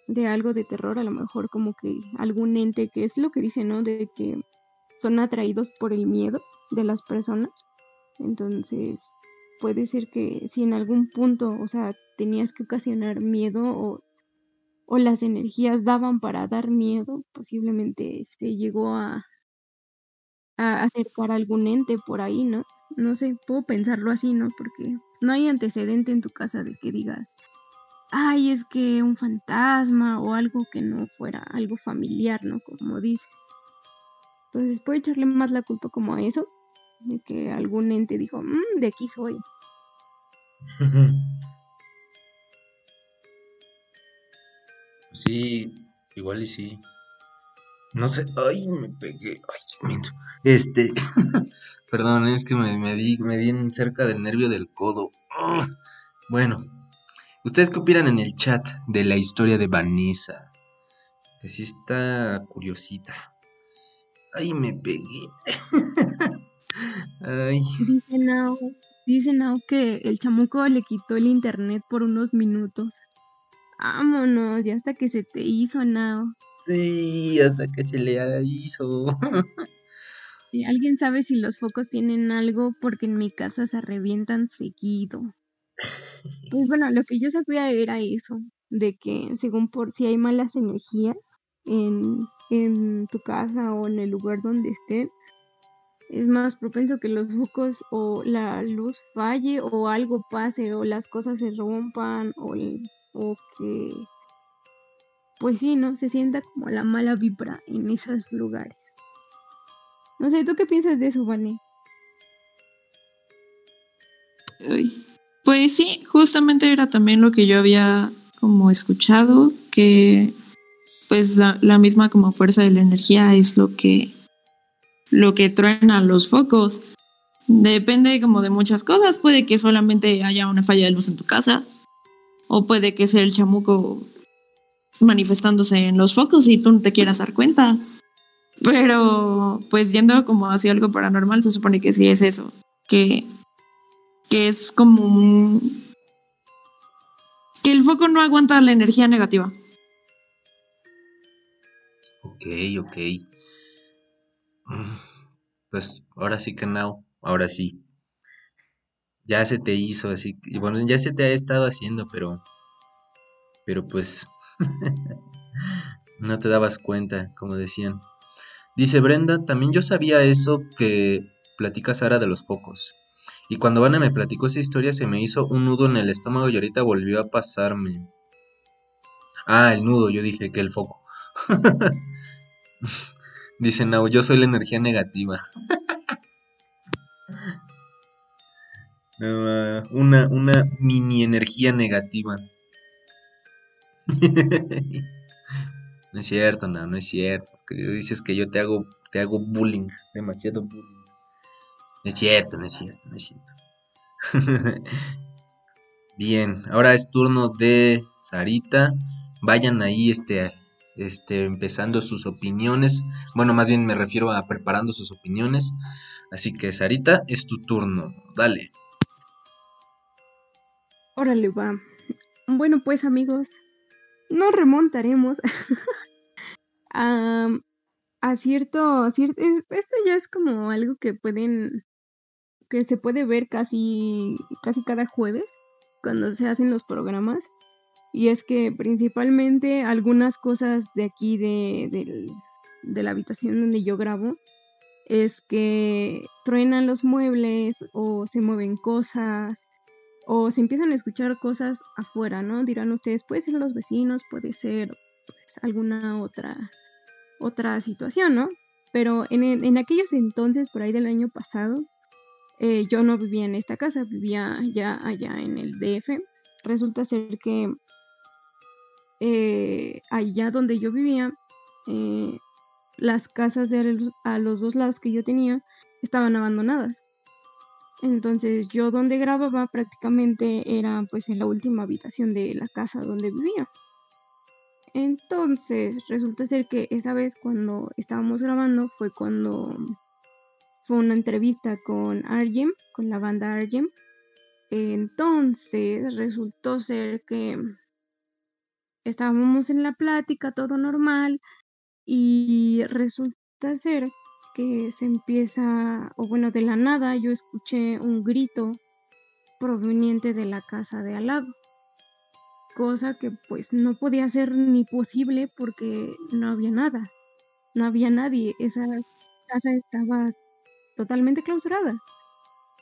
de algo de terror, a lo mejor como que algún ente, que es lo que dice, ¿no? De que son atraídos por el miedo de las personas. Entonces, puede ser que si en algún punto, o sea, tenías que ocasionar miedo o, o las energías daban para dar miedo, posiblemente se llegó a, a acercar a algún ente por ahí, ¿no? No sé, puedo pensarlo así, ¿no? Porque no hay antecedente en tu casa de que digas, ay, es que un fantasma o algo que no fuera algo familiar, ¿no? Como dices. Entonces puede echarle más la culpa como a eso, de que algún ente dijo, mmm, de aquí soy. sí, igual y sí. No sé, ay, me pegué, ay, miento. Este, perdón, es que me, me, di, me di cerca del nervio del codo. Ah, bueno, ¿Ustedes qué opinan en el chat de la historia de Vanessa? Que sí está curiosita. Ay, me pegué. Ay. Dice Nao, dice Nao que el chamuco le quitó el internet por unos minutos. Vámonos, ya hasta que se te hizo, Nao. Sí, hasta que se le hizo. Alguien sabe si los focos tienen algo, porque en mi casa se revientan seguido. Pues bueno, lo que yo sabía era eso, de que según por si hay malas energías en, en tu casa o en el lugar donde estén, es más propenso que los focos o la luz falle o algo pase o las cosas se rompan o, o que pues sí, ¿no? Se sienta como la mala vibra en esos lugares. No sé, ¿tú qué piensas de eso, Vani? Pues sí, justamente era también lo que yo había como escuchado, que pues la, la misma como fuerza de la energía es lo que lo que truena los focos. Depende como de muchas cosas. Puede que solamente haya una falla de luz en tu casa. O puede que sea el chamuco manifestándose en los focos y tú no te quieras dar cuenta. Pero pues yendo como hacia algo paranormal, se supone que sí es eso. Que, que es como un... Que el foco no aguanta la energía negativa. Ok, ok. Mm, pues ahora sí que ahora sí. Ya se te hizo así, y bueno, ya se te ha estado haciendo, pero pero pues no te dabas cuenta, como decían. Dice Brenda, también yo sabía eso que platica Sara de los focos. Y cuando Vane me platicó esa historia se me hizo un nudo en el estómago y ahorita volvió a pasarme. Ah, el nudo, yo dije que el foco. Dice no, yo soy la energía negativa. una, una mini energía negativa. no es cierto, no, no es cierto. dices que yo te hago, te hago bullying, demasiado bullying. No es cierto, no es cierto, no es cierto. Bien, ahora es turno de Sarita. Vayan ahí este, este, empezando sus opiniones. Bueno, más bien me refiero a preparando sus opiniones. Así que, Sarita, es tu turno. Dale. Órale, va. Bueno, pues amigos, nos remontaremos a, a, cierto, cierto, esto ya es como algo que pueden, que se puede ver casi, casi cada jueves cuando se hacen los programas. Y es que principalmente algunas cosas de aquí de, de la habitación donde yo grabo es que truenan los muebles o se mueven cosas o se empiezan a escuchar cosas afuera, ¿no? Dirán ustedes, puede ser los vecinos, puede ser pues, alguna otra, otra situación, ¿no? Pero en, en, aquellos entonces, por ahí del año pasado, eh, yo no vivía en esta casa, vivía ya allá en el DF. Resulta ser que eh, allá donde yo vivía, eh, las casas de a los dos lados que yo tenía estaban abandonadas. Entonces yo donde grababa prácticamente era pues en la última habitación de la casa donde vivía. Entonces resulta ser que esa vez cuando estábamos grabando fue cuando fue una entrevista con Argem, con la banda Argem. Entonces resultó ser que estábamos en la plática, todo normal, y resulta ser que se empieza, o bueno, de la nada yo escuché un grito proveniente de la casa de al lado. Cosa que pues no podía ser ni posible porque no había nada. No había nadie. Esa casa estaba totalmente clausurada.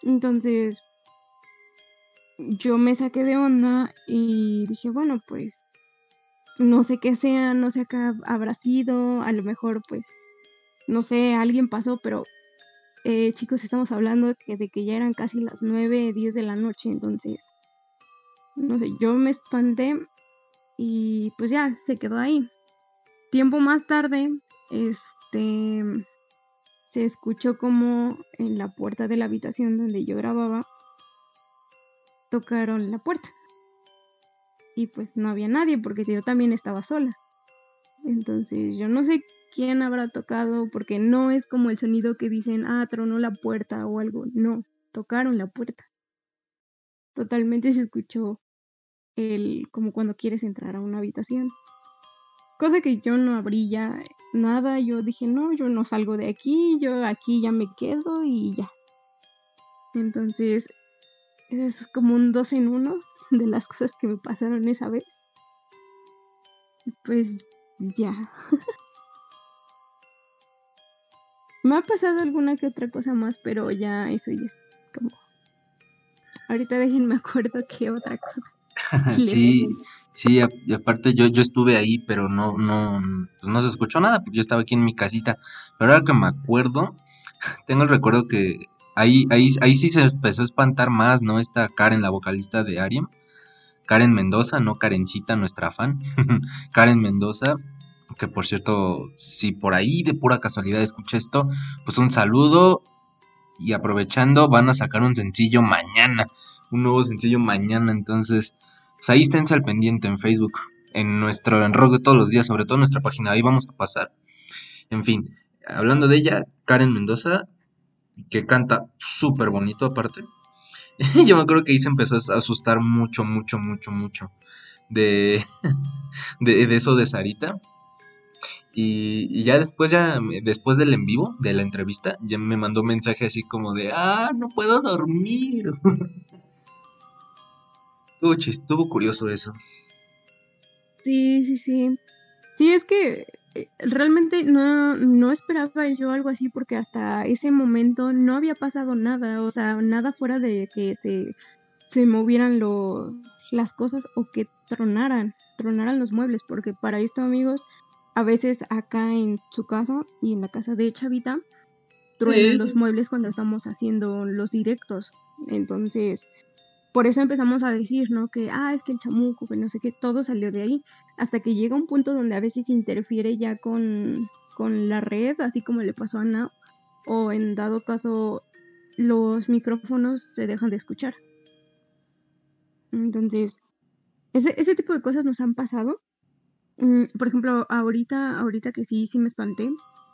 Entonces yo me saqué de onda y dije, bueno, pues no sé qué sea, no sé qué habrá sido, a lo mejor pues no sé, alguien pasó, pero eh, chicos, estamos hablando de que, de que ya eran casi las 9, 10 de la noche, entonces, no sé, yo me espanté y pues ya se quedó ahí. Tiempo más tarde, este, se escuchó como en la puerta de la habitación donde yo grababa, tocaron la puerta. Y pues no había nadie porque yo también estaba sola. Entonces yo no sé quién habrá tocado, porque no es como el sonido que dicen, ah, tronó la puerta o algo. No, tocaron la puerta. Totalmente se escuchó el, como cuando quieres entrar a una habitación. Cosa que yo no abrí ya nada, yo dije, no, yo no salgo de aquí, yo aquí ya me quedo y ya. Entonces, es como un dos en uno de las cosas que me pasaron esa vez. Pues ya. me ha pasado alguna que otra cosa más, pero ya eso ya es como... Ahorita déjenme acuerdo qué otra cosa. sí, sí, y aparte yo, yo estuve ahí, pero no, no, pues no se escuchó nada, porque yo estaba aquí en mi casita. Pero ahora que me acuerdo, tengo el recuerdo que ahí, ahí, ahí sí se empezó a espantar más, ¿no? Esta Karen, la vocalista de Ariam. Karen Mendoza, no Karencita, nuestra fan. Karen Mendoza, que por cierto, si por ahí de pura casualidad escucha esto, pues un saludo. Y aprovechando, van a sacar un sencillo mañana. Un nuevo sencillo mañana. Entonces, pues ahí esténse al pendiente en Facebook. En nuestro en rock de todos los días, sobre todo en nuestra página. Ahí vamos a pasar. En fin, hablando de ella, Karen Mendoza, que canta súper bonito aparte. Yo me acuerdo que ahí se empezó a asustar mucho, mucho, mucho, mucho de, de, eso de Sarita. Y, ya después, ya después del en vivo, de la entrevista, ya me mandó mensaje así como de, ah, no puedo dormir. estuvo, estuvo curioso eso. Sí, sí, sí. Sí, es que eh, realmente no, no esperaba yo algo así porque hasta ese momento no había pasado nada, o sea, nada fuera de que se, se movieran lo, las cosas o que tronaran, tronaran los muebles, porque para esto amigos, a veces acá en su casa y en la casa de Chavita, truenan los muebles cuando estamos haciendo los directos, entonces por eso empezamos a decir, ¿no? Que, ah, es que el chamuco, que no sé qué, todo salió de ahí, hasta que llega un punto donde a veces interfiere ya con, con la red, así como le pasó a Ana, o en dado caso los micrófonos se dejan de escuchar. Entonces, ese, ese tipo de cosas nos han pasado. Mm, por ejemplo, ahorita, ahorita que sí, sí me espanté,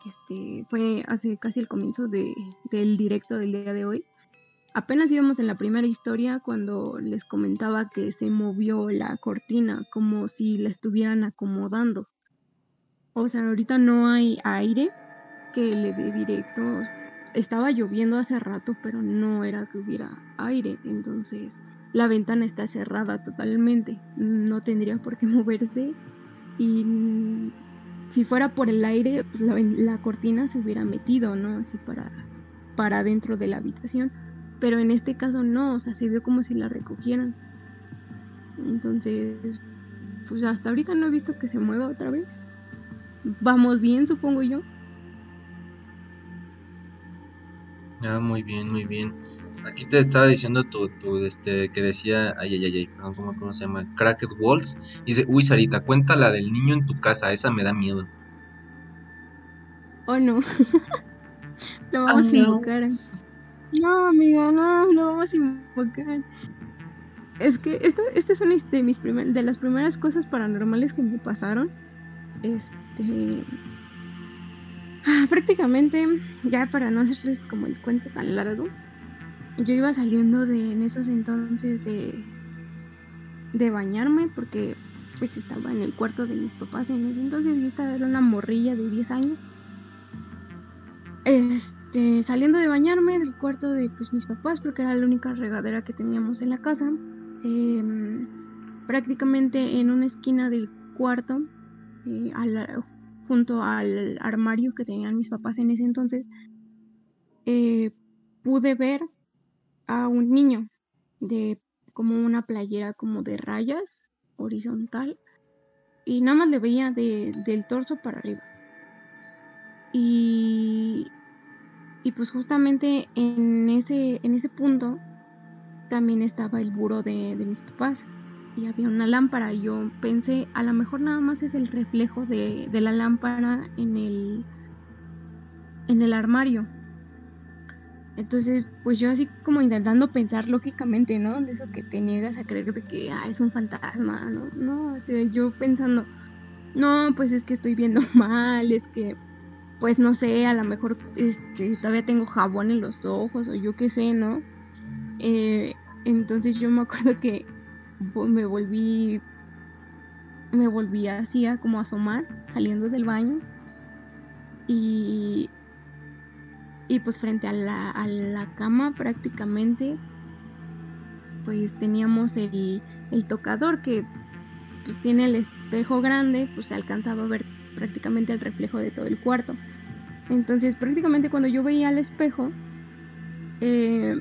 este, fue hace casi el comienzo de, del directo del día de hoy Apenas íbamos en la primera historia cuando les comentaba que se movió la cortina como si la estuvieran acomodando. O sea, ahorita no hay aire que le dé directo. Estaba lloviendo hace rato, pero no era que hubiera aire. Entonces, la ventana está cerrada totalmente. No tendría por qué moverse. Y si fuera por el aire, pues la, cortina se hubiera metido, ¿no? Así para, para dentro de la habitación pero en este caso no, o sea, se vio como si la recogieran. Entonces, pues hasta ahorita no he visto que se mueva otra vez. Vamos bien, supongo yo. Ah, muy bien, muy bien. Aquí te estaba diciendo tu, tu este, que decía, ay, ay, ay, ay perdón, ¿cómo, ¿cómo, se llama? Cracked Walls. Dice, uy, Sarita, cuenta la del niño en tu casa, esa me da miedo. Oh, no. Lo vamos a invocar. No, amiga, no, no vamos a invocar. Es que esta, esta es de, mis de las primeras cosas paranormales que me pasaron. Este. Ah, prácticamente, ya para no hacerles como el cuento tan largo, yo iba saliendo de en esos entonces de, de bañarme porque pues estaba en el cuarto de mis papás en ese entonces yo estaba era una morrilla de 10 años. Este este, saliendo de bañarme del cuarto de pues, mis papás, porque era la única regadera que teníamos en la casa, em, prácticamente en una esquina del cuarto, eh, junto al armario que tenían mis papás en ese entonces, eh, pude ver a un niño de como una playera como de rayas horizontal y nada más le veía del torso para arriba. Y y pues justamente en ese, en ese punto también estaba el buro de, mis papás. Y había una lámpara y yo pensé a lo mejor nada más es el reflejo de, la lámpara en el en el armario. Entonces pues yo así como intentando pensar lógicamente no de eso que te niegas a creer de que ah, es un fantasma no no yo pensando no pues es que estoy viendo mal es que pues no sé, a lo mejor este, todavía tengo jabón en los ojos o yo qué sé, ¿no? Eh, entonces yo me acuerdo que me volví me volví así a como asomar saliendo del baño y y pues frente a la, a la cama prácticamente pues teníamos el, el tocador que pues tiene el espejo grande pues se alcanzaba a ver prácticamente el reflejo de todo el cuarto entonces prácticamente cuando yo veía al espejo eh,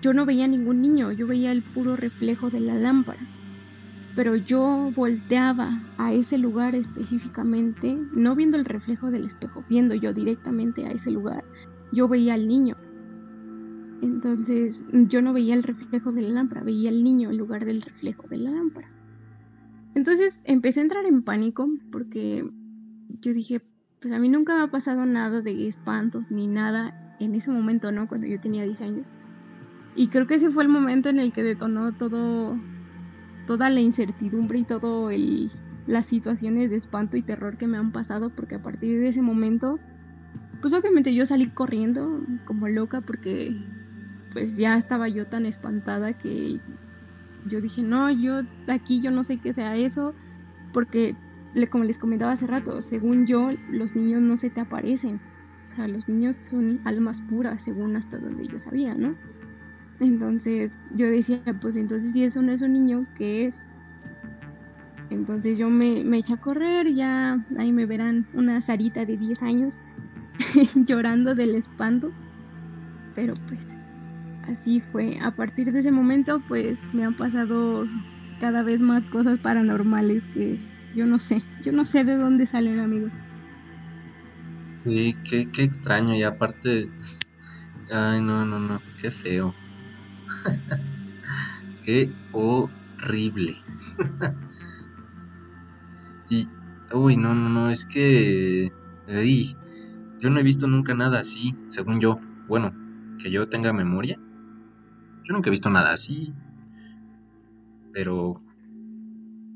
yo no veía ningún niño yo veía el puro reflejo de la lámpara pero yo volteaba a ese lugar específicamente, no viendo el reflejo del espejo, viendo yo directamente a ese lugar, yo veía al niño. Entonces yo no veía el reflejo de la lámpara, veía al niño en lugar del reflejo de la lámpara. Entonces empecé a entrar en pánico porque yo dije, pues a mí nunca me ha pasado nada de espantos ni nada en ese momento, ¿no? Cuando yo tenía 10 años. Y creo que ese fue el momento en el que detonó todo toda la incertidumbre y todo el las situaciones de espanto y terror que me han pasado porque a partir de ese momento pues obviamente yo salí corriendo como loca porque pues ya estaba yo tan espantada que yo dije, "No, yo aquí yo no sé qué sea eso", porque como les comentaba hace rato, según yo los niños no se te aparecen. O sea, los niños son almas puras, según hasta donde yo sabía, ¿no? Entonces yo decía, pues entonces si eso no es un niño, ¿qué es? Entonces yo me, me eché a correr, ya ahí me verán una Sarita de 10 años llorando del espanto. Pero pues así fue. A partir de ese momento pues me han pasado cada vez más cosas paranormales que yo no sé, yo no sé de dónde salen amigos. Sí, qué, extraño y aparte, ay no, no, no, qué feo. Qué horrible. y, uy, no, no, no, es que... yo no he visto nunca nada así, según yo. Bueno, que yo tenga memoria. Yo nunca he visto nada así. Pero...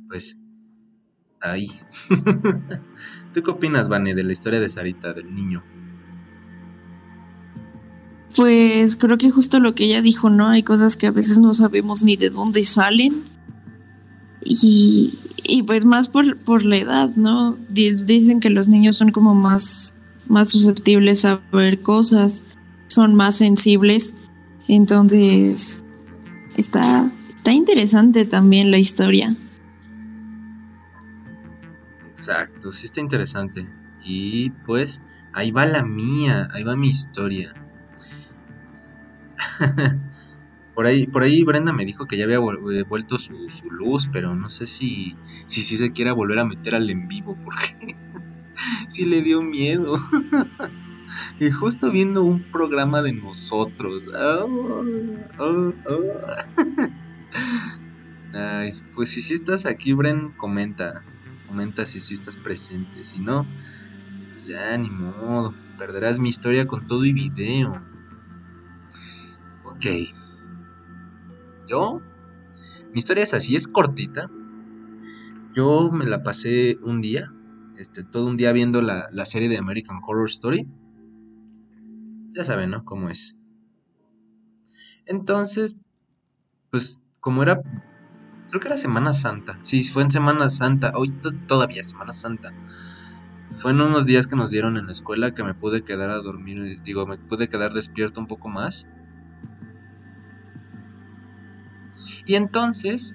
Pues... Ahí. ¿Tú qué opinas, Vane, de la historia de Sarita, del niño? Pues creo que justo lo que ella dijo, ¿no? Hay cosas que a veces no sabemos ni de dónde salen. Y, y pues más por, por la edad, ¿no? dicen que los niños son como más, más susceptibles a ver cosas, son más sensibles. Entonces, está, está interesante también la historia. Exacto, sí está interesante. Y pues ahí va la mía, ahí va mi historia. por ahí, por ahí Brenda me dijo que ya había eh, vuelto su, luz, pero no sé si, si, se quiera volver a meter al en vivo, porque sí le dio miedo. y justo viendo un programa de nosotros. Oh, oh, oh. Ay, pues si sí estás aquí, Bren, comenta. Comenta si sí estás presente. Si no, pues ya ni modo. Perderás mi historia con todo y video. Ok. Yo, mi historia es así, es cortita. Yo me la pasé un día, este, todo un día viendo la, la serie de American Horror Story. Ya saben, ¿no? Cómo es. Entonces, pues como era, creo que era Semana Santa. Sí, fue en Semana Santa. Hoy todavía Semana Santa. Fue en unos días que nos dieron en la escuela que me pude quedar a dormir, digo, me pude quedar despierto un poco más. Y entonces,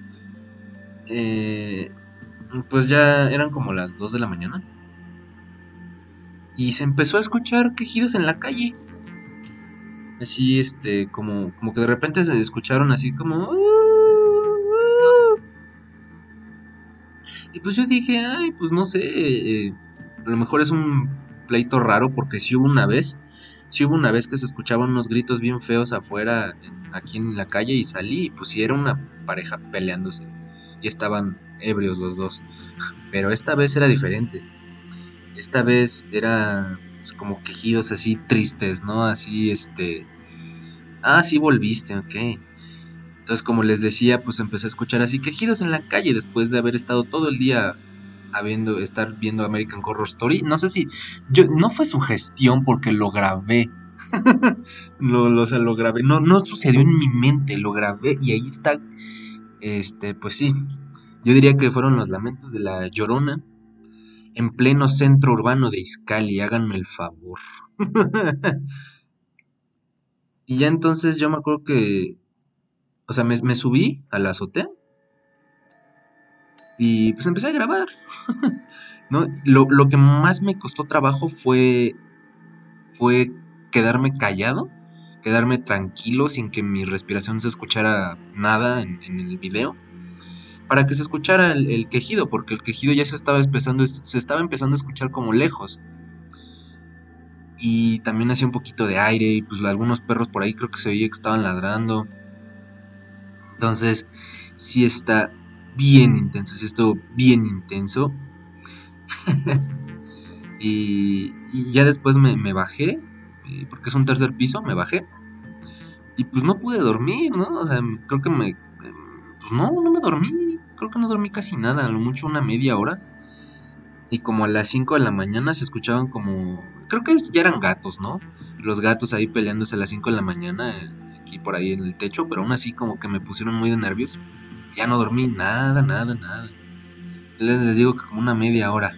eh, pues ya eran como las 2 de la mañana. Y se empezó a escuchar quejidos en la calle. Así, este, como, como que de repente se escucharon así como... Y pues yo dije, ay, pues no sé, eh, a lo mejor es un pleito raro porque si hubo una vez sí hubo una vez que se escuchaban unos gritos bien feos afuera, aquí en la calle, y salí, y pues sí era una pareja peleándose. Y estaban ebrios los dos. Pero esta vez era diferente. Esta vez era pues, como quejidos así tristes, ¿no? Así, este... Ah, sí volviste, ok. Entonces, como les decía, pues empecé a escuchar así quejidos en la calle después de haber estado todo el día habiendo estar viendo American Horror Story. No sé si yo no fue su gestión porque lo grabé. lo, lo, lo grabé. No, no sucedió en mi mente, lo grabé y ahí está. Este, pues sí. Yo diría que fueron los lamentos de la Llorona en pleno centro urbano de Izcali, háganme el favor. y ya entonces yo me acuerdo que, o sea, me, subí a la azotea y pues empecé a grabar. ¿no? Lo, lo, que más me costó trabajo fue, fue quedarme callado, quedarme tranquilo sin que mi respiración se escuchara nada en, en el video para que se escuchara el, quejido, porque el quejido ya se estaba empezando, se estaba empezando a escuchar como lejos. Y también hacía un poquito de aire, y pues algunos perros por ahí creo que se veía que estaban ladrando. Entonces, sí está bien intenso, sí estuvo bien intenso. y, ya después me, me bajé, porque es un tercer piso, me bajé. Y pues no pude dormir, ¿no? O sea, creo que me... Pues no, no me dormí creo que no dormí casi nada, a lo mucho una media hora. Y como a las 5 de la mañana se escuchaban como... Creo que ya eran gatos, ¿no? Los gatos ahí peleándose a las 5 de la mañana, aquí por ahí en el techo, pero aún así como que me pusieron muy de nervios. Ya no dormí nada, nada, nada. Les, les digo que como una media hora.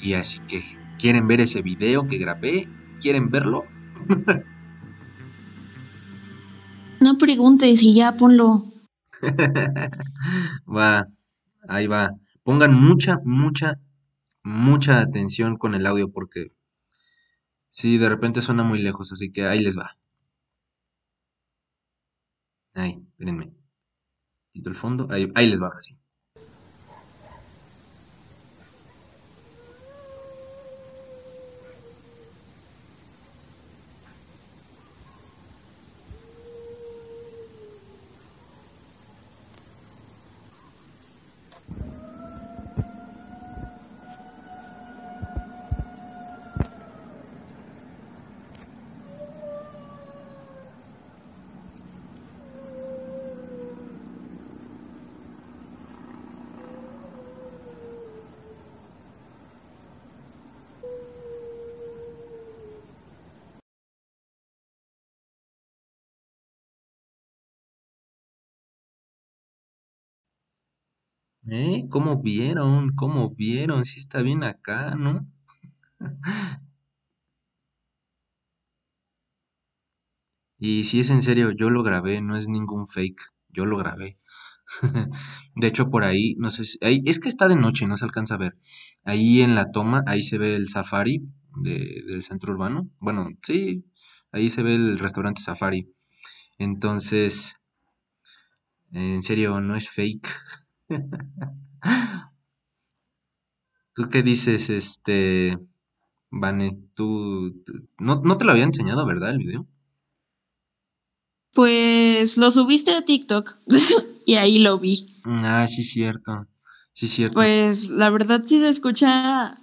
Y así que, ¿quieren ver ese video que grabé? ¿Quieren verlo? no preguntes y ya ponlo. va, ahí va. Pongan mucha, mucha, mucha atención con el audio porque sí, de repente suena muy lejos, así que ahí les va. Ahí, espérenme. Quito el fondo, ahí, ahí les va así. ¿Eh? ¿Cómo vieron? ¿Cómo vieron? Si está bien acá, ¿no? Y si es en serio, yo lo grabé, no es ningún fake, yo lo grabé. De hecho, por ahí, no sé si, ahí, es que está de noche, no se alcanza a ver. Ahí en la toma, ahí se ve el safari de, del centro urbano. Bueno, sí, ahí se ve el restaurante safari. Entonces, en serio, no es fake. ¿Tú qué dices, este, Vane? ¿Tú, no, no te lo había enseñado, verdad, el video? Pues lo subiste a TikTok y ahí lo vi. Ah, sí, cierto. Sí, cierto. Pues la verdad sí se escucha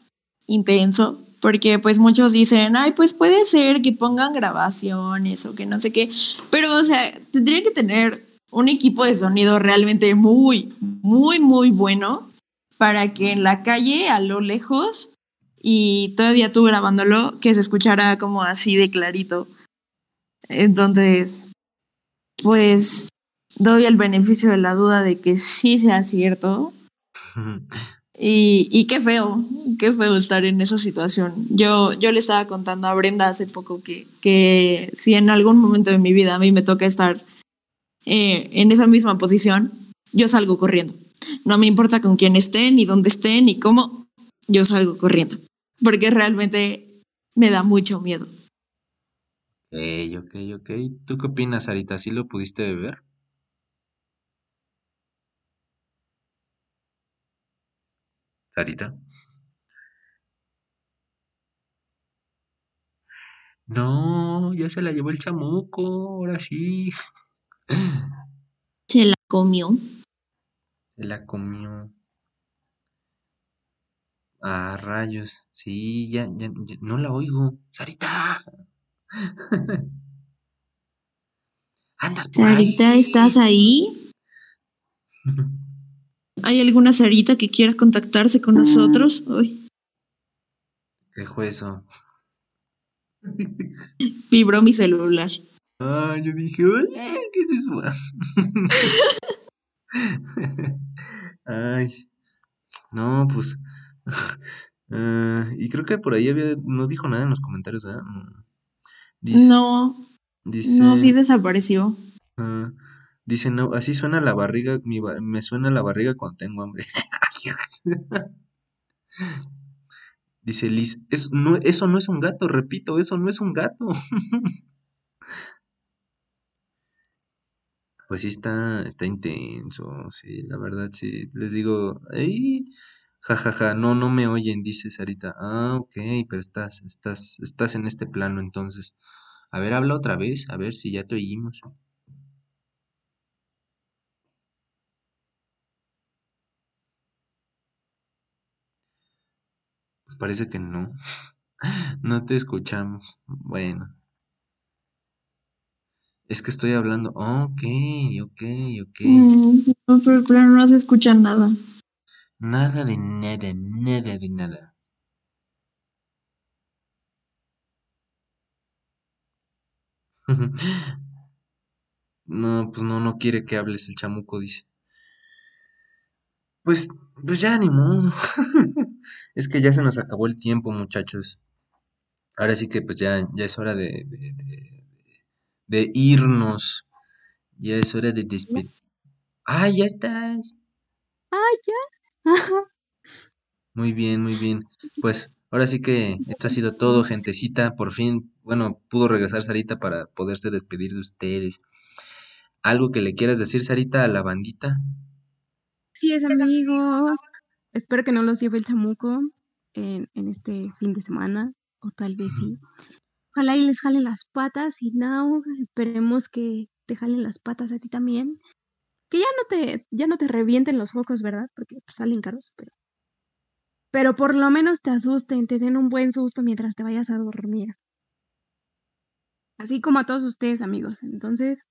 intenso, porque pues muchos dicen, ay, pues puede ser que pongan grabaciones o que no sé qué, pero o sea, tendría que tener un equipo de sonido realmente muy, muy, muy bueno para que en la calle, a lo lejos, y todavía tú grabándolo, que se escuchara como así de clarito. Entonces, pues doy el beneficio de la duda de que sí sea cierto. Y, y, qué feo, qué feo estar en esa situación. Yo, yo le estaba contando a Brenda hace poco que, que si en algún momento de mi vida a mí me toca estar eh, en esa misma posición, yo salgo corriendo. No me importa con quién estén, ni dónde estén, ni cómo, yo salgo corriendo. Porque realmente me da mucho miedo. Ok, ok, ok. ¿Tú qué opinas, Sarita? ¿Sí lo pudiste ver? Sarita. No, ya se la llevó el chamuco, ahora sí. Se la comió. Se la comió. Ah, rayos. Sí, ya, ya, no la oigo. Sarita. Andas Sarita, ¿estás ahí? ¿Hay alguna Sarita que quiera contactarse con nosotros hoy? ¿Qué fue eso? Vibró mi celular. Ah, yo dije, ¿qué es eso? Ay, no, pues. ah, y creo que por ahí había, no dijo nada en los comentarios, ¿verdad? Mm. Dice, No, dice, no, sí desapareció. ah, dice, no, así suena la barriga, mi me suena la barriga cuando tengo hambre. Dice Liz, es, no, eso no es un gato, repito, eso no es un gato. Pues sí está, está intenso, sí, la verdad, sí. Les digo, ¡ay! jajaja, no, no me oyen, dice Sarita. Ah, ok, pero estás, estás, estás en este plano entonces. A ver, habla otra vez, a ver si ya te oímos. Pues parece que no. No te escuchamos. Bueno, es que estoy hablando. Ok, ok, ok. Mm, No, pero claro, no se escucha nada. Nada de nada, nada de nada. No, pues no, no quiere que hables el chamuco, dice. Pues, pues ya ni modo. Es que ya se nos acabó el tiempo, muchachos. Ahora sí que pues ya, ya es hora de, de, de- de irnos. Ya es hora de despedir. Ah, ya estás. ¡Ay, ya! Muy bien, muy bien. Pues ahora sí que esto ha sido todo, gentecita. Por fin, bueno, pudo regresar Sarita para poderse despedir de ustedes. ¿Algo que le quieras decir, Sarita, a la bandita? Así es, amigos. Espero que no los lleve el chamuco en, en este fin de semana, o tal vez sí. Ojalá y les jalen las patas y no, esperemos que te jalen las patas a ti también. Que ya no te, ya no te revienten los focos, ¿verdad? Porque pues, salen caros, pero, pero por lo menos te asusten, te den un buen susto mientras te vayas a dormir. Así como a todos ustedes, amigos. Entonces,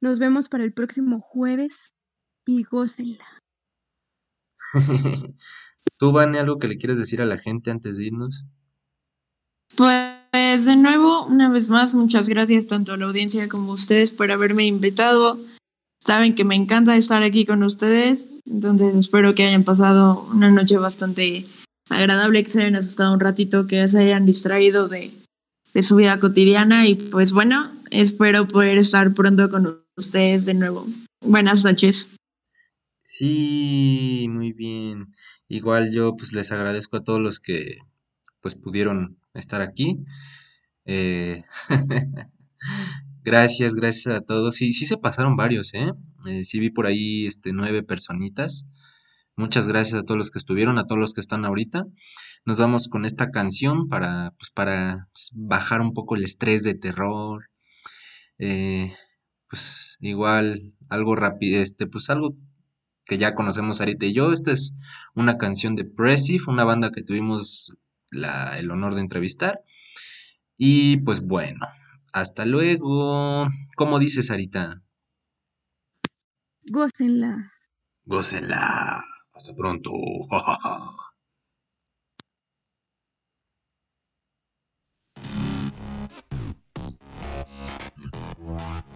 nos vemos para el próximo jueves y gócenla. ¿Tú, Vane, algo que le quieras decir a la gente antes de irnos? Pues de nuevo, una vez más, muchas gracias tanto a la audiencia como a ustedes por haberme invitado. Saben que me encanta estar aquí con ustedes, entonces espero que hayan pasado una noche bastante agradable, que se hayan asustado un ratito, que se hayan distraído de, de su vida cotidiana y pues bueno, espero poder estar pronto con ustedes de nuevo. Buenas noches. Sí, muy bien. Igual yo pues les agradezco a todos los que pues pudieron estar aquí. Eh, gracias, gracias a todos. Sí, sí se pasaron varios, ¿eh? Eh, sí vi por ahí este nueve personitas. Muchas gracias a todos los que estuvieron, a todos los que están ahorita. Nos vamos con esta canción para pues para pues, bajar un poco el estrés de terror. Eh, pues igual algo rápido, este, pues algo que ya conocemos Arita y yo. Esta es una canción de Pressive, una banda que tuvimos la- el honor de entrevistar. Y pues bueno, hasta luego. ¿Cómo dices, Sarita? Gócenla. Gócenla. Hasta pronto.